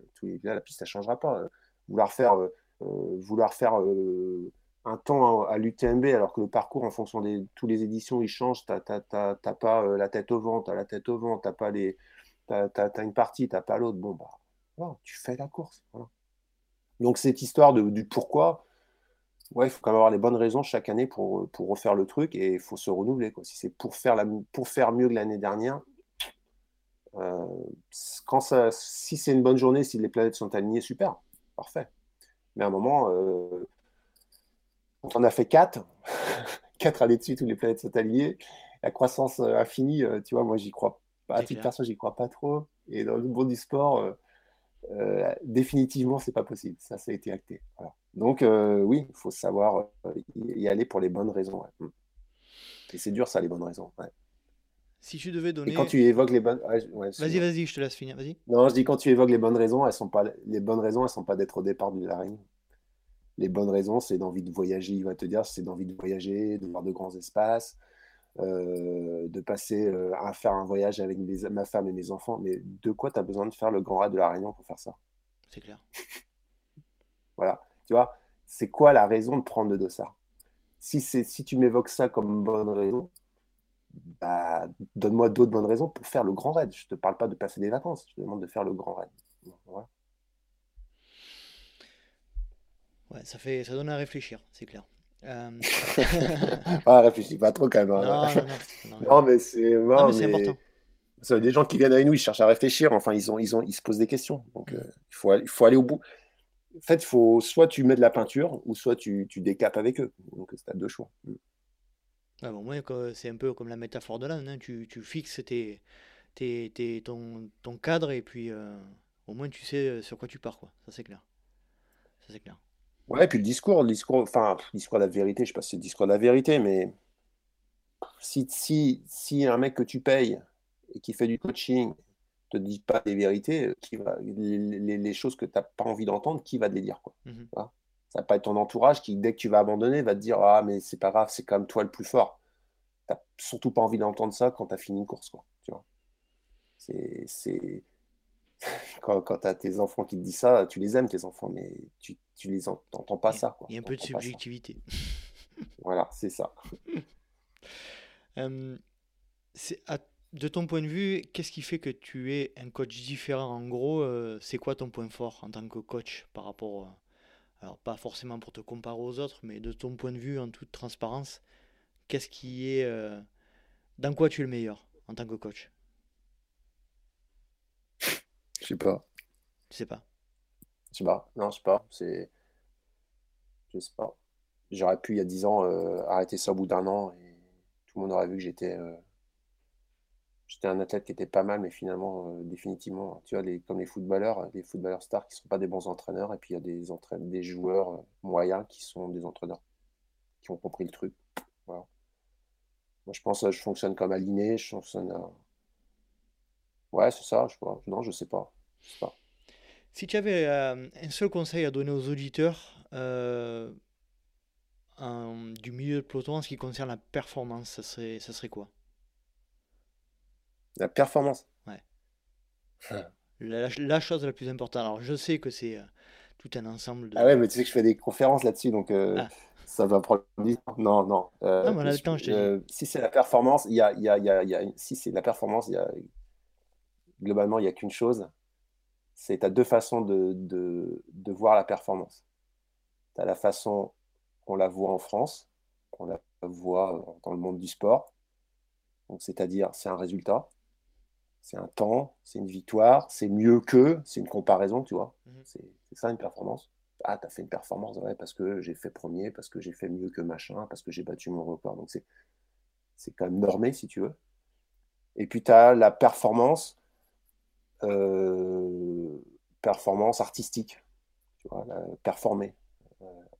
Là, la piste ça changera pas. Vouloir faire, euh, euh, vouloir faire euh, un temps à, l'UTMB alors que le parcours en fonction de toutes les éditions il change, tu n'as pas la tête au vent, tu as la tête au vent, tu pas les, as, une partie, tu pas l'autre. Bon bah, tu fais la course. Donc cette histoire de, du pourquoi ouais, il faut quand même avoir les bonnes raisons chaque année pour, pour refaire le truc et il faut se renouveler. Quoi. Si c'est pour faire, la, pour faire mieux que l'année dernière, euh, quand ça, si c'est une bonne journée, si les planètes sont alignées, super, parfait. Mais à un moment, euh, quand on a fait 4, 4 années de suite où les planètes sont alignées, la croissance euh, infinie, tu vois, moi j'y crois pas. À titre perso, j'y crois pas trop. Et dans le monde du sport, définitivement, c'est pas possible. Ça, ça a été acté. Voilà. Donc, euh, oui, il faut savoir euh, y aller pour les bonnes raisons. Mm. Et c'est dur, ça, les bonnes raisons. Si tu devais donner. Et quand tu évoques les bonnes. vas-y, vas-y, je te laisse finir. Vas-y. Non, je dis quand tu évoques les bonnes raisons, elles sont pas les bonnes raisons, elles sont pas d'être au départ de la réunion. Les bonnes raisons, c'est d'envie de voyager. Il va te dire, c'est d'envie de voyager, de voir de grands espaces, euh, de passer à faire un voyage avec ma femme et mes enfants. Mais de quoi tu as besoin de faire le grand raid de la Réunion pour faire ça? C'est clair. [laughs] voilà. Tu vois, c'est quoi la raison de prendre le dossard? Si, si tu m'évoques ça comme bonne raison, bah, donne-moi d'autres bonnes raisons pour faire le grand raid. Je ne te parle pas de passer des vacances, je te demande de faire le grand raid. Ouais, ça, fait, ça donne à réfléchir, c'est clair. Euh... [laughs] [laughs] ah, réfléchis pas trop quand même. Hein. Non, non, non, [laughs] mais c'est important. Ça, des gens qui viennent avec nous, ils cherchent à réfléchir. Enfin, ils, ont, ils, ont, ils se posent des questions. Donc, euh, il, faut, il faut aller au bout en fait, faut, soit tu mets de la peinture, ou soit tu, tu décapes avec eux. Donc, c'est à deux choix. Mm. Ah bon, moi, c'est un peu comme la métaphore de l'âne. Hein. Tu, tu, fixes tes, tes, tes, ton, ton, cadre et puis, euh, au moins tu sais sur quoi tu pars, quoi. Ça c'est clair. Ça c'est clair. Ouais, puis le discours, le discours, enfin, le discours de la vérité, je sais pas si c'est le discours de la vérité, mais si, si, si un mec que tu payes et qui fait du coaching te dit pas des vérités, qui va, les, choses que tu n'as pas envie d'entendre, qui va te les dire quoi mmh Ça va pas être ton entourage qui, dès que tu vas abandonner, va te dire Ah, mais c'est pas grave, c'est comme toi le plus fort. Tu n'as surtout pas envie d'entendre ça quand tu as fini une course. Quoi, tu vois? C'est, Quand, quand tu as tes enfants qui te disent ça, tu les aimes, tes enfants, mais tu, tu les entends pas ça. Il y a un peu de subjectivité. [laughs] voilà, c'est ça. [laughs] c'est de ton point de vue, qu'est-ce qui fait que tu es un coach différent? En gros, euh, c'est quoi ton point fort en tant que coach par rapport, alors pas forcément pour te comparer aux autres, mais de ton point de vue en toute transparence, qu'est-ce qui est, euh, dans quoi tu es le meilleur en tant que coach? Je sais pas. Je sais pas. Je sais pas. Non, je sais pas. C'est, je sais pas. J'aurais pu il y a 10 ans euh, arrêter ça au bout d'un an et tout le monde aurait vu que j'étais euh, j'étais un athlète qui était pas mal, mais finalement, euh, définitivement, tu vois, les, comme les footballeurs, les footballeurs stars qui ne sont pas des bons entraîneurs, et puis il y a des, des joueurs moyens qui sont des entraîneurs, qui ont compris le truc. Voilà. Moi, je pense que je fonctionne comme aligné, je fonctionne. Ouais, c'est ça, je vois. Non, je sais pas. sais pas. Si tu avais un seul conseil à donner aux auditeurs, du milieu de peloton en ce qui concerne la performance, ça serait, ça serait quoi? La performance? Ouais. la, chose la plus importante. Alors, je sais que c'est euh, tout un ensemble de. Ah ouais, mais tu sais que je fais des conférences là-dessus, donc euh, ah. ça va prendre du temps. Non, non. Euh, non, mais le temps, je te Si c'est la performance, il y a, y a, y a, y a si c'est la performance, il y a globalement, il n'y a qu'une chose. C'est tu as deux façons de, de, de voir la performance. Tu as la façon on la voit en France, on la voit dans le monde du sport. Donc, c'est-à-dire, c'est un résultat, c'est un temps, c'est une victoire, c'est mieux que, c'est une comparaison, tu vois. Mhm. C'est ça une performance. Ah, tu as fait une performance, ouais, parce que j'ai fait premier, parce que j'ai fait mieux que machin, parce que j'ai battu mon record. Donc, c'est quand même normé, si tu veux. Et puis, tu as la performance, performance artistique, performer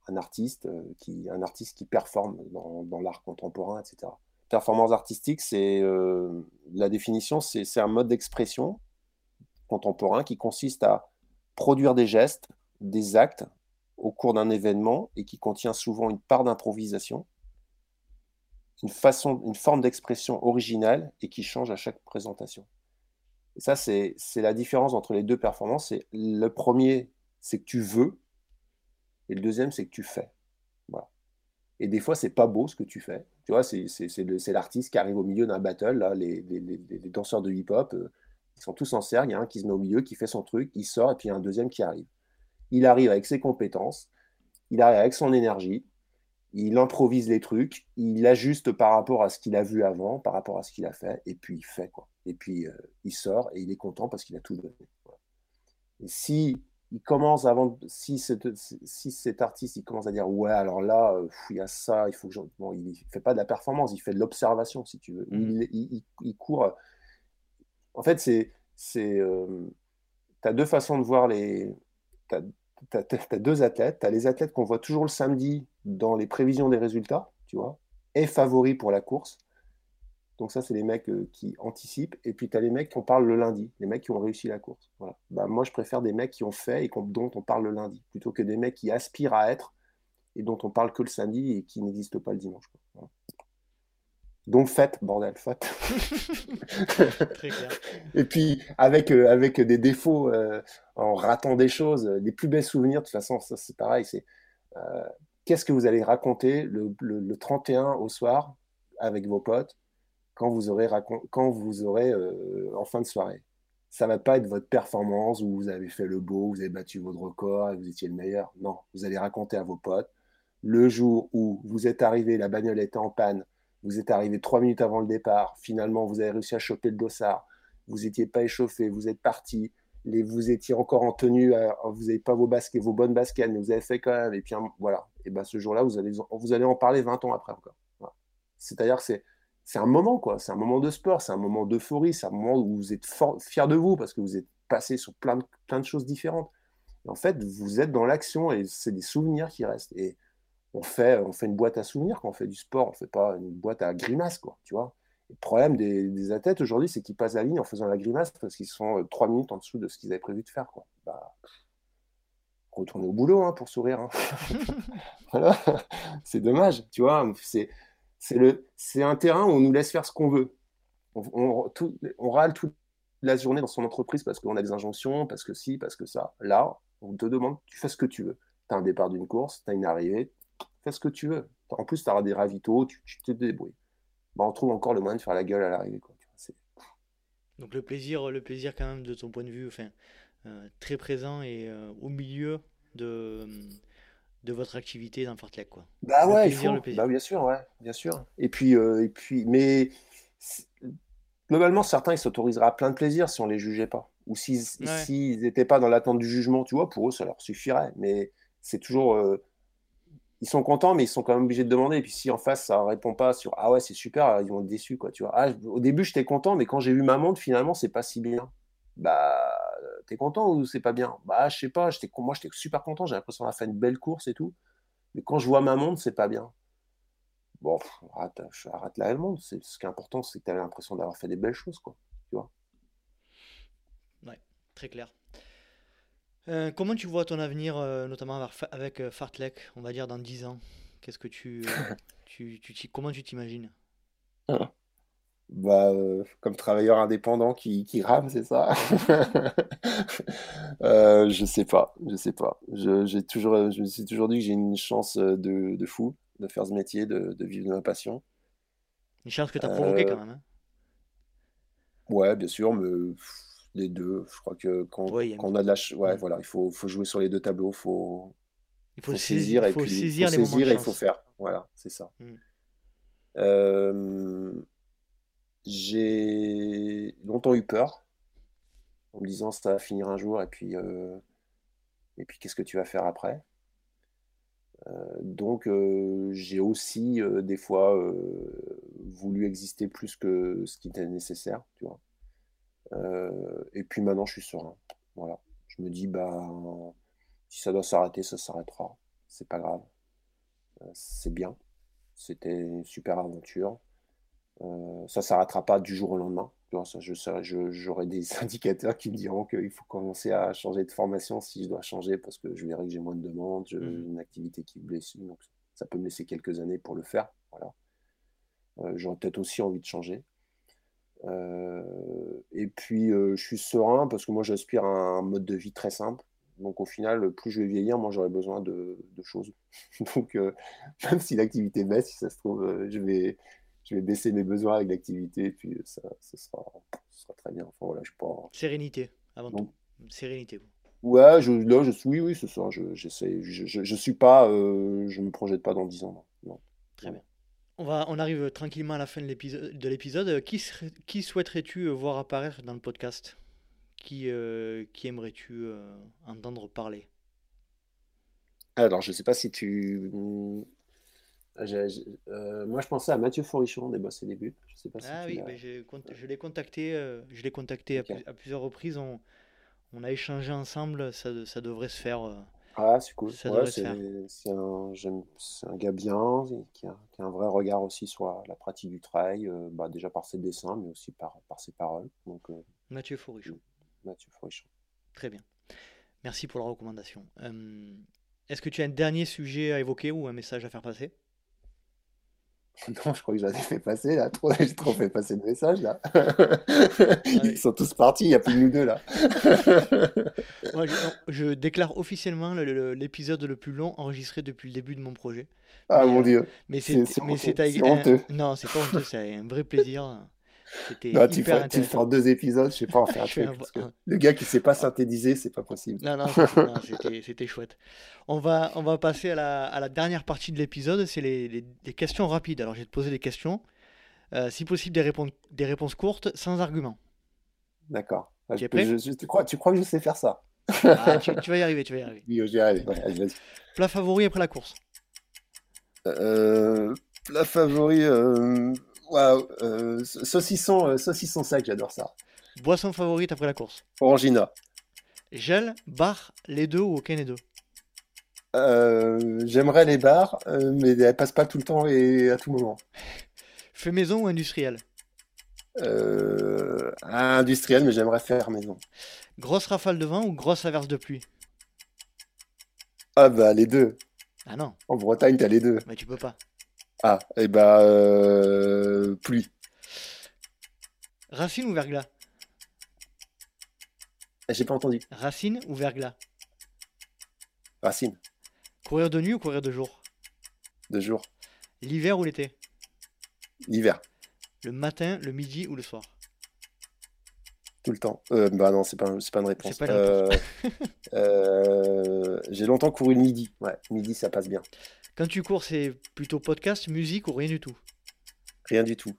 un artiste, euh, qui, un artiste qui performe dans, l'art contemporain, etc. Performance artistique, c'est euh, la définition, c'est un mode d'expression contemporain qui consiste à produire des gestes, des actes au cours d'un événement et qui contient souvent une part d'improvisation, une façon, une forme d'expression originale et qui change à chaque présentation. Et ça, c'est la différence entre les deux performances. Le premier, c'est que tu veux, et le deuxième, c'est que tu fais. Voilà. Et des fois, c'est pas beau ce que tu fais. Tu vois, c'est l'artiste qui arrive au milieu d'un battle. Là, les, les, les, danseurs de hip-hop, euh, ils sont tous en cercle. Il y a un qui se met au milieu, qui fait son truc, il sort, et puis il y a un deuxième qui arrive. Il arrive avec ses compétences, il arrive avec son énergie, il improvise les trucs, il ajuste par rapport à ce qu'il a vu avant, par rapport à ce qu'il a fait, et puis il fait quoi. Et puis euh, il sort et il est content parce qu'il a tout donné. Et si il commence avant, si, si cet artiste il commence à dire ouais alors là euh, il y a ça, il faut que je... bon, il fait pas de la performance, il fait de l'observation si tu veux. Mmh. Il, court. En fait c'est c'est euh, tu as deux façons de voir les tu as, deux athlètes, tu as les athlètes qu'on voit toujours le samedi dans les prévisions des résultats, tu vois, et favoris pour la course donc ça, c'est les mecs euh, qui anticipent. Et puis tu as les mecs qui en parlent le lundi, les mecs qui ont réussi la course. Voilà. Bah, moi, je préfère des mecs qui ont fait et dont on parle le lundi, plutôt que des mecs qui aspirent à être et dont on parle que le samedi et qui n'existent pas le dimanche. Donc faites, bordel, faites. [laughs] Très clair. [laughs] Et puis avec, euh, avec des défauts, euh, en ratant des choses, les plus belles souvenirs, de toute façon, ça c'est pareil, c'est qu'est-ce que vous allez raconter le, le 31 au soir avec vos potes quand vous aurez, quand euh, en fin de soirée? Ça va pas être votre performance où vous avez fait le beau, vous avez battu votre record et vous étiez le meilleur. Non, vous allez raconter à vos potes le jour où vous êtes arrivé, la bagnole était en panne, vous êtes arrivé trois minutes avant le départ, finalement vous avez réussi à choper le dossard, vous n'étiez pas échauffé, vous êtes parti, les, vous étiez encore en tenue, euh, vous n'avez pas vos baskets, vos bonnes baskets, mais vous avez fait quand même, et puis voilà. Et ben ce jour-là, vous allez, vous allez en parler 20 ans après encore. C'est-à-dire que c'est c'est un moment, quoi. C'est un moment de sport, c'est un moment d'euphorie, c'est un moment où vous êtes fier de vous parce que vous êtes passé sur plein de, plein de choses différentes. en fait, vous êtes dans l'action et c'est des souvenirs qui restent. Et on fait, on fait une boîte à souvenirs quand on fait du sport, on fait pas une boîte à grimaces, quoi, tu vois. Le problème des, athlètes aujourd'hui, c'est qu'ils passent la ligne en faisant la grimace parce qu'ils sont euh, trois minutes en dessous de ce qu'ils avaient prévu de faire. Quoi. Bah, retournez au boulot hein, pour sourire. Hein. [laughs] [laughs] voilà, c'est dommage, tu vois. C'est, c'est, un terrain où on nous laisse faire ce qu'on veut. On, on, râle toute la journée dans son entreprise parce qu'on a des injonctions, parce que si, parce que ça. Là, on te demande, tu fais ce que tu veux. Tu as un départ d'une course, tu as une arrivée, fais ce que tu veux. En plus, tu auras des ravitaux, tu, tu te débrouilles. Bah, on trouve encore le moyen de faire la gueule à l'arrivée. Donc le plaisir, le plaisir quand même de ton point de vue, enfin, euh, très présent et euh, au milieu de, de votre activité dans Fartlek, quoi. Bah ouais, Bah, bien sûr, ouais, bien sûr. Et puis, euh, et puis, mais globalement, certains ils s'autoriseraient à plein de plaisir si on les jugeait pas, ou s'ils n'étaient pas dans l'attente du jugement, tu vois, pour eux ça leur suffirait. Mais c'est toujours ils sont contents, mais ils sont quand même obligés de demander. Et puis si en face ça répond pas sur ah ouais c'est super, ils vont être déçus quoi. Tu vois. Ah, au début j'étais content, mais quand j'ai vu ma montre finalement c'est pas si bien. Bah t'es content ou c'est pas bien? Bah je sais pas. Moi j'étais super content. J'ai l'impression d'avoir fait une belle course et tout. Mais quand je vois ma montre c'est pas bien. Bon, arrête, arrête le monde. Ce qui est important c'est que tu as l'impression d'avoir fait des belles choses quoi. Tu vois. Ouais, très clair. Euh, comment tu vois ton avenir, euh, notamment avec, euh, Fartlek, on va dire dans 10 ans? Qu'est-ce que tu, [laughs] tu, tu, comment tu t'imagines? Bah, comme travailleur indépendant qui, qui rame, c'est ça? [laughs] Je sais pas, je sais pas. Je, j'ai toujours, je me suis toujours dit que j'ai une chance de, de, fou de faire ce métier, de, de vivre de ma passion. Une chance que tu as provoquée quand même. Hein ouais, bien sûr, mais les deux. Je crois que quand, on a de la. Ouais, voilà, il faut, faut, jouer sur les deux tableaux. Faut, il faut, saisir, et puis, saisir, faut saisir et il faut faire. Voilà, c'est ça. Mm. Euh, j'ai longtemps eu peur en me disant ça va finir un jour et puis, euh, et puis qu'est-ce que tu vas faire après? Euh, donc j'ai aussi des fois voulu exister plus que ce qui était nécessaire, tu vois. Euh, et puis maintenant, je suis serein. Voilà. Je me dis, bah, si ça doit s'arrêter, ça s'arrêtera. C'est pas grave. Euh, c'est bien. C'était une super aventure. Euh, ça s'arrêtera pas du jour au lendemain. je j'aurai des [laughs] indicateurs qui me diront qu'il faut commencer à changer de formation si je dois changer parce que je verrai que j'ai moins de demandes, j'ai mmh. une activité qui me blesse, donc ça peut me laisser quelques années pour le faire. Voilà. J'aurais peut-être aussi envie de changer. Euh, et puis, euh, je suis serein parce que moi, j'aspire à un mode de vie très simple. Donc, au final, plus je vais vieillir, moi, j'aurai besoin de, choses. [laughs] Donc, euh, même si l'activité baisse, si ça se trouve, je, vais, je vais baisser mes besoins avec l'activité. Et puis, ça, sera, très bien. Enfin, voilà, je pas... Sérénité, avant tout. Sérénité. Ouais, je, là, je suis, oui, oui, c'est ça. Je, je, je, suis pas, je me projette pas dans 10 ans. Non. Très bien. On, va, on arrive tranquillement à la fin de l'épisode. Qui, qui souhaiterais-tu voir apparaître dans le podcast? Qui, euh, qui aimerais-tu euh, entendre parler? Alors, je ne sais pas si tu. Euh, moi, je pensais à Mathieu Forichon des Boss et des Buts. Je sais pas si ah oui, mais je l'ai contacté, je l'ai contacté à, plusieurs reprises. On, on, a échangé ensemble. Ça, ça devrait se faire ah, c'est cool. c'est un, un, gars bien, qui a, qui a, un vrai regard aussi sur la, pratique du trail, euh, bah, déjà par ses dessins, mais aussi par, par ses paroles. Donc, euh, Mathieu Fourichon. Mathieu Fourichon. Très bien. Merci pour la recommandation. Est-ce que tu as un dernier sujet à évoquer ou un message à faire passer? [laughs] Non, je crois que j'en ai fait passer là. J'ai trop fait passer le message là. [laughs] Ils sont tous partis, il n'y a plus nous deux là. [laughs] je, déclare officiellement l'épisode le, plus long enregistré depuis le début de mon projet. Ah mon dieu. Mais c'est honteux. Non, c'est pas honteux, c'est un vrai plaisir. Hyper tu, fais, tu fais en deux épisodes, je sais pas en faire [laughs] un truc. Le gars qui sait pas synthétiser, c'est pas possible. Non, non, [laughs] c'était chouette. On va, on va passer à la, à la dernière partie de l'épisode, c'est les, les, questions rapides. Alors, je vais te poser des questions. Euh, si possible, des réponses, des réponses courtes, sans argument. D'accord. tu, crois, tu crois que je sais faire ça? Ah, tu, vas y arriver, tu vas y arriver. Oui, j'y arrive. Ouais, plat favori après la course euh, Plat favori. Euh... Waouh, euh, saucisson, euh, saucisson sec, j'adore ça. Boisson favorite après la course. Orangina. Gel, bar, les deux ou aucun des deux? Euh, j'aimerais les bars, mais elles passent pas tout le temps et à tout moment. [laughs] Fait maison ou industriel? Euh, industriel, mais j'aimerais faire maison. Grosse rafale de vent ou grosse averse de pluie? Ah bah les deux. Ah non, En Bretagne, t'as les deux. mais tu peux pas. Ah, et bah euh, pluie. Racine ou verglas? J'ai pas entendu. Racine ou verglas? Racine, Courir de nuit ou courir de jour? De jour. L'hiver ou l'été? L'hiver, Le matin, le midi ou le soir? Tout le temps. Euh, bah non, c'est pas, pas une réponse. C'est pas une réponse. Euh, euh, j'ai longtemps couru le midi. Ouais, midi, ça passe bien. Quand tu cours, c'est plutôt podcast, musique ou rien du tout Rien du tout.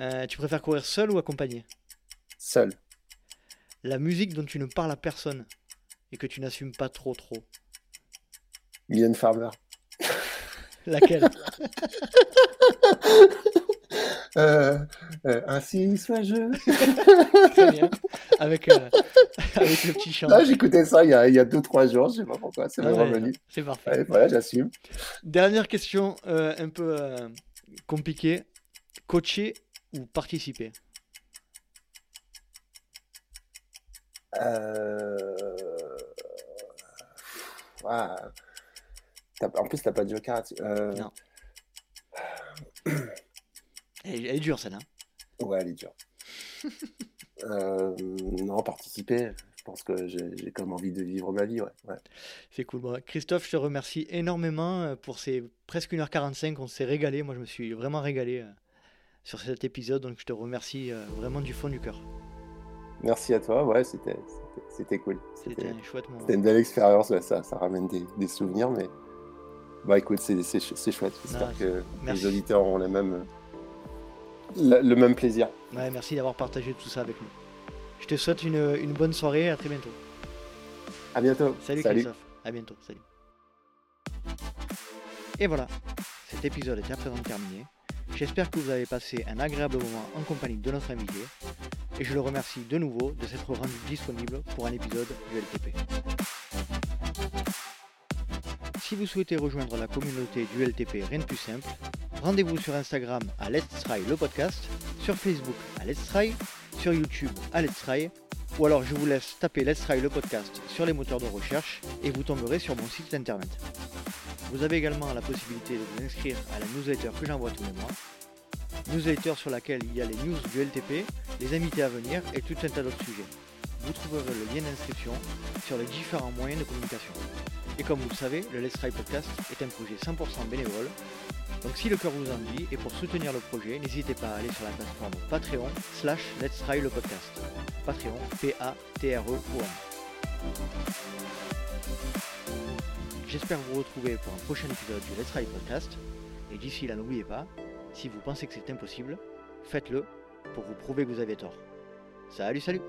Euh, Tu préfères courir seul ou accompagné Seul. La musique dont tu ne parles à personne et que tu n'assumes pas trop trop. Mylène Farmer. Laquelle [laughs] Euh, euh, ainsi soit-je. [laughs] Très bien. Avec, euh, [laughs] avec le petit chant. J'écoutais ça il y a 2 deux, trois jours. Je sais pas pourquoi. C'est vraiment revenu. C'est parfait. Ouais, voilà, j'assume. Dernière question euh, un peu compliquée. Coacher ou participer? Ah. En plus, t'as pas de joker. Non. [clears throat] elle, elle est dure celle-là. Ouais, elle est dure. [laughs] Euh, non, participer. Je pense que j'ai comme envie de vivre ma vie. Ouais. ouais. C'est cool. Bon, Christophe, je te remercie énormément euh, pour ces presque 1h45. On s'est régalé. Moi, je me suis vraiment régalé euh, sur cet épisode. Donc, je te remercie euh, vraiment du fond du cœur. Merci à toi. Ouais, c'était c'était- cool. C'était un chouette moment. c'était une belle expérience. ouais, ça, ça ramène des, des souvenirs. Mais bah écoute, c'est c'est ch- c'est chouette. J'espère que merci. les auditeurs auront les mêmes, le, le même plaisir. Ouais, merci d'avoir partagé tout ça avec nous. Je te souhaite une, une bonne soirée. À très bientôt. À bientôt. Salut, Christophe. À bientôt. Salut. Et voilà. Cet épisode est à présent terminé. J'espère que vous avez passé un agréable moment en compagnie de notre invité. Et je le remercie de nouveau de s'être rendu disponible pour un épisode du LTP. Si vous souhaitez rejoindre la communauté du LTP, rien de plus simple, rendez-vous sur Instagram à Let's Try le podcast, sur Facebook à Let's Try, sur YouTube à Let's Try, ou alors je vous laisse taper Let's Try le podcast sur les moteurs de recherche et vous tomberez sur mon site internet. Vous avez également la possibilité de vous inscrire à la newsletter que j'envoie tous les mois. Newsletter sur laquelle il y a les news du LTP, les invités à venir et tout un tas d'autres sujets. Vous trouverez le lien d'inscription sur les différents moyens de communication. Et comme vous le savez, le Let's Try Podcast est un projet 100% bénévole. Donc si le cœur vous en dit et pour soutenir le projet, n'hésitez pas à aller sur la plateforme Patreon slash Let's Try le podcast. Patreon, P-A-T-R-E-O-N. J'espère vous retrouver pour un prochain épisode du Let's Try Podcast. Et d'ici là, n'oubliez pas, si vous pensez que c'est impossible, faites-le pour vous prouver que vous avez tort. Salut, salut